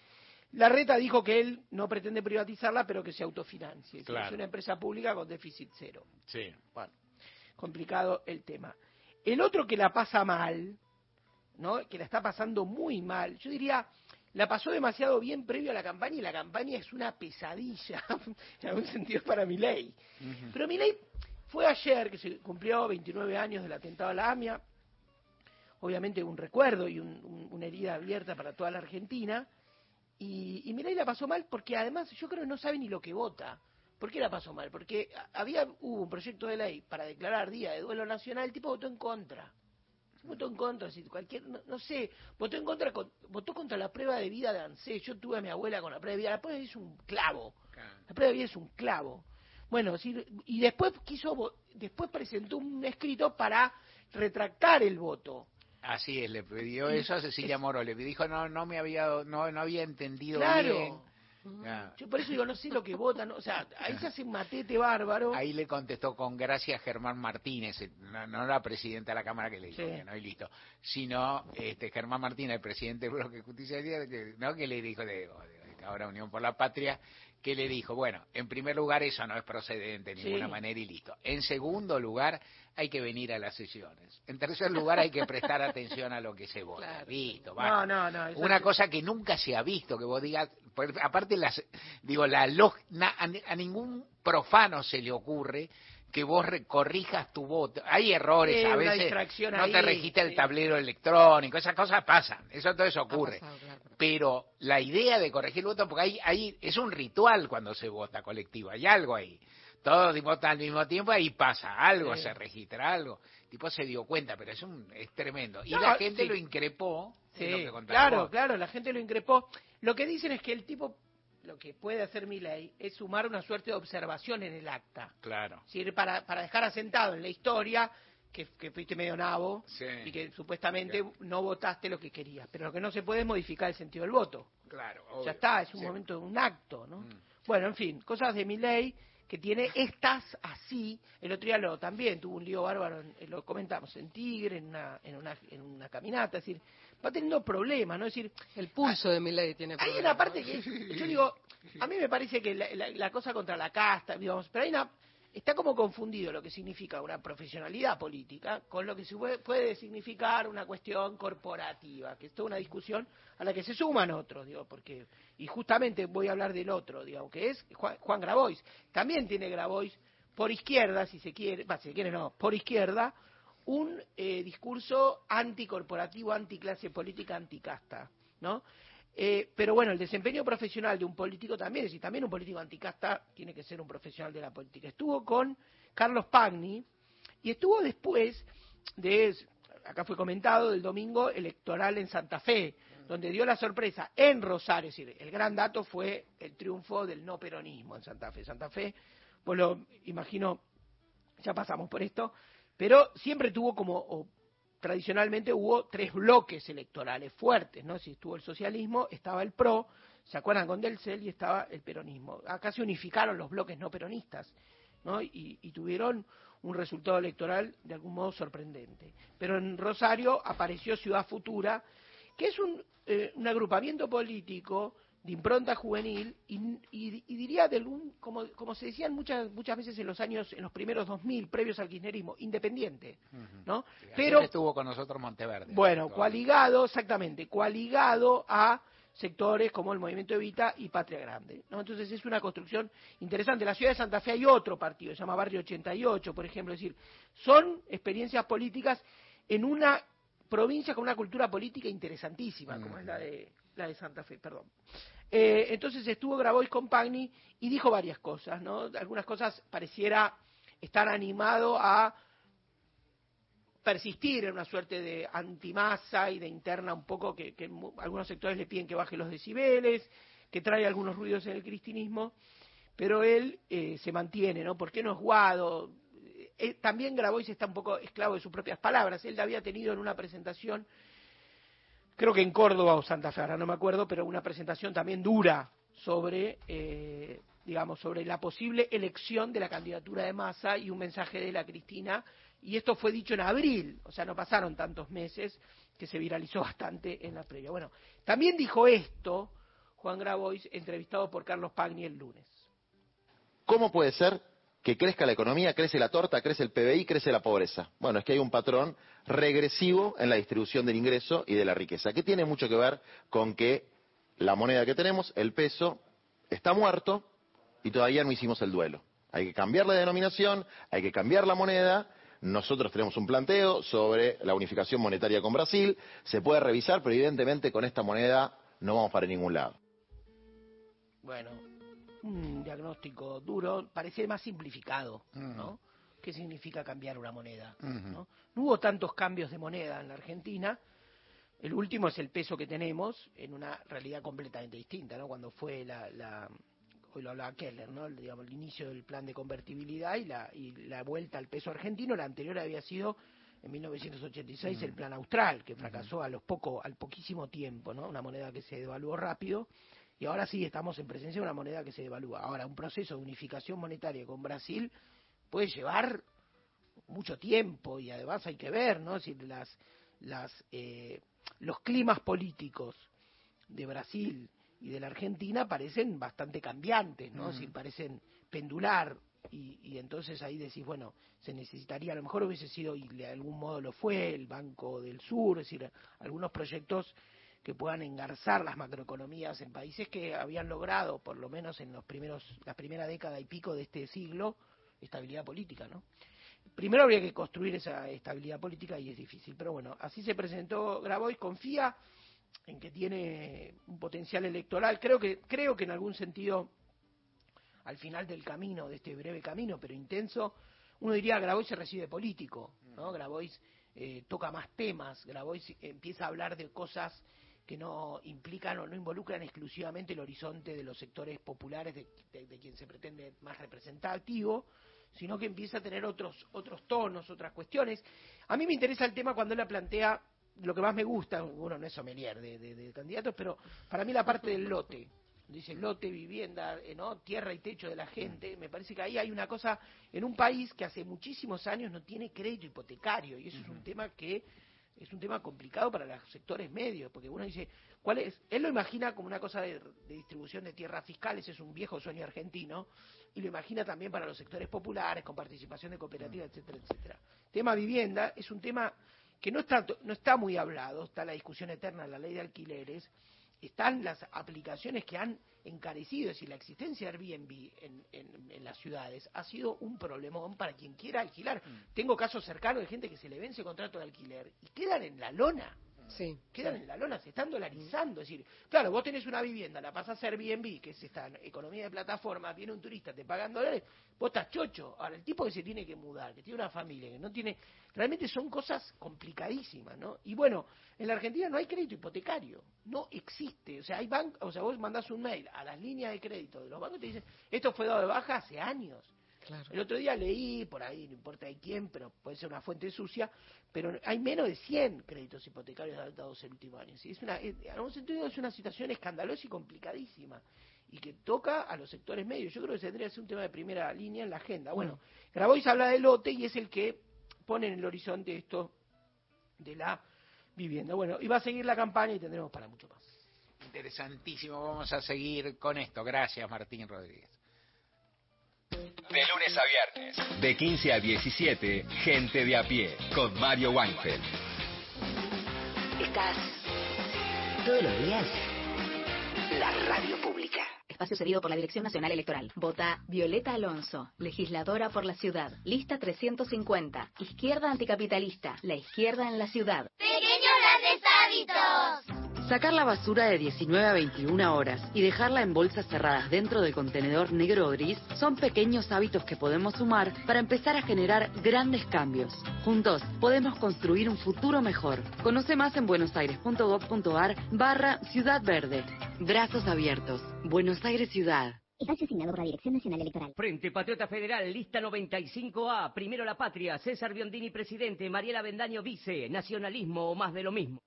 La Reta dijo que él no pretende privatizarla, pero que se autofinancie. Claro. Es una empresa pública con déficit cero Sí. bueno, complicado el tema. El otro que la pasa mal, ¿no? Que la está pasando muy mal, yo diría, la pasó demasiado bien previo a la campaña y la campaña es una pesadilla, en algún sentido para mi ley. Pero mi ley fue ayer, que se cumplió 29 años del atentado a la AMIA, obviamente un recuerdo y un- un- una herida abierta para toda la Argentina, y, y Milei la pasó mal porque además yo creo que no sabe ni lo que vota. ¿Por qué la pasó mal? Porque había hubo un proyecto de ley para declarar día de duelo nacional, el tipo votó en contra. Votó en contra, si cualquier, no, no sé, votó en contra, con- votó contra la prueba de vida de ANSES. Yo tuve a mi abuela con la prueba de vida, la prueba de vida es un clavo. La prueba de vida es un clavo. Bueno, sí, y después quiso, después presentó un escrito para retractar el voto. Así es, le pidió eso a Cecilia Moro, le dijo no no me había no no había entendido Claro. bien. Yo por eso digo, no sé lo que votan, o sea, ahí se hace un matete bárbaro. Ahí le contestó con gracias Germán Martínez, no, no la presidenta de la Cámara que le dijo Sí. que no y listo, sino este Germán Martínez, el presidente del Bloque de Justicia que, ¿no? que le dijo de, de- de ahora Unión por la Patria, que le dijo, bueno, en primer lugar eso no es procedente de Sí. ninguna manera y listo. En segundo lugar, hay que venir a las sesiones. En tercer lugar, hay que prestar atención a lo que se vota. Listo, No, no, no. Una cosa que nunca se ha visto, que vos digas, por- aparte las, digo, la a, a ningún profano se le ocurre que vos corrijas tu voto. Hay errores Sí, a veces, no te registra el tablero electrónico, esas cosas pasan, eso todo eso ocurre. pasado, claro. Pero la idea de corregir el voto, porque ahí, ahí es un ritual cuando se vota colectivo, hay algo ahí. Todos votan al mismo tiempo, ahí pasa algo, Sí. se registra algo. El tipo se dio cuenta, pero es un es tremendo. Y No, la gente lo increpó. lo Sí, que claro, vos. claro, la gente lo increpó. Lo que dicen es que el tipo, lo que puede hacer mi ley es sumar una suerte de observación en el acta. Claro. Para, para dejar asentado en la historia que, que fuiste medio nabo Sí. y que supuestamente no votaste lo que querías. Pero lo que no se puede es modificar el sentido del voto. Claro. Ya está, es un Sí. Mm. momento, un acto, ¿no? Bueno, en fin, cosas de mi ley que tiene estas así. El otro día lo, también tuvo un lío bárbaro, en- lo comentamos, en Tigre, en una, en una, en una caminata, es decir, va teniendo problemas, ¿no? Es decir, El pulso de mi ley tiene hay problemas. una parte que, yo digo, a mí me parece que la, la- la cosa contra la casta, digamos, pero hay una, está como confundido lo que significa una profesionalidad política con lo que se puede, puede significar una cuestión corporativa, que es toda una discusión a la que se suman otros, digo, porque, y justamente voy a hablar del otro, digamos, que es Juan, Juan Grabois. También tiene Grabois por izquierda, si se quiere, va, si se quiere no, por izquierda, un eh, discurso anticorporativo, anticlase política, anticasta, ¿no? Eh, pero bueno, el desempeño profesional de un político también, es decir, también un político anticasta tiene que ser un profesional de la política. Estuvo con Carlos Pagni y estuvo después de, acá fue comentado, del domingo electoral en Santa Fe, donde dio la sorpresa en Rosario, es decir, el gran dato fue el triunfo del no peronismo en Santa Fe. Santa Fe, pues lo imagino, ya pasamos por esto, pero siempre tuvo como, tradicionalmente hubo tres bloques electorales fuertes, ¿no? Si estuvo el socialismo, estaba el PRO, ¿se acuerdan con Delcel? Y estaba el peronismo. Acá se unificaron los bloques no peronistas, ¿no? Y, y tuvieron un resultado electoral de algún modo sorprendente. Pero en Rosario apareció Ciudad Futura, que es un, eh, un agrupamiento político de impronta juvenil y, y- y diría de algún, como, como se decían muchas muchas veces en los años, en los primeros 2000, previos al kirchnerismo, independiente, ¿no? Pero estuvo con nosotros Monteverde. bueno, coaligado, exactamente, coaligado a sectores como el Movimiento Evita y Patria Grande. ¿no? Entonces es una construcción interesante. En la ciudad de Santa Fe hay otro partido, se llama Barrio 88, por ejemplo. Es decir, son experiencias políticas en una provincias con una cultura política interesantísima, como es la de, la de Santa Fe, perdón. Eh, entonces estuvo Grabois con Pagni y dijo varias cosas, ¿no? Algunas cosas pareciera estar animado a persistir en una suerte de antimasa y de interna un poco que, que algunos sectores le piden que baje los decibeles, que trae algunos ruidos en el cristinismo, pero él eh, se mantiene, ¿no? Porque no es guado. Eh, también Grabois está un poco esclavo de sus propias palabras. Él había tenido en una presentación, creo que en Córdoba o Santa Fe, ahora no me acuerdo, pero una presentación también dura sobre, eh, digamos, sobre la posible elección de la candidatura de Massa y un mensaje de la Cristina. Y esto fue dicho en abril, o sea, no pasaron tantos meses, que se viralizó bastante en la previa. Bueno, también dijo esto Juan Grabois, entrevistado por Carlos Pagni el lunes. ¿Cómo puede ser que crezca la economía, crece la torta, crece el PBI, crece la pobreza? Bueno, es que hay un patrón regresivo en la distribución del ingreso y de la riqueza, que tiene mucho que ver con que la moneda que tenemos, el peso, está muerto y todavía no hicimos el duelo. Hay que cambiar la denominación, hay que cambiar la moneda. Nosotros tenemos un planteo sobre la unificación monetaria con Brasil. Se puede revisar, pero evidentemente con esta moneda no vamos para ningún lado. Bueno, un diagnóstico duro, parece más simplificado, ¿no? ¿Qué significa cambiar una moneda? ¿no? No hubo tantos cambios de moneda en la Argentina. El último es el peso que tenemos en una realidad completamente distinta, ¿no? Cuando fue la, la hoy lo hablaba Keller, ¿no? El, digamos, el inicio del plan de convertibilidad y la, y la vuelta al peso argentino, la anterior había sido en 1986 el plan austral, que fracasó a los poco, al poquísimo tiempo, ¿no? Una moneda que se devaluó rápido y ahora sí estamos en presencia de una moneda que se devalúa. Ahora, un proceso de unificación monetaria con Brasil puede llevar mucho tiempo y además hay que ver, ¿no? Decir, las, las, eh, los climas políticos de Brasil y de la Argentina parecen bastante cambiantes, ¿no? Es decir, parecen pendular y, y entonces ahí decís, bueno, se necesitaría, a lo mejor hubiese sido, y de algún modo lo fue, el Banco del Sur, es decir, algunos proyectos que puedan engarzar las macroeconomías en países que habían logrado, por lo menos en los primeros, la primera década y pico de este siglo, estabilidad política, ¿no? Primero habría que construir esa estabilidad política y es difícil, pero bueno, así se presentó Grabois, confía en que tiene un potencial electoral, creo que, creo que en algún sentido, al final del camino, de este breve camino, pero intenso, uno diría Grabois se recibe político, ¿no? Grabois eh, toca más temas, Grabois empieza a hablar de cosas que no implican o no involucran exclusivamente el horizonte de los sectores populares de, de- de quien se pretende más representativo, sino que empieza a tener otros otros tonos, otras cuestiones. A mí me interesa el tema cuando él la plantea, lo que más me gusta, uno no es sommelier de, de- de candidatos, pero para mí la parte del lote, dice lote, vivienda, eh, ¿no? tierra y techo de la gente, me parece que ahí hay una cosa en un país que hace muchísimos años no tiene crédito hipotecario y eso es un tema que es un tema complicado para los sectores medios, porque uno dice, ¿cuál es? Él lo imagina como una cosa de, de distribución de tierras fiscales, es un viejo sueño argentino, y lo imagina también para los sectores populares, con participación de cooperativas, etcétera, etcétera. Tema vivienda es un tema que no está, no está muy hablado, está la discusión eterna de la ley de alquileres, están las aplicaciones que han encarecido, es decir, la existencia de Airbnb en, en- en las ciudades ha sido un problemón para quien quiera alquilar. Tengo casos cercanos de gente que se le vence contrato de alquiler y quedan en la lona. Sí. Quedan en la lona, se están dolarizando. Es decir, claro, vos tenés una vivienda, la pasás a Airbnb, que es esta economía de plataforma, viene un turista, te pagan dólares, vos estás chocho. Ahora, el tipo que se tiene que mudar, que tiene una familia, que no tiene. Realmente son cosas complicadísimas, ¿no? Y bueno, en la Argentina no hay crédito hipotecario, no existe. O sea, hay bancos, o sea, vos mandás un mail a las líneas de crédito de los bancos y te dicen, esto fue dado de baja hace años. El otro día leí por ahí, no importa de quién, pero puede ser una fuente sucia, pero hay menos de 100 créditos hipotecarios dados el último año. ¿sí? Es una, es- en algún sentido es una situación escandalosa y complicadísima y que toca a los sectores medios. Yo creo que tendría que ser un tema de primera línea en la agenda. Bueno, Grabois habla de lote y es el que pone en el horizonte esto de la vivienda. Bueno, y va a seguir la campaña y tendremos para mucho más. Interesantísimo, vamos a seguir con esto. Gracias, Martín Rodríguez. De lunes a viernes. De 15 a 17, Gente de a pie, con Mario Weinfeld. Estás todos los días. La radio pública. Espacio cedido por la Dirección Nacional Electoral. Vota Violeta Alonso, legisladora por la ciudad. Lista 350. Izquierda anticapitalista. La izquierda en la ciudad. Pequeño ¡Roditos! Sacar la basura de 19 a 21 horas y dejarla en bolsas cerradas dentro del contenedor negro o gris son pequeños hábitos que podemos sumar para empezar a generar grandes cambios. Juntos podemos construir un futuro mejor. Conoce más en buenosaires.gov.ar barra Ciudad Verde. Brazos abiertos. Buenos Aires Ciudad. Espacio asignado por la Dirección Nacional Electoral. Frente Patriota Federal, lista 95A, Primero la Patria, César Biondini presidente, Mariela Bendaño vice, nacionalismo o más de lo mismo.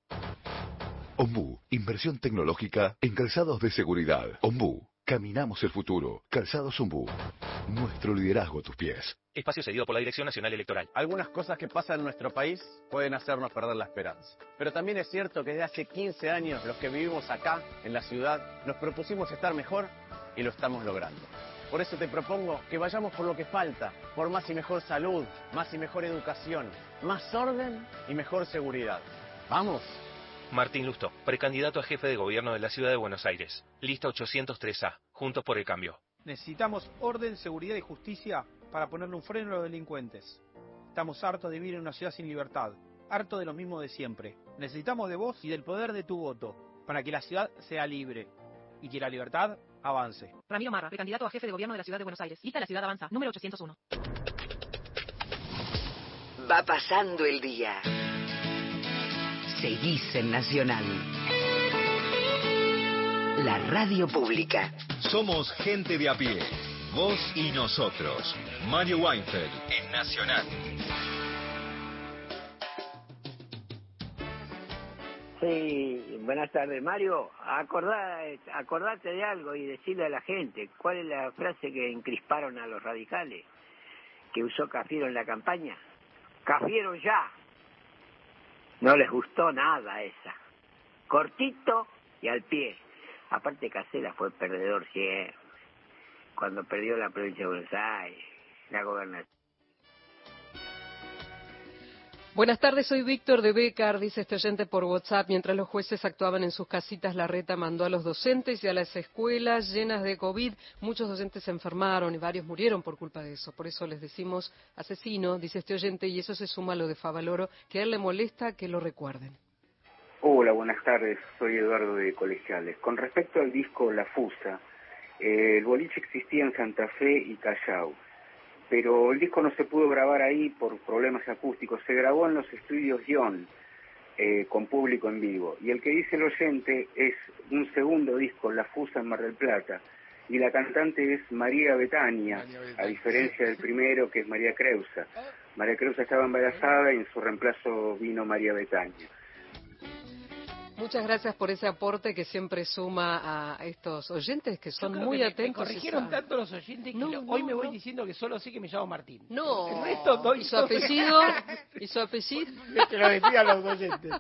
Ombú, inversión tecnológica en calzados de seguridad. Ombú, caminamos el futuro. Calzados Ombú, nuestro liderazgo a tus pies. Espacio cedido por la Dirección Nacional Electoral. Algunas cosas que pasan en nuestro país pueden hacernos perder la esperanza. Pero también es cierto que desde hace 15 años los que vivimos acá, en la ciudad, nos propusimos estar mejor y lo estamos logrando. Por eso te propongo que vayamos por lo que falta, por más y mejor salud, más y mejor educación, más orden y mejor seguridad. ¡Vamos! Martín Lusto, precandidato a jefe de gobierno de la ciudad de Buenos Aires. Lista 803A. Juntos por el cambio. Necesitamos orden, seguridad y justicia para ponerle un freno a los delincuentes. Estamos hartos de vivir en una ciudad sin libertad, hartos de lo mismo de siempre. Necesitamos de vos y del poder de tu voto para que la ciudad sea libre y que la libertad avance. Ramiro Marra, precandidato a jefe de gobierno de la ciudad de Buenos Aires. Lista La Ciudad Avanza, número 801. Va pasando el día. Seguís en Nacional. La radio pública. Somos gente de a pie. Vos y nosotros. Mario Weinfeld en Nacional. Sí, buenas tardes, Mario. Acordá, acordate de algo y decirle a la gente cuál es la frase que encrisparon a los radicales que usó Cafiero en la campaña. Cafiero ya. No les gustó nada esa. Cortito y al pie. Aparte Casela fue perdedor siempre. Cuando perdió la provincia de Buenos Aires, la gobernación. Buenas tardes, soy Víctor de Becar, dice este oyente por WhatsApp. Mientras los jueces actuaban en sus casitas, la reta mandó a los docentes y a las escuelas llenas de COVID. Muchos docentes se enfermaron y varios murieron por culpa de eso. Por eso les decimos asesino, dice este oyente, y eso se suma a lo de Favaloro, que a él le molesta que lo recuerden. Hola, buenas tardes, soy Eduardo de Colegiales. Con respecto al disco La Fusa, eh, el boliche existía en Santa Fe y Callao pero el disco no se pudo grabar ahí por problemas acústicos, se grabó en los estudios Ion, eh, con público en vivo. Y el que dice el oyente es un segundo disco, La Fusa en Mar del Plata, y la cantante es María Betania, a diferencia del primero que es María Creusa. María Creusa estaba embarazada y en su reemplazo vino María Betania. Muchas gracias por ese aporte que siempre suma a estos oyentes que son muy que me- atentos. Me corrigieron esa- tanto los oyentes que No, lo- no, hoy me voy diciendo que solo sé que me llamo Martín. No, El resto doy ¿y su apellido? ¿Y su apellido? Que lo decían los oyentes.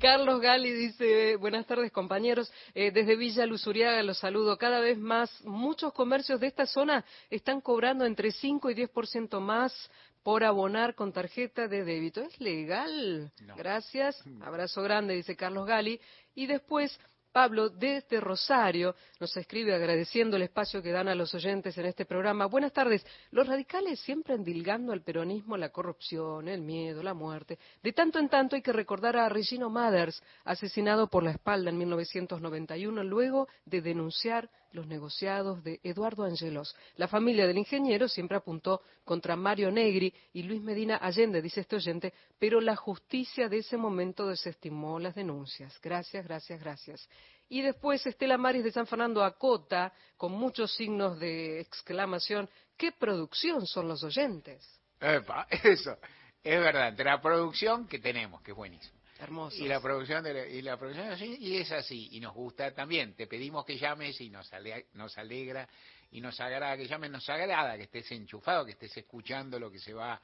Carlos Gali dice, buenas tardes compañeros, Eh, desde Villa Luzuriaga los saludo. Cada vez más, muchos comercios de esta zona están cobrando entre 5 y 10% más por abonar con tarjeta de débito. ¿Es legal? Gracias. Abrazo grande, dice Carlos Gali. Y después, Pablo, desde Rosario, nos escribe agradeciendo el espacio que dan a los oyentes en este programa. Buenas tardes. Los radicales siempre endilgando al peronismo la corrupción, el miedo, la muerte. De tanto en tanto hay que recordar a Regino Mathers, asesinado por la espalda en 1991, luego de denunciar los negociados de Eduardo Angelos. La familia del ingeniero siempre apuntó contra Mario Negri y Luis Medina Allende, dice este oyente, pero la justicia de ese momento desestimó las denuncias. Gracias, gracias, gracias. Y después Estela Maris de San Fernando acota, con muchos signos de exclamación, ¿qué producción son los oyentes? Eso, es verdad, entre la producción que tenemos, que es buenísimo. Hermoso. Y la producción de la- y la producción así, y es así y nos gusta también. Te pedimos que llames y nos ale- nos alegra y nos agrada que llames, nos agrada que estés enchufado, que estés escuchando lo que se va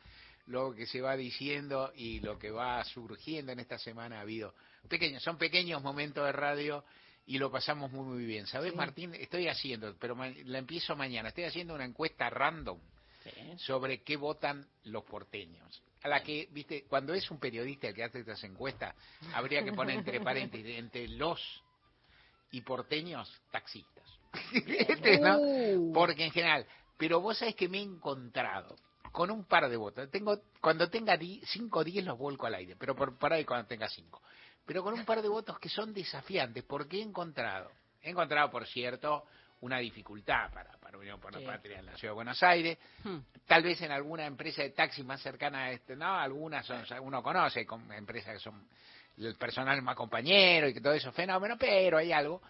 lo que se va diciendo y lo que va surgiendo en esta semana ha habido pequeños, son pequeños momentos de radio y lo pasamos muy muy bien. ¿Sabes, Sí. Martín? Estoy haciendo, pero la empiezo mañana. Estoy haciendo una encuesta random sobre qué votan los porteños. A la que, viste, cuando es un periodista el que hace estas encuestas, habría que poner entre paréntesis, entre los y porteños, taxistas. ¿Viste, no? Porque en general, pero vos sabés que me he encontrado con un par de votos. Tengo, cuando tenga 5 o 10 los vuelco al aire, pero por, por ahí cuando tenga 5. pero con un par de votos que son desafiantes, porque he encontrado, he encontrado, por cierto, una dificultad para, para Unión por Sí. la Patria en la Ciudad de Buenos Aires, Hmm. tal vez en alguna empresa de taxi más cercana a este, no, algunas son, uno conoce con empresas que son el personal más compañero y que todo eso es fenómeno, pero hay algo.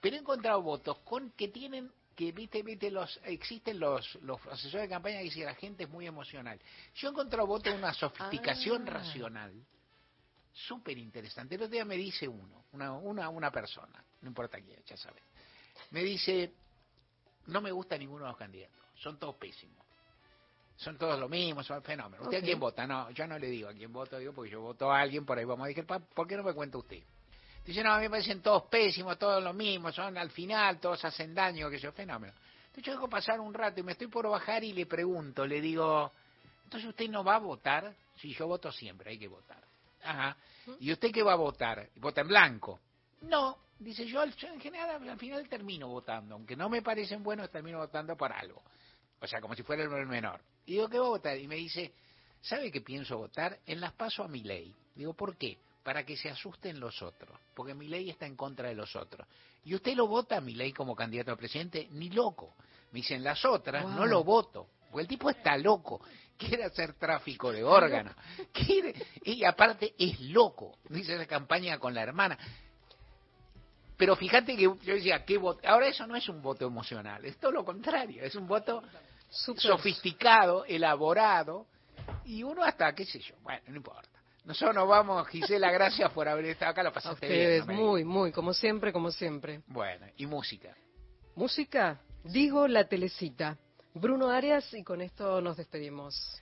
Pero he encontrado votos con que tienen que viste, viste los existen los los asesores de campaña que dicen la gente es muy emocional. Yo he encontrado votos de una sofisticación Ah. racional súper interesante. El otro día me dice uno, una, una, una persona, no importa quién, ya sabes, me dice, no me gusta ninguno de los candidatos, son todos pésimos. Son todos lo mismo, son fenómenos. ¿Usted a quién vota? No, yo no le digo a quién voto, digo porque yo voto a alguien, por ahí vamos a decir, "Pa, ¿por qué no me cuenta usted? Dice, no, a mí me parecen todos pésimos, todos lo mismo, son al final, todos hacen daño, que yo, fenómeno. Entonces yo dejo pasar un rato y me estoy por bajar y le pregunto, le digo, entonces usted no va a votar? Si yo voto siempre, hay que votar. Ajá. ¿Y usted qué va a votar? ¿Vota en blanco? No. Dice, yo, yo en general al final termino votando, aunque no me parecen buenos, termino votando por algo. O sea, como si fuera el menor. Y digo, ¿qué va a votar? Y me dice, ¿sabe qué pienso votar? En las paso a mi ley. Digo, ¿por qué? Para que se asusten los otros. Porque mi ley está en contra de los otros. ¿Y usted lo vota a mi ley como candidato a presidente? Ni loco. Me dicen, las otras no lo voto. Porque el tipo está loco. Quiere hacer tráfico de órganos. Quiere, y aparte es loco. Dice la campaña con la hermana. Pero fíjate que yo decía, ¿qué voto? Ahora eso no es un voto emocional, es todo lo contrario, es un voto sofisticado, elaborado, y uno hasta, qué sé yo, bueno, no importa. Nosotros nos vamos, Gisela, gracias por haber estado acá, lo A pasaste bien. ustedes, no me muy, muy, como siempre, como siempre. Bueno, y música. Música, digo la telecita. Bruno Arias y con esto nos despedimos.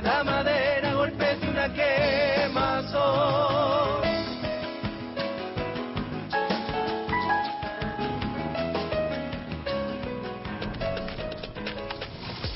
Era